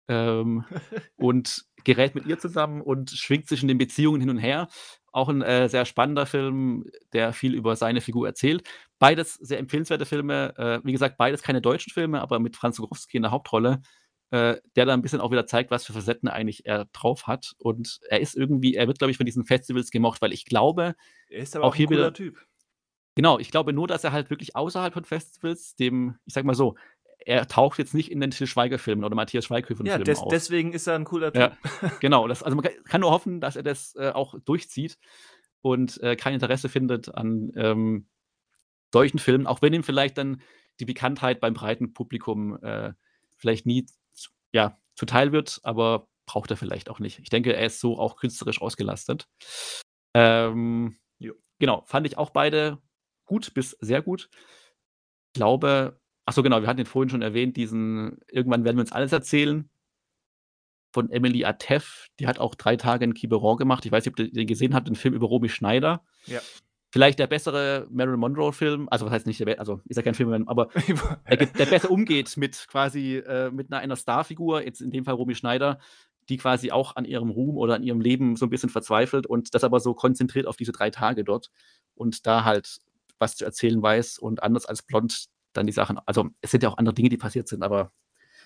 Ähm, und gerät mit ihr zusammen und schwingt zwischen den Beziehungen hin und her. Auch ein äh, sehr spannender Film, der viel über seine Figur erzählt. Beides sehr empfehlenswerte Filme. Äh, wie gesagt, beides keine deutschen Filme, aber mit Franz Rogowski in der Hauptrolle, äh, der da ein bisschen auch wieder zeigt, was für Facetten eigentlich er drauf hat. Und er ist irgendwie, er wird, glaube ich, von diesen Festivals gemocht, weil ich glaube, er ist aber auch, auch hier ein wieder, Typ. Genau, ich glaube nur, dass er halt wirklich außerhalb von Festivals dem, ich sag mal so, er taucht jetzt nicht in den Til Schweiger-Filmen oder Matthias Schweighöfer-Filmen ja, auf. deswegen ist er ein cooler Typ. Ja, genau. Das, also man kann nur hoffen, dass er das äh, auch durchzieht und äh, kein Interesse findet an ähm, solchen Filmen, auch wenn ihm vielleicht dann die Bekanntheit beim breiten Publikum äh, vielleicht nie ja, zuteil wird, aber braucht er vielleicht auch nicht. Ich denke, er ist so auch künstlerisch ausgelastet. Ähm, genau, fand ich auch beide gut bis sehr gut. Ich glaube, Achso, genau, wir hatten ihn vorhin schon erwähnt, diesen Irgendwann werden wir uns alles erzählen von Emily Atef. Die hat auch drei Tage in Quiberon gemacht. Ich weiß nicht, ob ihr den gesehen habt, den Film über Romy Schneider. Ja. Vielleicht der bessere Marilyn Monroe-Film, also was heißt nicht der, also ist ja kein Film, aber der, der, besser umgeht mit quasi äh, mit einer, einer Starfigur, jetzt in dem Fall Romy Schneider, die quasi auch an ihrem Ruhm oder an ihrem Leben so ein bisschen verzweifelt und das aber so konzentriert auf diese drei Tage dort und da halt was zu erzählen weiß und anders als Blond dann die Sachen. Also es sind ja auch andere Dinge, die passiert sind, aber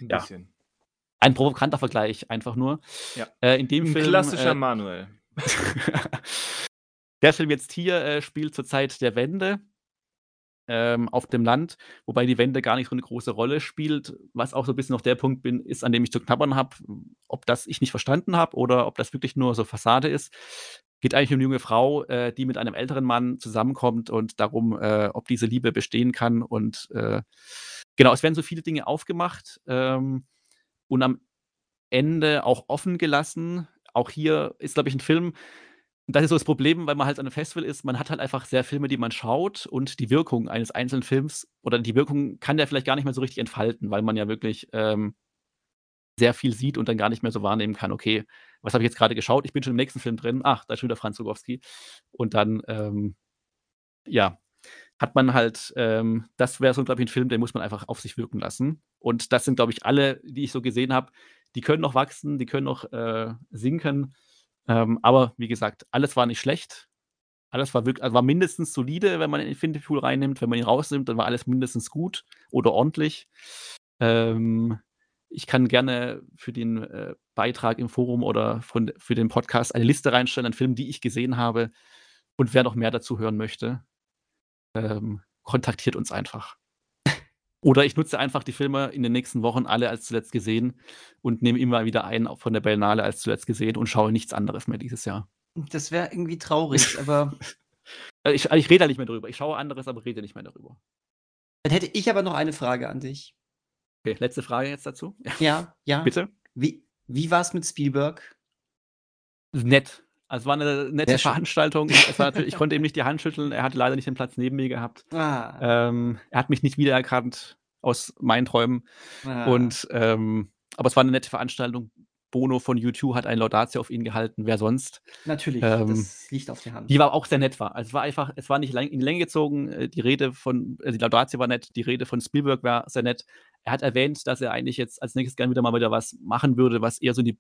ein ja. Bisschen. Ein provokanter Vergleich, einfach nur. Ja. Äh, in dem ein Film, klassischer äh, Manuel. der Film jetzt hier äh, spielt zur Zeit der Wende ähm, auf dem Land, wobei die Wende gar nicht so eine große Rolle spielt, was auch so ein bisschen noch der Punkt bin, ist, an dem ich zu knabbern habe, ob das ich nicht verstanden habe oder ob das wirklich nur so Fassade ist geht eigentlich um eine junge Frau, äh, die mit einem älteren Mann zusammenkommt und darum, äh, ob diese Liebe bestehen kann. Und äh, genau, es werden so viele Dinge aufgemacht ähm, und am Ende auch offen gelassen. auch hier ist, glaube ich, ein Film das ist so das Problem, weil man halt an einem Festival ist, man hat halt einfach sehr Filme, die man schaut und die Wirkung eines einzelnen Films oder die Wirkung kann der vielleicht gar nicht mehr so richtig entfalten, weil man ja wirklich, ähm, sehr viel sieht und dann gar nicht mehr so wahrnehmen kann: „Okay, was habe ich jetzt gerade geschaut? Ich bin schon im nächsten Film drin. Ach, da ist schon wieder Franz Rogowski.“ Und dann, ähm, ja, hat man halt, ähm das wäre so, glaube ich, ein Film, den muss man einfach auf sich wirken lassen. Und das sind, glaube ich, alle, die ich so gesehen habe, die können noch wachsen, die können noch, äh, sinken. Ähm, aber wie gesagt, alles war nicht schlecht. Alles war wirk also war mindestens solide, wenn man den Infinity Pool reinnimmt. Wenn man ihn rausnimmt, dann war alles mindestens gut oder ordentlich. Ähm, ich kann gerne für den, äh, Beitrag im Forum oder von für den Podcast eine Liste reinstellen an Filmen, die ich gesehen habe. Und wer noch mehr dazu hören möchte, ähm, kontaktiert uns einfach. Oder ich nutze einfach die Filme in den nächsten Wochen alle als zuletzt gesehen und nehme immer wieder einen von der Berlinale als zuletzt gesehen und schaue nichts anderes mehr dieses Jahr. Das wäre irgendwie traurig, aber Äh, ich ich rede da nicht mehr drüber. Ich schaue anderes, aber rede nicht mehr darüber. Dann hätte ich aber noch eine Frage an dich. Okay, letzte Frage jetzt dazu. Ja, ja. Bitte? Wie wie war's mit Spielberg? Nett. Also, es war 'ne nette. Veranstaltung. Es war ich konnte ihm nicht die Hand schütteln. Er hatte leider nicht den Platz neben mir gehabt. Ah. Ähm, er hat mich nicht wiedererkannt aus meinen Träumen. Ah. Und, ähm aber es war 'ne nette Veranstaltung. Bono von U2 hat ein Laudatio auf ihn gehalten. Wer sonst? Natürlich, Ähm, das liegt auf der Hand. die aber auch sehr nett war. Also, es war einfach es war nicht lang in die Länge gezogen. Äh, die Rede von äh, die Laudatio war nett, die Rede von Spielberg war sehr nett. Er hat erwähnt, dass er eigentlich jetzt als Nächstes gerne wieder mal wieder was machen würde, was eher so in die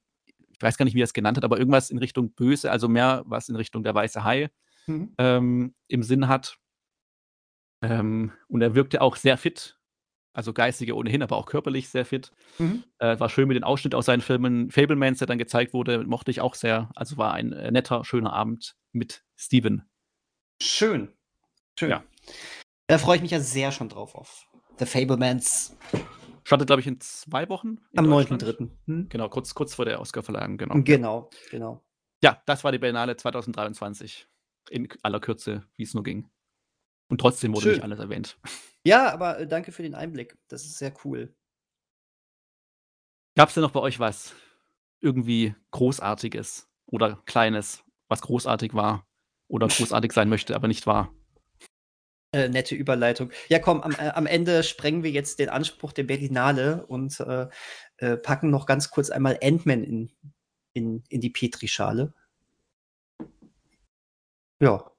ich weiß gar nicht, wie er es genannt hat, aber irgendwas in Richtung böse, also mehr was in Richtung der weiße Hai, Mhm. ähm, im Sinn hat. Ähm, und er wirkte auch sehr fit, also geistig ohnehin, aber auch körperlich sehr fit. Mhm. Äh, war schön mit den Ausschnitt aus seinen Filmen. Fabelmans, der dann gezeigt wurde, mochte ich auch sehr. Also, war ein, äh, netter, schöner Abend mit Steven. Schön. Schön. Ja. Da freue ich mich ja sehr schon drauf auf The Fablemans Startet, glaube ich, in 2 Wochen in am Deutschland. 9.3. Hm? Genau, kurz kurz vor der Oscarverleihung, genau. Genau, genau. Ja, das war die Berlinale 2023 in aller Kürze, wie's nur ging. Und trotzdem wurde Schön. nicht alles erwähnt. Ja, aber, äh, danke für den Einblick. Das ist sehr cool. Gab's denn noch bei euch was irgendwie Großartiges oder Kleines, was großartig war oder großartig sein möchte, aber nicht war? Äh, nette Überleitung. Ja, komm, am äh, am Ende sprengen wir jetzt den Anspruch der Berlinale und, äh, äh, packen noch ganz kurz einmal Ant-Man in in in die Petrischale. Ja.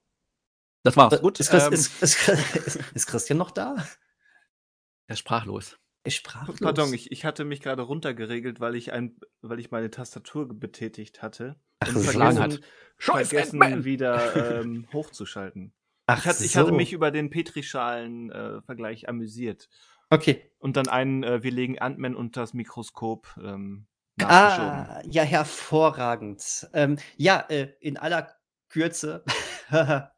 Das war's. Äh, Gut, ist Chris ähm ist ist ist ist Christian noch da? Er ist sprachlos. Er ist sprachlos. Pardon, ich ich hatte mich gerade runtergeregelt, weil ich ein weil ich meine Tastatur betätigt hatte Ach und so. Vergessen hat. Scheiß vergessen Ant-Man! wieder, ähm, hochzuschalten. Ach Ich hatte ich hatte so. mich über den Petrischalen, äh, Vergleich amüsiert. Okay. Und dann einen, äh, wir legen Ant-Man unters Mikroskop, ähm. Ah, ja, hervorragend. Ähm, ja, äh, in aller Kürze,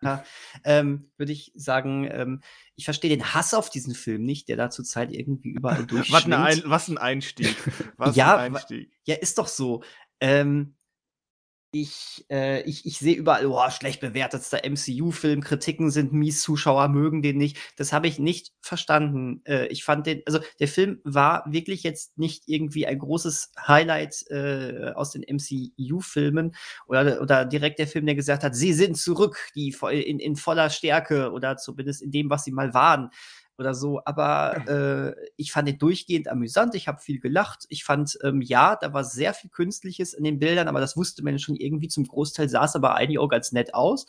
ähm, würde ich sagen, ähm, ich verstehe den Hass auf diesen Film nicht, der da zurzeit irgendwie überall Was durchschwingt. ein was 'n Einstieg. Was Ja, wa Einstieg. ja, ist doch so. Ähm, ich äh, ich ich sehe überall: „Oh, schlecht bewertetster MCU-Film, Kritiken sind mies, Zuschauer mögen den nicht.“ Das habe ich nicht verstanden. Äh, ich fand den also, der Film war wirklich jetzt nicht irgendwie ein großes Highlight, äh, aus den MCU-Filmen oder oder direkt der Film, der gesagt hat: „Sie sind zurück, die vo in in voller Stärke“ oder zumindest in dem, was sie mal waren oder so. Aber, äh, ich fand den durchgehend amüsant. Ich habe viel gelacht. Ich fand, ähm, ja, da war sehr viel Künstliches in den Bildern, aber das wusste man schon irgendwie zum Großteil, sah's aber eigentlich auch ganz nett aus.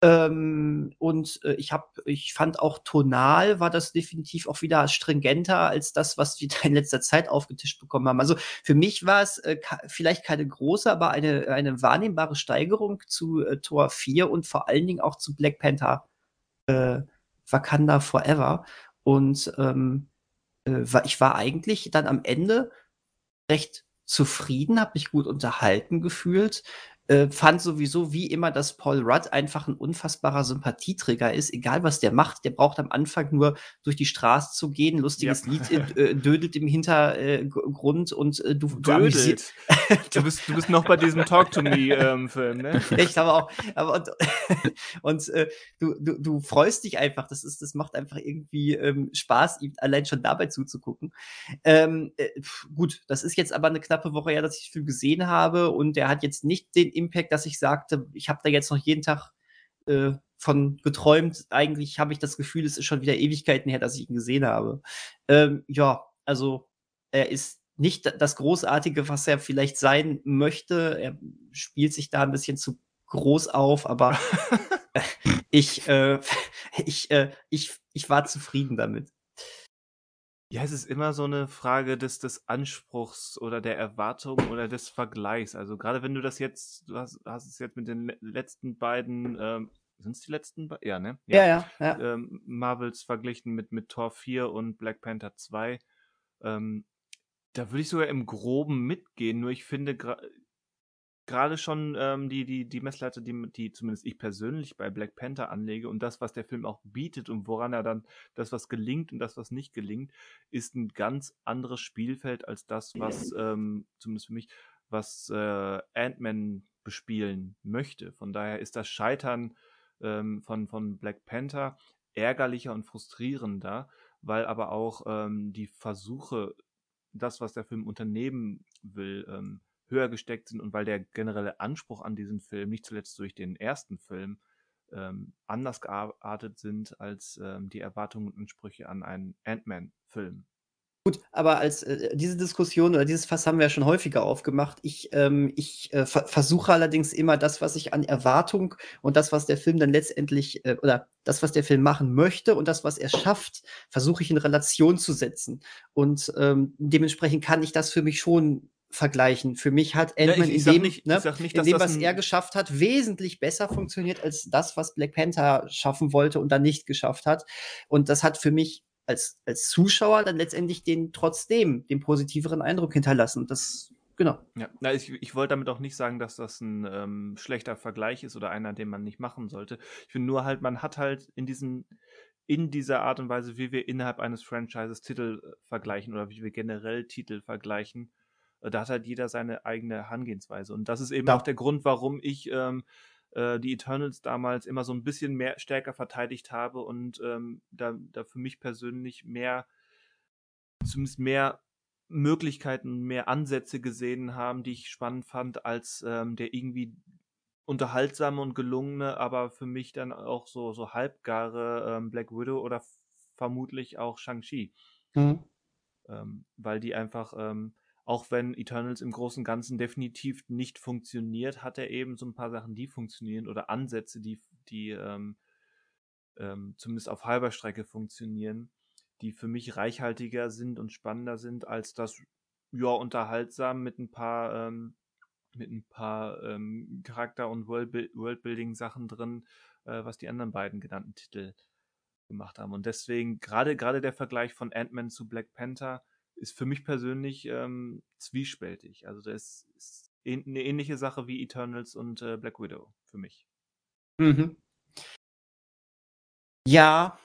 Ähm, und, äh, ich habe ich fand auch tonal war das definitiv auch wieder stringenter als das, was wir da in letzter Zeit aufgetischt bekommen haben. Also, für mich war's, äh, ka vielleicht keine große, aber eine eine wahrnehmbare Steigerung zu, äh, Tor 4 und vor allen Dingen auch zu Black Panther, äh, Wakanda Forever. Und, ähm, äh, ich war eigentlich dann am Ende recht zufrieden, habe mich gut unterhalten gefühlt. Äh, fand sowieso wie immer, dass Paul Rudd einfach ein unfassbarer Sympathieträger ist. Egal was der macht, der braucht am Anfang nur durch die Straße zu gehen, lustiges ja. Lied äh, dödelt im Hintergrund und äh, du, du amüsierst. du, bist, du bist noch bei diesem Talk to Me ähm, Film, ne? Echt, aber auch. Aber und und äh, du, du, du freust dich einfach. Das ist, das macht einfach irgendwie ähm, Spaß, ihm allein schon dabei zuzugucken. Ähm, äh, gut, das ist jetzt aber eine knappe Woche her, dass ich den Film gesehen habe und der hat jetzt nicht den Impact, dass ich sagte, ich habe da jetzt noch jeden Tag äh, von geträumt. Eigentlich habe ich das Gefühl, es ist schon wieder Ewigkeiten her, dass ich ihn gesehen habe. Ähm, ja, also er ist nicht das Großartige, was er vielleicht sein möchte. Er spielt sich da ein bisschen zu groß auf, aber ich, äh, ich, äh, ich, ich war zufrieden damit. Ja, es ist immer so eine Frage des des Anspruchs oder der Erwartung oder des Vergleichs. Also, gerade wenn du das jetzt du hast hast es jetzt mit den letzten beiden, ähm es die letzten beiden? Ja, ne? Ja, ja, ja. Ähm, Marvels verglichen mit mit Thor 4 und Black Panther 2. Ähm, da würde ich sogar im Groben mitgehen, nur ich finde gerade schon ähm, die, die, die Messlatte, die, die zumindest ich persönlich bei Black Panther anlege und das, was der Film auch bietet und woran er dann das, was gelingt und das, was nicht gelingt, ist ein ganz anderes Spielfeld als das, was ähm, zumindest für mich, was äh, Ant-Man bespielen möchte. Von daher ist das Scheitern ähm, von, von Black Panther ärgerlicher und frustrierender, weil aber auch ähm, die Versuche, das, was der Film unternehmen will, ähm, höher gesteckt sind und weil der generelle Anspruch an diesen Film, nicht zuletzt durch den ersten Film, ähm, anders geartet sind als ähm, die Erwartungen und Ansprüche an einen Ant-Man-Film. Gut, aber als äh, diese Diskussion oder dieses Fass haben wir ja schon häufiger aufgemacht. Ich, ähm, ich äh, ver versuche allerdings immer das, was ich an Erwartung und das, was der Film dann letztendlich äh, oder das, was der Film machen möchte und das, was er schafft, versuche ich in Relation zu setzen. Und ähm, dementsprechend kann ich das für mich schon vergleichen. Für mich hat Ant-Man ja, in dem, nicht, ne, nicht, in dem was er geschafft hat, wesentlich besser funktioniert als das, was Black Panther schaffen wollte und dann nicht geschafft hat. Und das hat für mich als, als Zuschauer dann letztendlich den trotzdem den positiveren Eindruck hinterlassen. Das, genau. Ja, na, ich, ich wollte damit auch nicht sagen, dass das ein ähm, schlechter Vergleich ist oder einer, den man nicht machen sollte. Ich finde nur halt, man hat halt in diesem in dieser Art und Weise, wie wir innerhalb eines Franchises Titel äh, vergleichen oder wie wir generell Titel vergleichen, da hat halt jeder seine eigene Herangehensweise. Und das ist eben ja. auch der Grund, warum ich ähm, äh, die Eternals damals immer so ein bisschen mehr stärker verteidigt habe und ähm, da, da für mich persönlich mehr, zumindest mehr Möglichkeiten, mehr Ansätze gesehen haben, die ich spannend fand, als ähm, der irgendwie unterhaltsame und gelungene, aber für mich dann auch so, so halbgare ähm, Black Widow oder vermutlich auch Shang-Chi. Mhm. Ähm, weil die einfach ähm, auch wenn Eternals im Großen und Ganzen definitiv nicht funktioniert, hat er eben so ein paar Sachen, die funktionieren oder Ansätze, die, die ähm, ähm, zumindest auf halber Strecke funktionieren, die für mich reichhaltiger sind und spannender sind als das, ja, unterhaltsam mit ein paar, ähm, mit ein paar ähm, Charakter- und Worldbuilding-Sachen drin, äh, was die anderen beiden genannten Titel gemacht haben. Und deswegen gerade gerade der Vergleich von Ant-Man zu Black Panther ist für mich persönlich ähm, zwiespältig. Also das ist eine ähnliche Sache wie Eternals und äh, Black Widow für mich. Mhm. Ja.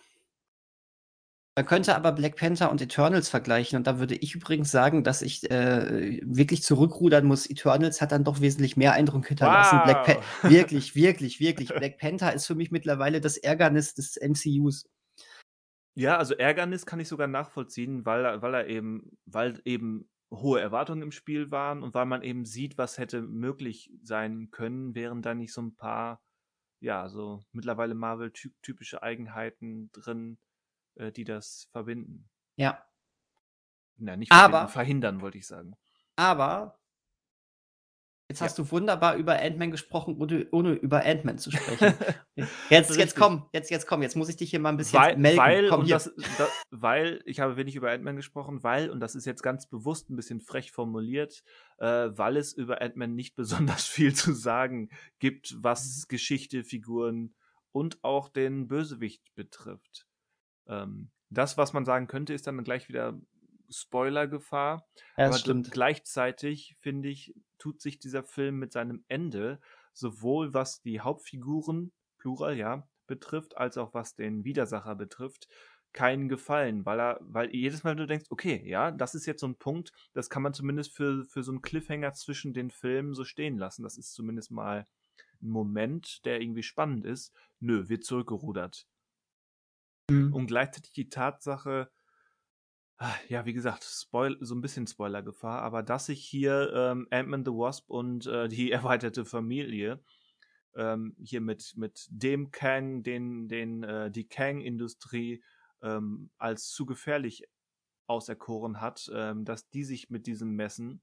Man könnte aber Black Panther und Eternals vergleichen und da würde ich übrigens sagen, dass ich äh, wirklich zurückrudern muss. Eternals hat dann doch wesentlich mehr Eindruck hinterlassen. Wow. Black wirklich, wirklich, wirklich. Black Panther ist für mich mittlerweile das Ärgernis des MCUs. Ja, also Ärgernis kann ich sogar nachvollziehen, weil er weil er eben weil eben hohe Erwartungen im Spiel waren und weil man eben sieht, was hätte möglich sein können, wären da nicht so ein paar, ja, so mittlerweile Marvel-typische Eigenheiten drin, äh, die das verbinden. Ja. Na, nicht verbinden, Aber verhindern, wollte ich sagen. Aber Jetzt hast ja. du wunderbar über Ant-Man gesprochen, ohne, ohne über Ant-Man zu sprechen. jetzt, jetzt komm, jetzt, jetzt komm, jetzt muss ich dich hier mal ein bisschen weil, melden. Weil, komm, das, das, weil, ich habe wenig über Ant-Man gesprochen, weil, und das ist jetzt ganz bewusst ein bisschen frech formuliert, äh, weil es über Ant-Man nicht besonders viel zu sagen gibt, was mhm. Geschichte, Figuren und auch den Bösewicht betrifft. Ähm, das, was man sagen könnte, ist dann gleich wieder Spoilergefahr. Ja, aber stimmt. gleichzeitig, finde ich, tut sich dieser Film mit seinem Ende sowohl was die Hauptfiguren, Plural, ja, betrifft, als auch was den Widersacher betrifft, keinen Gefallen, weil er, weil jedes Mal du denkst, okay, ja, das ist jetzt so ein Punkt, das kann man zumindest für, für so einen Cliffhanger zwischen den Filmen so stehen lassen. Das ist zumindest mal ein Moment, der irgendwie spannend ist. Nö, wird zurückgerudert. Mhm. Und gleichzeitig die Tatsache, ja, wie gesagt, Spoil so ein bisschen Spoilergefahr, aber dass sich hier ähm, Ant-Man the Wasp und äh, die erweiterte Familie ähm, hier mit, mit dem Kang, den, den äh, die Kang-Industrie ähm, als zu gefährlich auserkoren hat, ähm, dass die sich mit diesem messen.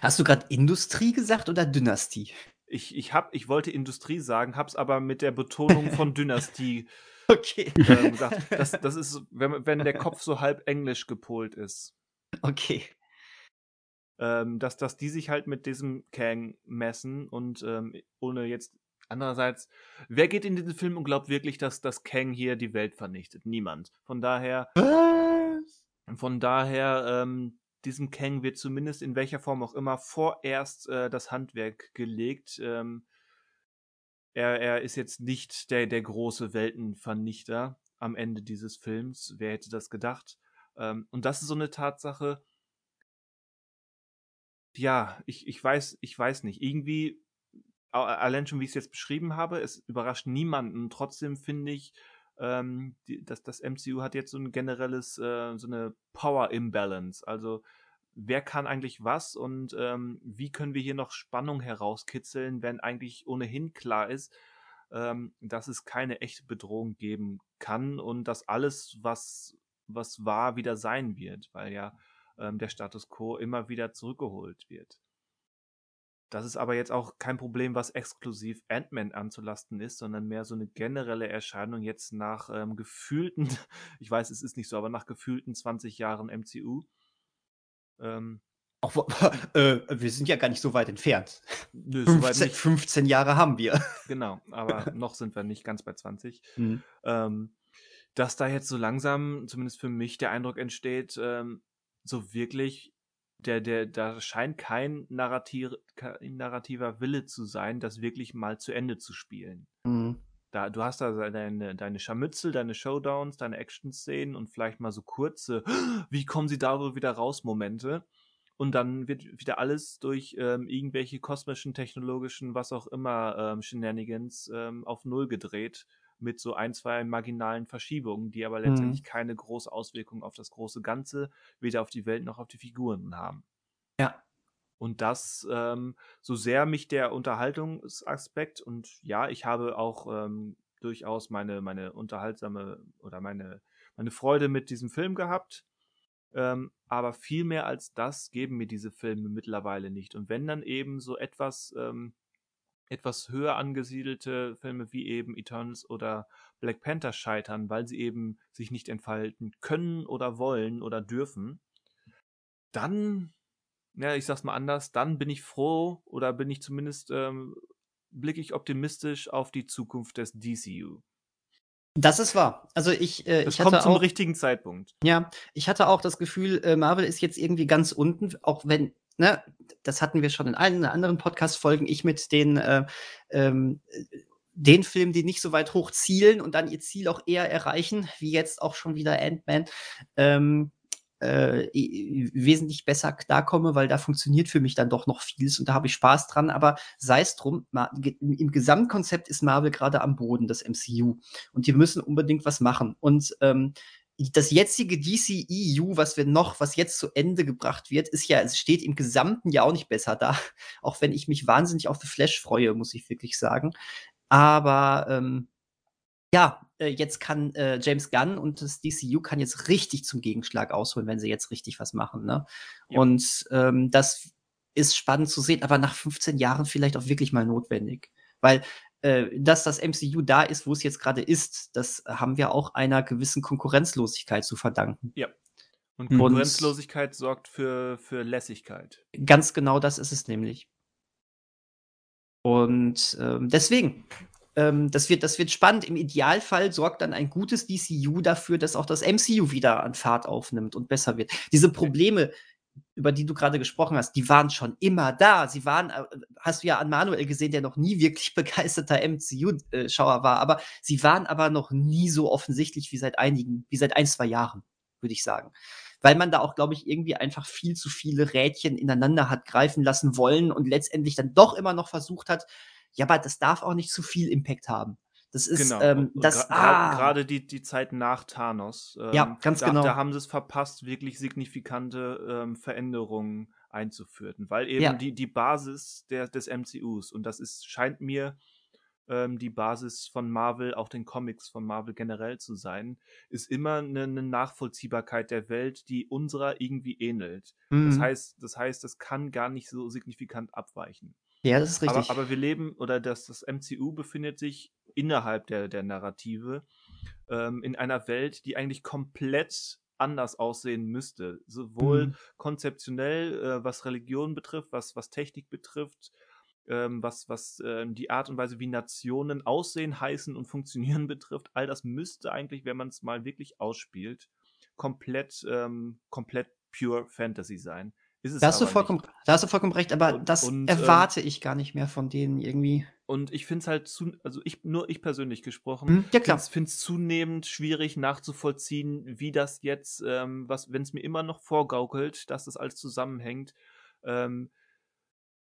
Hast du gerade Industrie gesagt oder Dynastie? Ich, ich, hab, ich wollte Industrie sagen, hab's aber mit der Betonung von Dynastie Okay. ähm, gesagt. Das, das ist, wenn, wenn der Kopf so halb englisch gepolt ist. Okay. Ähm, dass, dass die sich halt mit diesem Kang messen und ähm, ohne jetzt andererseits, wer geht in diesen Film und glaubt wirklich, dass das Kang hier die Welt vernichtet? Niemand. Von daher, Was? von daher, ähm, diesem Kang wird zumindest in welcher Form auch immer vorerst äh, das Handwerk gelegt. Ähm, er, er ist jetzt nicht der, der große Weltenvernichter am Ende dieses Films. Wer hätte das gedacht? Ähm, und das ist so eine Tatsache. Ja, ich, ich weiß, ich weiß nicht. Irgendwie, allein schon wie ich es jetzt beschrieben habe, es überrascht niemanden. Trotzdem finde ich, ähm, die, dass das MCU hat jetzt so ein generelles, äh, so eine Power Imbalance. Also wer kann eigentlich was und ähm, wie können wir hier noch Spannung herauskitzeln, wenn eigentlich ohnehin klar ist, ähm, dass es keine echte Bedrohung geben kann und dass alles, was, was war, wieder sein wird, weil ja ähm, der Status quo immer wieder zurückgeholt wird. Das ist aber jetzt auch kein Problem, was exklusiv Ant-Man anzulasten ist, sondern mehr so eine generelle Erscheinung jetzt nach ähm, gefühlten, ich weiß, es ist nicht so, aber nach gefühlten 20 Jahren MCU. Ähm, Auch, äh, wir sind ja gar nicht so weit entfernt. nö, soweit 15, nicht. 15 Jahre haben wir. Genau, aber noch sind wir nicht ganz bei 20. Hm. Ähm, dass da jetzt so langsam, zumindest für mich, der Eindruck entsteht, ähm, so wirklich, der, der, da scheint kein, narrativ, kein narrativer Wille zu sein, das wirklich mal zu Ende zu spielen. Hm. Da, du hast da deine, deine Scharmützel, deine Showdowns, deine Action-Szenen und vielleicht mal so kurze, wie kommen sie da wohl wieder raus, Momente. Und dann wird wieder alles durch ähm, irgendwelche kosmischen, technologischen, was auch immer, ähm, Shenanigans ähm, auf Null gedreht. Mit so ein, zwei marginalen Verschiebungen, die aber letztendlich keine große Auswirkung auf das große Ganze, weder auf die Welt noch auf die Figuren haben. Ja. Und das, ähm, so sehr mich der Unterhaltungsaspekt und ja, ich habe auch ähm, durchaus meine, meine unterhaltsame oder meine, meine Freude mit diesem Film gehabt. Ähm, aber viel mehr als das geben mir diese Filme mittlerweile nicht. Und wenn dann eben so etwas, ähm, etwas höher angesiedelte Filme wie eben Eternals oder Black Panther scheitern, weil sie eben sich nicht entfalten können oder wollen oder dürfen, dann, ja, ich sag's mal anders, dann bin ich froh oder bin ich zumindest, ähm, blicke ich optimistisch auf die Zukunft des DCU. Das ist wahr. Also ich, äh, Das ich kommt hatte zum auch, richtigen Zeitpunkt. ja, ich hatte auch das Gefühl, äh, Marvel ist jetzt irgendwie ganz unten, auch wenn, ne, das hatten wir schon in allen anderen Podcast-Folgen, ich mit den, äh, ähm, äh, den Filmen, die nicht so weit hoch zielen und dann ihr Ziel auch eher erreichen, wie jetzt auch schon wieder Ant-Man, ähm, äh, wesentlich besser klarkomme, weil da funktioniert für mich dann doch noch vieles und da habe ich Spaß dran. Aber sei es drum, im Gesamtkonzept ist Marvel gerade am Boden des MCU und die müssen unbedingt was machen. Und ähm, das jetzige DCEU, was wir noch, was jetzt zu Ende gebracht wird, ist ja, es steht im gesamten Jahr auch nicht besser da. Auch wenn ich mich wahnsinnig auf The Flash freue, muss ich wirklich sagen. Aber ähm, ja, äh, jetzt kann äh, James Gunn und das DCU kann jetzt richtig zum Gegenschlag ausholen, wenn sie jetzt richtig was machen. Ne? Ja. Und ähm, das ist spannend zu sehen, aber nach 15 Jahren vielleicht auch wirklich mal notwendig. Weil dass das MCU da ist, wo es jetzt gerade ist, das haben wir auch einer gewissen Konkurrenzlosigkeit zu verdanken. Und Und- Konkurrenzlosigkeit sorgt für, für Lässigkeit. Ganz genau das ist es nämlich. Und ähm, deswegen, ähm, das, wird, das wird spannend. Im Idealfall sorgt dann ein gutes DCU dafür, dass auch das MCU wieder an Fahrt aufnimmt und besser wird. Diese Probleme, über die du gerade gesprochen hast, die waren schon immer da. Sie waren, äh, hast du ja an Manuel gesehen, der noch nie wirklich begeisterter MCU-Schauer war, aber sie waren aber noch nie so offensichtlich wie seit einigen, wie seit ein, zwei Jahren, würde ich sagen. Weil man da auch, glaube ich, irgendwie einfach viel zu viele Rädchen ineinander hat greifen lassen wollen und letztendlich dann doch immer noch versucht hat, ja, aber das darf auch nicht zu viel Impact haben. Das ist Genau. ähm, das. gra- Ah, Gerade die, die Zeit nach Thanos. Ja, ähm, ganz da, genau. Da haben sie es verpasst, wirklich signifikante ähm, Veränderungen einzuführen. Weil eben Ja. die, die Basis der, des MCUs, und das ist, scheint mir ähm, die Basis von Marvel, auch den Comics von Marvel generell zu sein, ist immer eine, eine Nachvollziehbarkeit der Welt, die unserer irgendwie ähnelt. Das mhm. heißt, das heißt, das kann gar nicht so signifikant abweichen. Ja, das ist richtig. Aber, aber wir leben, oder das, das MCU befindet sich innerhalb der, der Narrative ähm, in einer Welt, die eigentlich komplett anders aussehen müsste. Sowohl Mhm. konzeptionell, äh, was Religion betrifft, was, was Technik betrifft, ähm, was, was ähm, die Art und Weise, wie Nationen aussehen, heißen und funktionieren betrifft. All das müsste eigentlich, wenn man es mal wirklich ausspielt, komplett, ähm, komplett pure Fantasy sein. Ist es Da hast, du vollkommen, nicht. da hast du vollkommen recht, aber Und- das und, ähm, erwarte ich gar nicht mehr von denen irgendwie. Und ich finde es halt zu, also ich, nur ich persönlich gesprochen, Hm, ja, finde es zunehmend schwierig nachzuvollziehen, wie das jetzt, ähm, was, wenn es mir immer noch vorgaukelt, dass das alles zusammenhängt, ähm,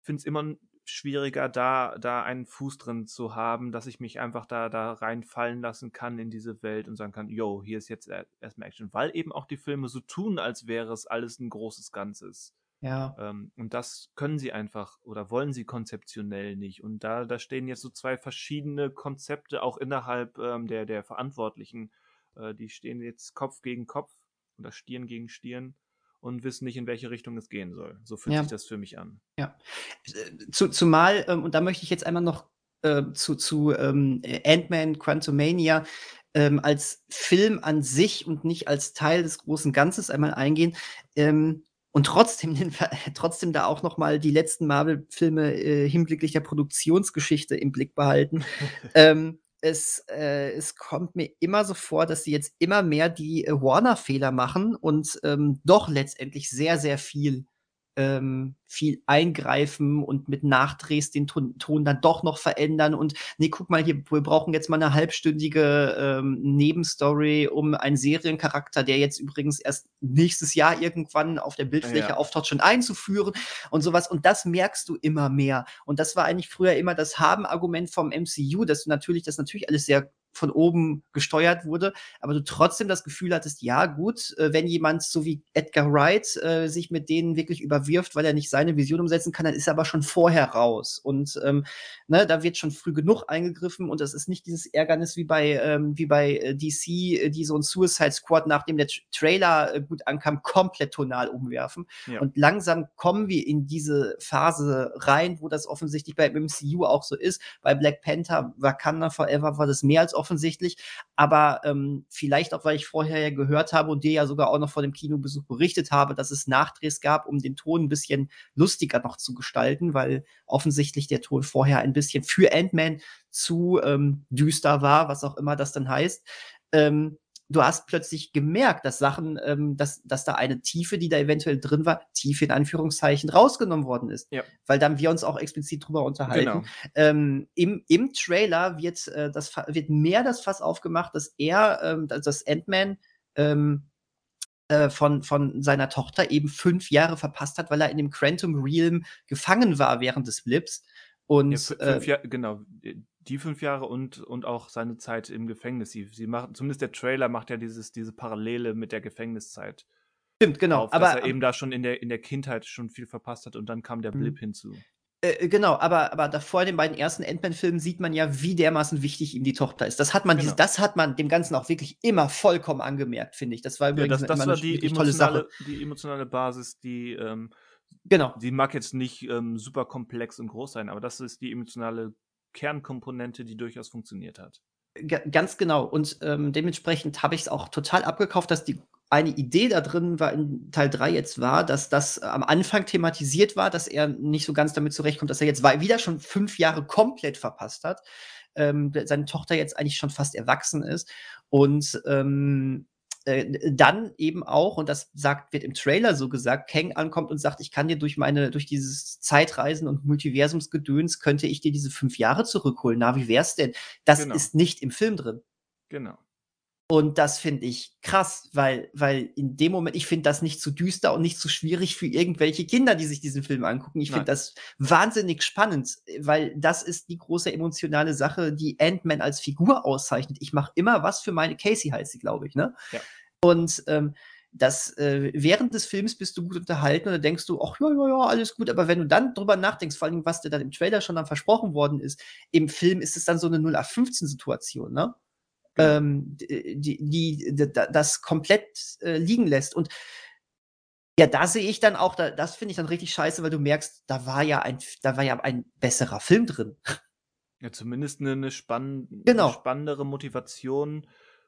finde es immer schwieriger, da, da einen Fuß drin zu haben, dass ich mich einfach da, da reinfallen lassen kann in diese Welt und sagen kann, yo, hier ist jetzt er- erstmal Action, weil eben auch die Filme so tun, als wäre es alles ein großes Ganzes. Ja. Ähm, und das können sie einfach oder wollen sie konzeptionell nicht. Und da, da stehen jetzt so zwei verschiedene Konzepte auch innerhalb ähm, der, der Verantwortlichen. Äh, die stehen jetzt Kopf gegen Kopf oder Stirn gegen Stirn und wissen nicht, in welche Richtung es gehen soll. So fühlt Ja. sich das für mich an. Äh, Zu, zumal, ähm, und da möchte ich jetzt einmal noch äh, zu, zu ähm, äh, Ant-Man Quantumania ähm, als Film an sich und nicht als Teil des großen Ganzes einmal eingehen. Ähm, und trotzdem, den, trotzdem da auch noch mal die letzten Marvel-Filme äh, hinblicklich der Produktionsgeschichte im Blick behalten. ähm, es, äh, es kommt mir immer so vor, dass sie jetzt immer mehr die äh, Warner-Fehler machen und ähm, doch letztendlich sehr, sehr viel ähm, viel eingreifen und mit Nachdrehs den Ton, Ton dann doch noch verändern und nee, guck mal hier, wir brauchen jetzt mal eine halbstündige ähm, Nebenstory um einen Seriencharakter, der jetzt übrigens erst nächstes Jahr irgendwann auf der Bildfläche Ja. auftaucht, schon einzuführen und sowas und das merkst du immer mehr und das war eigentlich früher immer das Haben-Argument vom MCU, dass du natürlich, das natürlich alles sehr von oben gesteuert wurde, aber du trotzdem das Gefühl hattest, ja gut, äh, wenn jemand so wie Edgar Wright äh, sich mit denen wirklich überwirft, weil er nicht seine Vision umsetzen kann, dann ist er aber schon vorher raus. Und ähm, ne, da wird schon früh genug eingegriffen und das ist nicht dieses Ärgernis wie bei, ähm, wie bei äh, DC, die so ein Suicide Squad, nachdem der Tra- Trailer gut ankam, komplett tonal umwerfen. Ja. Und langsam kommen wir in diese Phase rein, wo das offensichtlich bei MCU auch so ist. Bei Black Panther, Wakanda Forever war das mehr als offensichtlich. Aber ähm, vielleicht auch, weil ich vorher ja gehört habe und dir ja sogar auch noch vor dem Kinobesuch berichtet habe, dass es Nachdrehs gab, um den Ton ein bisschen lustiger noch zu gestalten, weil offensichtlich der Ton vorher ein bisschen für Ant-Man zu ähm, düster war, was auch immer das dann heißt. Ähm, du hast plötzlich gemerkt, dass Sachen, ähm, dass, dass da eine Tiefe, die da eventuell drin war, Tiefe in Anführungszeichen rausgenommen worden ist. Ja. Weil dann wir uns auch explizit drüber unterhalten. Genau. Ähm, im, Im Trailer wird, äh, das, wird mehr das Fass aufgemacht, dass er, ähm, dass das Ant-Man ähm, äh, von, von seiner Tochter eben fünf Jahre verpasst hat, weil er in dem Quantum Realm gefangen war während des Blips. Und Ja, fü- äh, fünf Jahre, genau. Die fünf Jahre und, und auch seine Zeit im Gefängnis. Sie, sie machen, zumindest der Trailer macht ja dieses, diese Parallele mit der Gefängniszeit. stimmt, genau. auf, aber dass er eben da schon in der, in der Kindheit schon viel verpasst hat und dann kam der Mhm. Blip hinzu. Äh, genau, aber, aber davor in den beiden ersten Ant-Man-Filmen sieht man ja, wie dermaßen wichtig ihm die Tochter ist. Das hat man, Genau. dieses, das hat man dem Ganzen auch wirklich immer vollkommen angemerkt, finde ich. Das war Ja, übrigens das, das immer war eine die wirklich tolle Sache. die emotionale Basis, die, ähm, Genau. die mag jetzt nicht ähm, super komplex und groß sein, aber das ist die emotionale Kernkomponente, die durchaus funktioniert hat. Ga- Ganz genau. Und ähm, dementsprechend habe ich es auch total abgekauft, dass die eine Idee da drin war, in Teil 3 jetzt war, dass das am Anfang thematisiert war, dass er nicht so ganz damit zurechtkommt, dass er jetzt wieder schon fünf Jahre komplett verpasst hat. ähm, seine Tochter jetzt eigentlich schon fast erwachsen ist. Und ähm, äh, dann eben auch, und das sagt, wird im Trailer so gesagt, Kang ankommt und sagt, ich kann dir durch meine, durch dieses Zeitreisen und Multiversumsgedöns, könnte ich dir diese fünf Jahre zurückholen. Na, wie wär's denn? Das Genau. ist nicht im Film drin. Genau. Und das finde ich krass, weil, weil in dem Moment, ich finde das nicht zu düster und nicht zu schwierig für irgendwelche Kinder, die sich diesen Film angucken. Ich finde das wahnsinnig spannend, weil das ist die große emotionale Sache, die Ant-Man als Figur auszeichnet. Ich mache immer was für meine Casey, heißt sie, glaube ich, ne? Ja. Und ähm, das, äh, während des Films bist du gut unterhalten und dann denkst du, ach ja, ja, ja, alles gut. Aber wenn du dann drüber nachdenkst, vor allem, was dir dann im Trailer schon dann versprochen worden ist, im Film ist es dann so eine 0815-Situation, ne? Ähm, die, die, die, das komplett äh, liegen lässt. Und ja, da sehe ich dann auch, da, das finde ich dann richtig scheiße, weil du merkst, da war ja ein, da war ja ein besserer Film drin. Ja, zumindest eine, eine, spann Genau. eine spannendere Motivation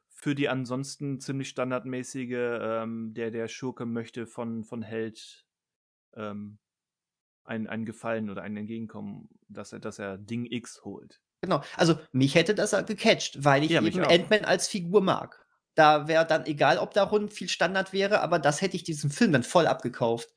für die ansonsten ziemlich standardmäßige, ähm, der der Schurke möchte von, von Held ähm, ein, ein Gefallen oder ein Entgegenkommen, dass er, dass er Ding X holt. Genau. Also mich hätte das gecatcht, weil ich Ja, eben. Ant-Man als Figur mag. Da wäre dann egal, ob da rund viel Standard wäre, aber das hätte ich diesem Film dann voll abgekauft.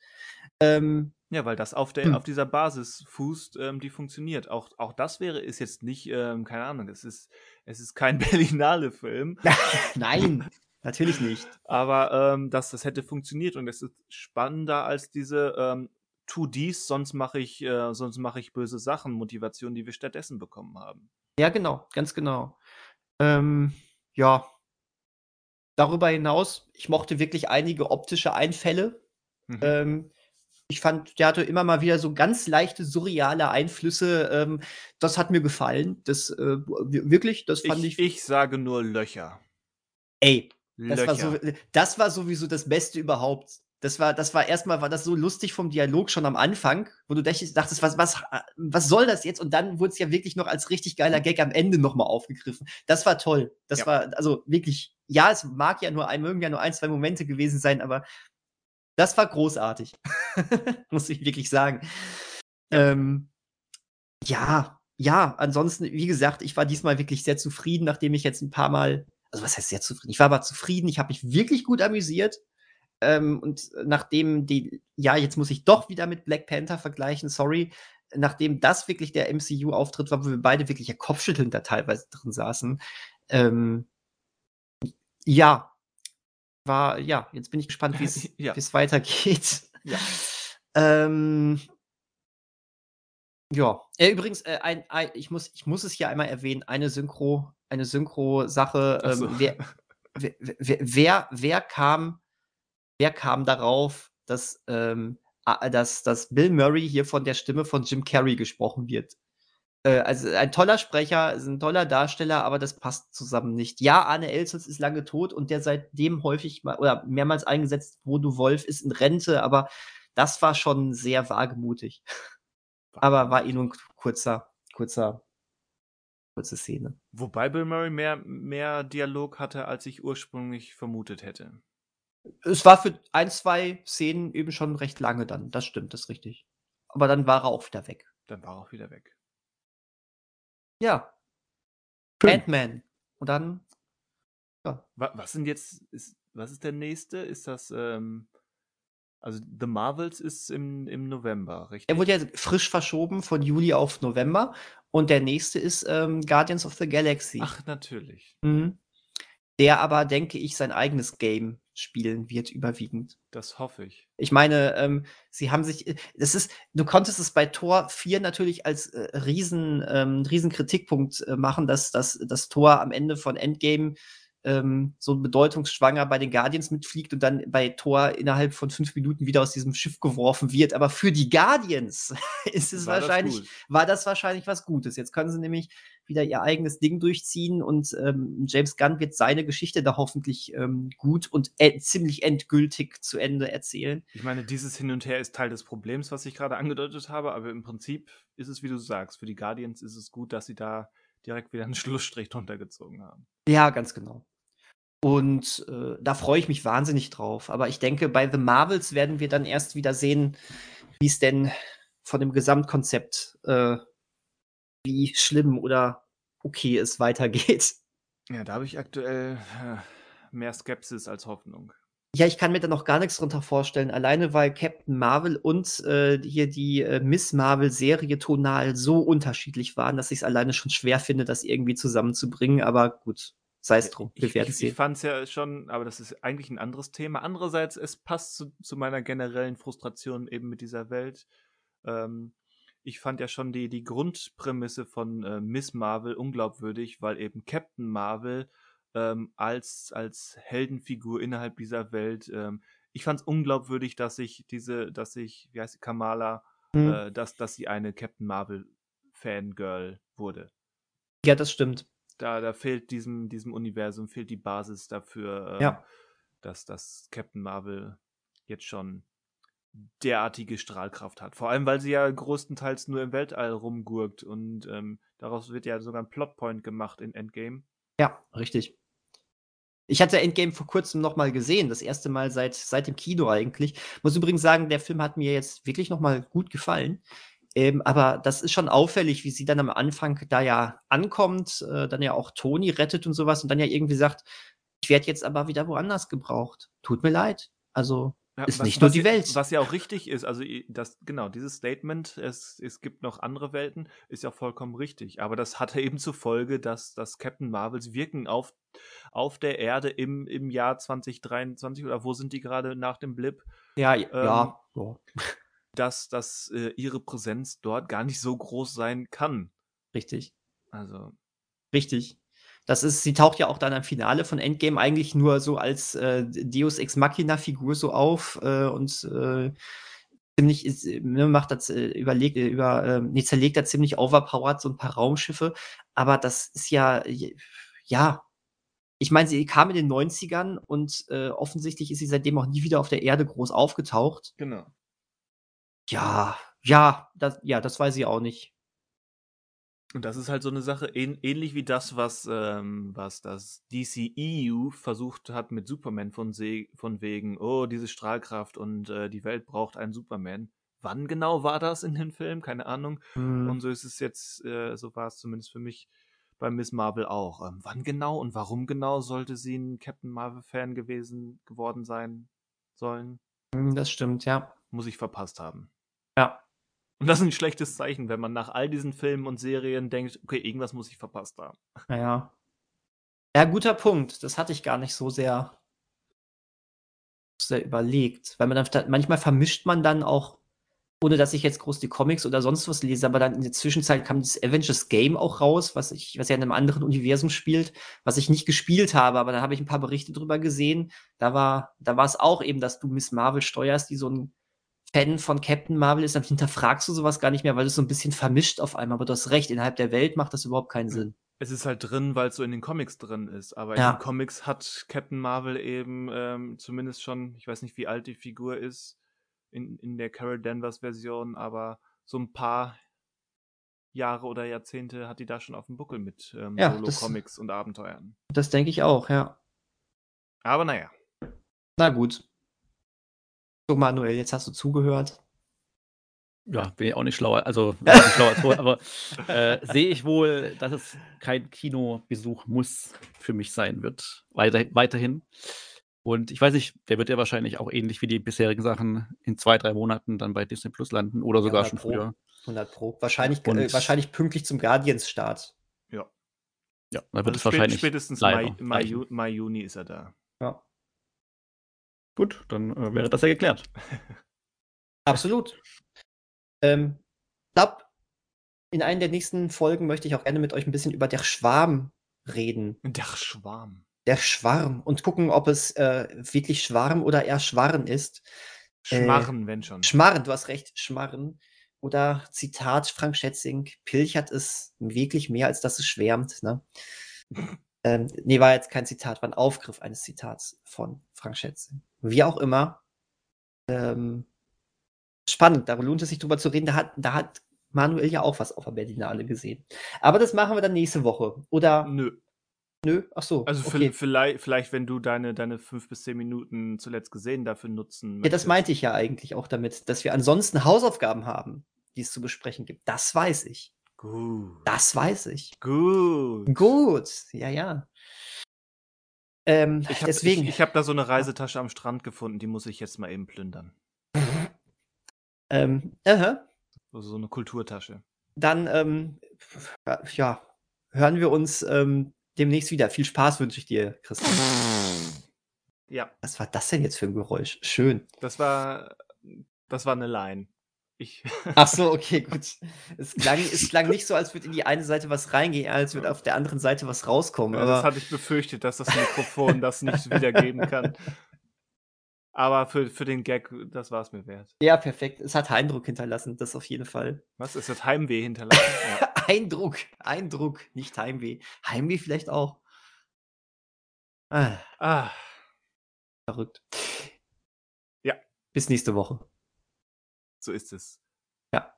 Ähm, Ja, weil das auf, der, Hm. auf dieser Basis fußt, ähm, die funktioniert. Auch, auch das wäre, ist jetzt nicht, ähm, keine Ahnung, es ist, es ist kein Berlinale-Film, nein, natürlich nicht. aber ähm, das, das hätte funktioniert und es ist spannender als diese ähm, tu dies, sonst mache ich, äh, sonst mache ich böse Sachen, Motivation, die wir stattdessen bekommen haben. Ja, genau, ganz genau. Ähm, ja. Darüber hinaus, ich mochte wirklich einige optische Einfälle. Mhm. Ähm, ich fand, der hatte immer mal wieder so ganz leichte surreale Einflüsse. Ähm, das hat mir gefallen. Das äh, wirklich, das fand ich, ich. ich sage nur Löcher. ey, das Löcher. war, so, das war sowieso das Beste überhaupt. Das war, das war erstmal, war das so lustig vom Dialog schon am Anfang, wo du dachtest, was, was, was soll das jetzt? Und dann wurde es ja wirklich noch als richtig geiler Gag am Ende nochmal aufgegriffen. Das war toll. Das Ja. war, also wirklich, ja, es mag ja nur ein, mögen ja nur ein, zwei Momente gewesen sein, aber das war großartig. Muss ich wirklich sagen. Ähm, ja, ja, ansonsten, wie gesagt, ich war diesmal wirklich sehr zufrieden, nachdem ich jetzt ein paar Mal, also was heißt sehr zufrieden? Ich war aber zufrieden, ich habe mich wirklich gut amüsiert. Ähm, und nachdem die, ja, jetzt muss ich doch wieder mit Black Panther vergleichen, sorry, nachdem das wirklich der MCU-Auftritt war, wo wir beide wirklich ja kopfschüttelnd da teilweise drin saßen, ähm, ja, war, ja, jetzt bin ich gespannt, wie es Ja. wie es weitergeht. Ja. Ähm, ja, äh, übrigens, äh, ein, ein, ich, muss, ich muss es hier einmal erwähnen, eine Synchro, eine Synchro-Sache. Ach so. Ähm, wer, wer, wer, wer, wer kam, wer kam darauf, dass, ähm, dass, dass Bill Murray hier von der Stimme von Jim Carrey gesprochen wird? Äh, also ein toller Sprecher, ist ein toller Darsteller, aber das passt zusammen nicht. Ja, Arne Elsels ist lange tot und der seitdem häufig mal oder mehrmals eingesetzt, Bodo Wolf ist in Rente, aber das war schon sehr wagemutig. Aber war eh nur ein kurzer, kurzer, kurze Szene. Wobei Bill Murray mehr, mehr Dialog hatte, als ich ursprünglich vermutet hätte. Es war für ein, zwei Szenen eben schon recht lange dann. Das stimmt, das ist richtig. Aber dann war er auch wieder weg. Dann war er auch wieder weg. Ja. Schön. Ant-Man. Und dann, Wa- Was sind jetzt, ist, was ist der nächste? Ist das, ähm, also The Marvels ist im, im November, richtig? er wurde ja frisch verschoben von Juli auf November. Und der nächste ist ähm, Guardians of the Galaxy. Ach, natürlich. Mhm. Der aber, denke ich, sein eigenes Game spielen wird, überwiegend. Das hoffe ich. Ich meine, ähm, sie haben sich, äh, das ist, du konntest es bei Tor 4 natürlich als äh, riesen, ähm, riesen Kritikpunkt äh, machen, dass, dass das Tor am Ende von Endgame ähm, so bedeutungsschwanger bei den Guardians mitfliegt und dann bei Tor innerhalb von fünf Minuten wieder aus diesem Schiff geworfen wird. Aber für die Guardians ist es War das wahrscheinlich, gut. war das wahrscheinlich was Gutes. Jetzt können sie nämlich wieder ihr eigenes Ding durchziehen und ähm, James Gunn wird seine Geschichte da hoffentlich ähm, gut und äh, ziemlich endgültig zu Ende erzählen. Ich meine, dieses Hin und Her ist Teil des Problems, was ich gerade angedeutet habe, aber im Prinzip ist es, wie du sagst, für die Guardians ist es gut, dass sie da direkt wieder einen Schlussstrich drunter gezogen haben. Ja, ganz genau. Und äh, da freue ich mich wahnsinnig drauf. Aber ich denke, bei The Marvels werden wir dann erst wieder sehen, wie es denn von dem Gesamtkonzept, äh, wie schlimm oder okay es weitergeht. Ja, da habe ich aktuell äh, mehr Skepsis als Hoffnung. Ja, ich kann mir da noch gar nichts drunter vorstellen, alleine weil Captain Marvel und, äh, hier die, äh, Miss Marvel-Serie tonal so unterschiedlich waren, dass ich's alleine schon schwer finde, das irgendwie zusammenzubringen, aber gut, sei's drum. Wir Ich, werden ich, ich sehen. fand es ja schon, aber das ist eigentlich ein anderes Thema. Andererseits, es passt zu, zu meiner generellen Frustration eben mit dieser Welt. Ähm, ich fand ja schon die, die Grundprämisse von äh, Miss Marvel unglaubwürdig, weil eben Captain Marvel ähm, als, als Heldenfigur innerhalb dieser Welt, ähm, ich fand es unglaubwürdig, dass sich diese, dass sich, wie heißt sie, Kamala, Mhm. äh, dass, dass sie eine Captain Marvel Fangirl wurde. Ja, das stimmt. Da, da fehlt diesem, diesem Universum, fehlt die Basis dafür, ähm, Ja. dass, dass Captain Marvel jetzt schon derartige Strahlkraft hat. Vor allem, weil sie ja größtenteils nur im Weltall rumgurkt und ähm, daraus wird ja sogar ein Plotpoint gemacht in Endgame. Ja, richtig. Ich hatte Endgame vor Kurzem noch mal gesehen, das erste Mal seit seit dem Kino eigentlich. Muss übrigens sagen, der Film hat mir jetzt wirklich noch mal gut gefallen. Ähm, aber das ist schon auffällig, wie sie dann am Anfang da ja ankommt, äh, dann ja auch Tony rettet und so was und dann ja irgendwie sagt: „Ich werde jetzt aber wieder woanders gebraucht. Tut mir leid.“ Also, Ja, ist was- nicht nur die Welt. Was ja auch richtig ist, also das, genau, dieses Statement, es, es gibt noch andere Welten, ist ja vollkommen richtig. Aber das hatte eben zur Folge, dass, dass Captain Marvels Wirken auf, auf der Erde im, im Jahr 2023 oder wo sind die gerade nach dem Blip, Ja, ähm, ja, ja, dass, dass äh, ihre Präsenz dort gar nicht so groß sein kann. richtig. Also, Richtig. Das ist sie taucht ja auch dann am Finale von Endgame eigentlich nur so als, äh, Deus Ex Machina-Figur so auf, äh, und, äh, ziemlich ist ne, macht das, äh, überlegt äh, über ähm, ne, zerlegt da ziemlich overpowered so 'n paar Raumschiffe. Aber das ist ja ja. Ich meine, sie kam in den 90ern und, äh, offensichtlich ist sie seitdem auch nie wieder auf der Erde groß aufgetaucht. genau. Ja, ja, das ja, das weiß ich auch nicht. Und das ist halt so eine Sache, ähn ähnlich wie das, was, ähm, was das DCEU versucht hat mit Superman von, se von wegen, oh, diese Strahlkraft und äh, die Welt braucht einen Superman. Wann genau war das in den Filmen? Keine Ahnung. Mhm. Und so ist es jetzt, äh, so war es zumindest für mich bei Miss Marvel auch. Ähm, wann genau und warum genau sollte sie ein Captain Marvel-Fan gewesen geworden sein sollen? Mhm, das stimmt, ja. Muss ich verpasst haben. Ja. Und das ist ein schlechtes Zeichen, wenn man nach all diesen Filmen und Serien denkt, okay, irgendwas muss ich verpasst haben. Ja, ja. Guter Punkt. Das hatte ich gar nicht so sehr sehr überlegt, weil man dann da manchmal vermischt man dann auch ohne dass ich jetzt groß die Comics oder sonst was lese, aber dann in der Zwischenzeit kam das Avengers Game auch raus, was ich was ja in 'nem anderen Universum spielt, was ich nicht gespielt habe, aber da habe ich 'n paar Berichte drüber gesehen. Da war da war's auch eben, dass du Miss Marvel steuerst, die so 'n Fan von Captain Marvel ist, dann hinterfragst du so was gar nicht mehr, weil du's so 'n bisschen vermischt auf einmal. Aber du hast recht, innerhalb der Welt macht das überhaupt keinen Sinn. Es ist halt drin, weil's so in den Comics drin ist, aber in Ja. den Comics hat Captain Marvel eben, ähm, zumindest schon ich weiß nicht, wie alt die Figur ist in in der Carol Danvers Version, aber so 'n paar Jahre oder Jahrzehnte hat die da schon auf'm Buckel mit, ähm, Ja, Solo-Comics und Abenteuern. Das denke ich auch, ja. Aber na ja. Na gut. So, Manuel, jetzt hast du zugehört. Ja, bin ich auch nicht schlauer, also nicht schlauer als vorher, aber, äh, sehe ich wohl, dass es kein Kinobesuch muss für mich sein wird, weiter weiterhin. Und ich weiß nicht, der wird ja wahrscheinlich auch ähnlich wie die bisherigen Sachen in 2, 3 Monaten dann bei Disney Plus landen oder Ja, sogar 100 schon Pro. früher. 100 Pro. Wahrscheinlich äh, wahrscheinlich pünktlich zum Guardians-Start. Ja. Ja, dann wird Also es spät wahrscheinlich spätestens Mai Mai Mai, Juni ist er da. Ja. Gut, dann, äh, wäre das ja geklärt. Absolut. Ähm, glaube, in einer der nächsten Folgen möchte ich auch gerne mit euch 'n bisschen über Der Schwarm reden. Der Schwarm. Der Schwarm und gucken, ob es, äh, wirklich Schwarm oder eher Schwarren ist. Äh, Schmarren, wenn schon. Schmarren, du hast recht, Schmarren. Oder Zitat Frank Schätzing: „Pilchert es wirklich mehr, als dass es schwärmt“, ne? Ähm, ne, war jetzt kein Zitat, war 'n Aufgriff eines Zitats von Frank Schätzing. Wie auch immer. Ähm, spannend, da lohnt es sich drüber zu reden. Da hat da hat Manuel ja auch was auf der Berlinale gesehen. Aber das machen wir dann nächste Woche. Oder Nö. nö? Ach so, Also okay. viel vielleicht vielleicht, wenn du deine deine 5 bis 10 Minuten zuletzt gesehen dafür nutzen Ja, das möchtest. meinte ich ja eigentlich auch damit, dass wir ansonsten Hausaufgaben haben, die es zu besprechen gibt. Das weiß ich. Gut. Das weiß ich. Gut. Gut, ja, ja. Ähm, Ich habe deswegen. ich, ich hab da so eine Reisetasche am Strand gefunden, die muss ich jetzt mal eben plündern. ähm, aha. Also so eine Kulturtasche. Dann, ähm, ja, hören wir uns ähm, demnächst wieder. Viel Spaß wünsche ich dir, Christian. Ja, Was war das denn jetzt für ein Geräusch? Schön. das war das war eine Line. Ich Ach so, okay, gut. Es klang, es klang nicht so, als würde in die eine Seite was reingehen, als würde auf der anderen Seite was rauskommen. Ja, das hatte ich befürchtet, dass das Mikrofon das nicht wiedergeben kann. Aber für, für den Gag, das war es mir wert. ja, perfekt. Es hat Eindruck hinterlassen, das auf jeden Fall. Was? Es hat Heimweh hinterlassen? Ja. Eindruck, Eindruck, nicht Heimweh. Heimweh vielleicht auch. Ah, Ah, verrückt. Ja. Bis nächste Woche. So ist es. Ja.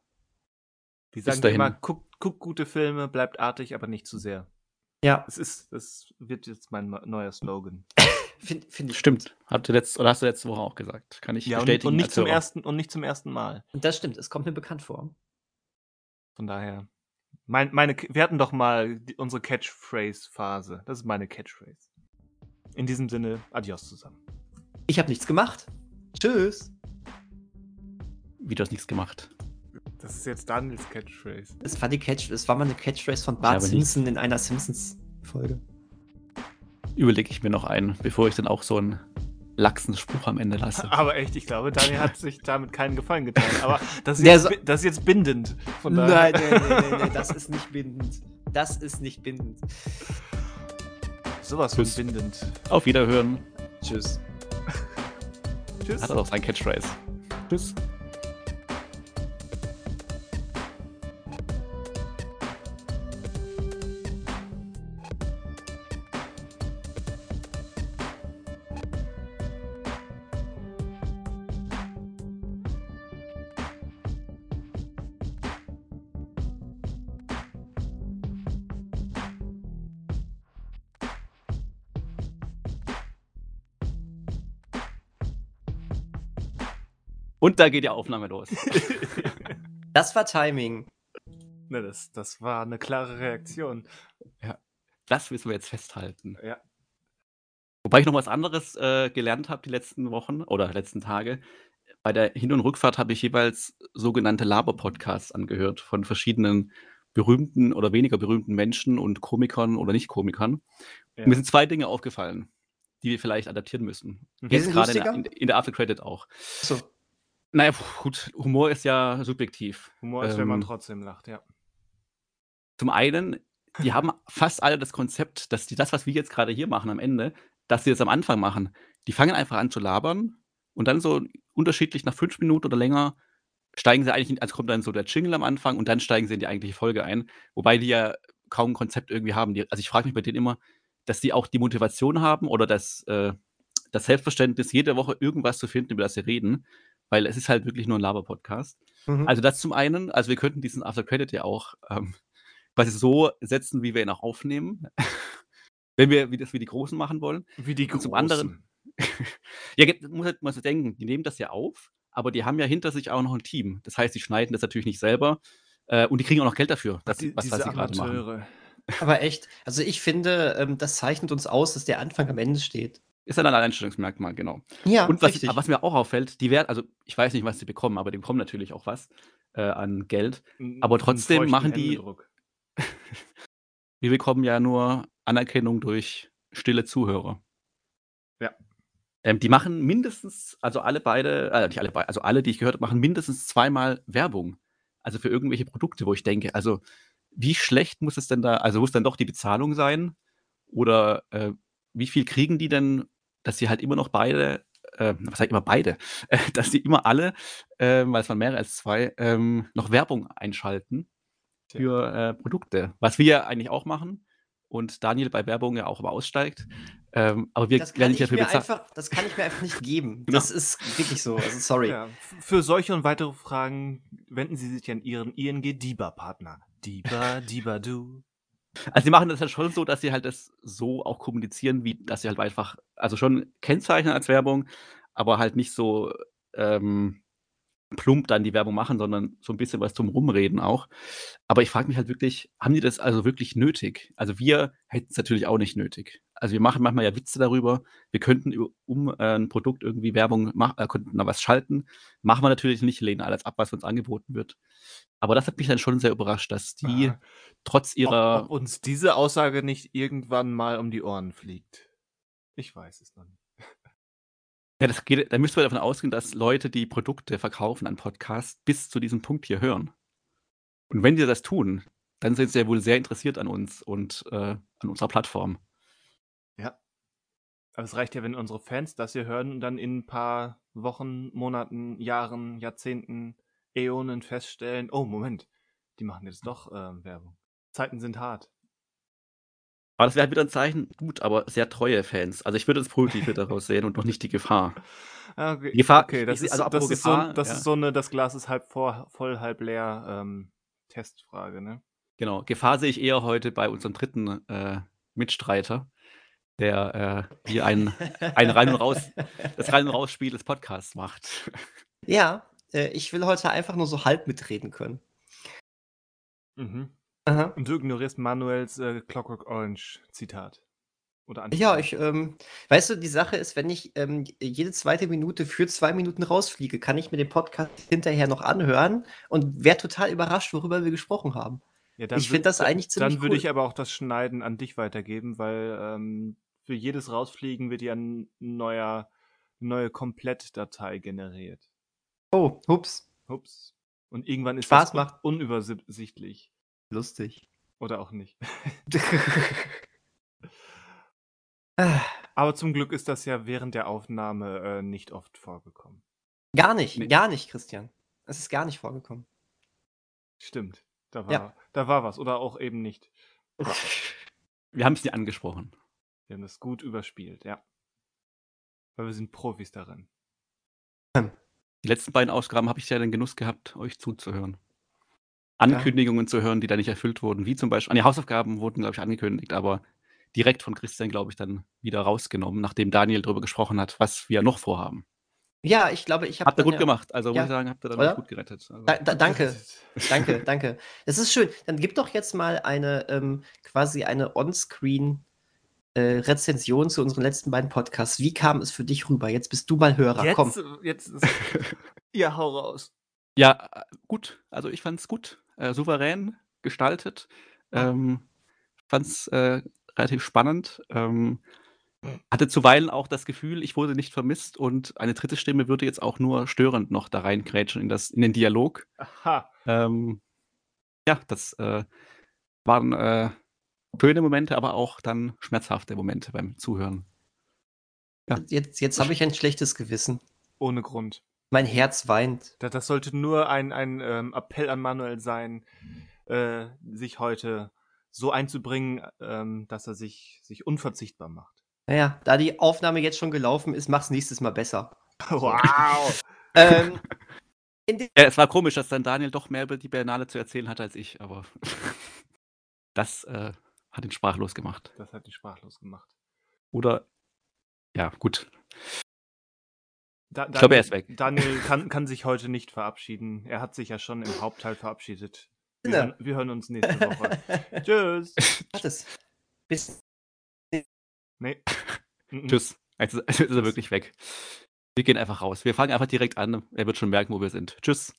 Wir Bis sagen dahin. immer, guckt guck gute Filme, bleibt artig, aber nicht zu sehr. Ja, Das ist, das wird jetzt mein neuer Slogan. finde find ich. Stimmt. Hat du letzt, oder hast du letzte Woche auch gesagt. Kann ich Ja, und, bestätigen. und, nicht zum Hörer. ersten, und nicht zum ersten Mal. Und das stimmt, es kommt mir bekannt vor. Von daher. Mein, meine, wir hatten doch mal die, unsere Catchphrase-Phase. Das ist meine Catchphrase. In diesem Sinne, adios zusammen. Ich habe nichts gemacht. Tschüss. Wie du hast nichts gemacht. Das ist jetzt Daniels Catchphrase. Es war die Catch, es war mal eine Catchphrase von Bart. Simpson in einer Simpsons-Folge. Überlege ich mir noch einen, bevor ich dann auch so einen laxen Spruch am Ende lasse. Aber echt, ich glaube, Daniel hat sich damit keinen Gefallen getan. Aber das ist, jetzt, so- das ist jetzt bindend. Von Nein, daher. nein, nein, nein, nein, das ist nicht bindend. Das ist nicht bindend. Sowas von bindend. Auf Wiederhören. Tschüss. Tschüss. Hat er doch sein Catchphrase. Tschüss. Und da geht die Aufnahme los. Das war Timing. Ne, das, das war eine klare Reaktion. Das müssen wir jetzt festhalten. Ja. Wobei ich noch was anderes äh, gelernt habe die letzten Wochen oder letzten Tage. Bei der Hin- und Rückfahrt habe ich jeweils sogenannte Laber-Podcasts angehört von verschiedenen berühmten oder weniger berühmten Menschen und Komikern oder Nicht-Komikern. Ja. Mir sind zwei Dinge aufgefallen, die wir vielleicht adaptieren müssen. Mhm. Die Jetzt sind gerade in, in, in der After-Credit auch. So. Naja, gut, Humor ist ja subjektiv. Humor ist, wenn man Ähm, trotzdem lacht, ja. Zum einen, die haben fast alle das Konzept, dass die das, was wir jetzt gerade hier machen am Ende, dass sie das am Anfang machen. Die fangen einfach an zu labern und dann so unterschiedlich nach fünf Minuten oder länger steigen sie eigentlich, in, also kommt dann so der Jingle am Anfang und dann steigen sie in die eigentliche Folge ein. Wobei die ja kaum ein Konzept irgendwie haben. Die, also ich frage mich bei denen immer, dass die auch die Motivation haben oder das, äh, das Selbstverständnis, jede Woche irgendwas zu finden, über das sie reden, weil es ist halt wirklich nur ein Laber-Podcast. Mhm. Also das zum einen, also wir könnten diesen After Credit ja auch ähm, quasi so setzen, wie wir ihn auch aufnehmen, wenn wir wie das wie die Großen machen wollen. Wie die Und Großen. zum anderen- ja, muss halt mal so denken, die nehmen das ja auf, aber die haben ja hinter sich auch noch ein Team. Das heißt, die schneiden das natürlich nicht selber äh, und die kriegen auch noch Geld dafür, dass, Die, was, diese was sie gerade machen. Aber echt, also ich finde, ähm, das zeichnet uns aus, dass der Anfang am Ende steht. Ist dann ein Alleinstellungsmerkmal, genau. Ja, und was, richtig. was mir auch auffällt, die werden, also ich weiß nicht, was sie bekommen, aber die bekommen natürlich auch was äh, an Geld. Aber trotzdem machen die-. Wir bekommen ja nur Anerkennung durch stille Zuhörer. Ja. Ähm, die machen mindestens, also alle beide, äh, nicht alle beide, also alle, die ich gehört habe, machen mindestens zweimal Werbung. Also für irgendwelche Produkte, wo ich denke, also wie schlecht muss es denn da, also muss dann doch die Bezahlung sein? Oder äh, wie viel kriegen die denn, dass sie halt immer noch beide, äh, was sag ich immer beide, äh, dass sie immer alle, äh, weil es waren mehr als zwei, ähm, noch Werbung einschalten für äh, Produkte. Was wir ja eigentlich auch machen und Daniel bei Werbung ja auch immer aussteigt. Ähm, aber wir das kann, werden ich nicht dafür mir bezahlt. einfach, das kann ich mir einfach nicht geben. Genau. Das ist wirklich so. Also sorry. Ja, für solche und weitere Fragen wenden Sie sich an Ihren ING DIBA-Partner. DIBA, DIBA, du. Also sie machen das ja schon so, dass sie halt das so auch kommunizieren, wie dass sie halt einfach, also schon kennzeichnen als Werbung, aber halt nicht so, ähm, plump dann die Werbung machen, sondern so ein bisschen was drum rumreden auch. Aber ich frage mich halt wirklich, haben die das also wirklich nötig? Also, wir hätten es natürlich auch nicht nötig. Also, wir machen manchmal ja Witze darüber. Wir könnten um, äh, 'n Produkt irgendwie Werbung mach äh, könnten da was schalten. Machen wir natürlich nicht, lehnen alles ab, was uns angeboten wird. Aber das hat mich dann schon sehr überrascht, dass die Ah. trotz Ob, ihrer ob uns diese Aussage nicht irgendwann mal um die Ohren fliegt. Ich weiß es noch nicht. Ja, das geht da müssen wir davon ausgehen, dass Leute, die Produkte verkaufen an Podcasts, bis zu diesem Punkt hier hören. Und wenn die das tun, dann sind sie ja wohl sehr interessiert an uns und, äh, an unserer Plattform. Ja. Aber es reicht ja, wenn unsere Fans das hier hören und dann in ein paar Wochen, Monaten, Jahren, Jahrzehnten, Äonen feststellen: „Oh, Moment, die machen jetzt doch, ähm, Werbung. Zeiten sind hart.“ Aber das wäre halt wieder 'n Zeichen gut, aber sehr treue Fans. Also, ich würde das Positive daraus sehen und noch nicht die Gefahr. Ah, okay. Die Gefahr Okay, das ist also so das ist so Gefahr, das ja. ist so 'ne das Glas ist halb vor voll, halb leer, ähm, Testfrage, ne? Genau. Gefahr sehe ich eher heute bei unserem 3. äh, Mitstreiter, der, äh, hier ein ein Rein und Raus das Rein und Raus-Spiel des Podcasts macht. Ja, äh, ich will heute einfach nur so halb mitreden können. Mhm. Aha. Und du ignorierst Manuels, äh, Clockwork Orange Zitat oder Ja, ich, ähm weißt du, die Sache ist, wenn ich, ähm, jede 2. Minute für 2 Minuten rausfliege, kann ich mir den Podcast hinterher noch anhören und wäre total überrascht, worüber wir gesprochen haben. Ja, dann Ich finde das da eigentlich ziemlich dann würde cool. ich aber auch das Schneiden an dich weitergeben, weil, ähm, für jedes Rausfliegen wird ja 'n neuer neue Komplettdatei generiert. Oh, ups. Ups. Und irgendwann ist Spaß das macht. unübersichtlich. Lustig. Oder auch nicht. Ah. Aber zum Glück ist das ja während der Aufnahme, äh, nicht oft vorgekommen. Gar nicht, Ne. gar nicht, Christian. Es ist gar nicht vorgekommen. Stimmt. Da Ja. war da war was oder auch eben nicht. Wir haben's nie angesprochen. Wir haben das gut überspielt, ja. Weil wir sind Profis darin. Die letzten beiden Ausgaben habe ich ja den Genuss gehabt, euch zuzuhören. Ankündigungen zu hören, die da nicht erfüllt wurden, wie zum Beispiel an die Hausaufgaben wurden, glaube ich, angekündigt, aber direkt von Christian, glaube ich, dann wieder rausgenommen, nachdem Daniel drüber gesprochen hat, was wir noch vorhaben. Ja, ich glaube, ich habe Habt ihr gut ja gemacht. Also, muss ja, ich sagen, habt ihr dann gut gerettet. Also Da da danke. Danke, danke. Das ist schön. Dann gib doch jetzt mal eine, ähm quasi eine On-Screen, äh, Rezension zu unseren letzten beiden Podcasts. Wie kam es für dich rüber? Jetzt bist du mal Hörer, komm. Jetzt äh, jetzt ist ja, hau raus. Ja, äh, gut. Also, ich fand's gut, äh, souverän gestaltet. Ähm, fand's, äh, relativ spannend. Ähm, hatte zuweilen auch das Gefühl, ich wurde nicht vermisst und eine 3. Stimme würde jetzt auch nur störend noch da reingrätschen in das in den Dialog. Aha. Ähm, ja, das, äh, waren, äh, schöne Momente, aber auch dann schmerzhafte Momente beim Zuhören. Ja. Jetzt jetzt habe ich ein schlechtes Gewissen. Ohne Grund. Mein Herz weint. Da das sollte nur ein ein, ähm, Appell an Manuel sein, äh, sich heute so einzubringen, ähm, dass er sich sich unverzichtbar macht. Na ja, da die Aufnahme jetzt schon gelaufen ist, mach's nächstes Mal besser. Wow. Ähm, Ja, es war komisch, dass dann Daniel doch mehr über die Berlinale zu erzählen hatte als ich, aber das, äh, hat ihn sprachlos gemacht. Das hat ihn sprachlos gemacht. Oder ja, gut. Da Ich glaube, er Daniel ist weg. Daniel kann kann sich heute nicht verabschieden. Er hat sich ja schon im Hauptteil verabschiedet. Wir Sinne. hören wir hören uns nächste Woche. Tschüss. Warte. Bis Ne. Mhm. Tschüss. Jetzt ist jetzt ist er wirklich weg. Wir gehen einfach raus. Wir fangen einfach direkt an. Er wird schon merken, wo wir sind. Tschüss.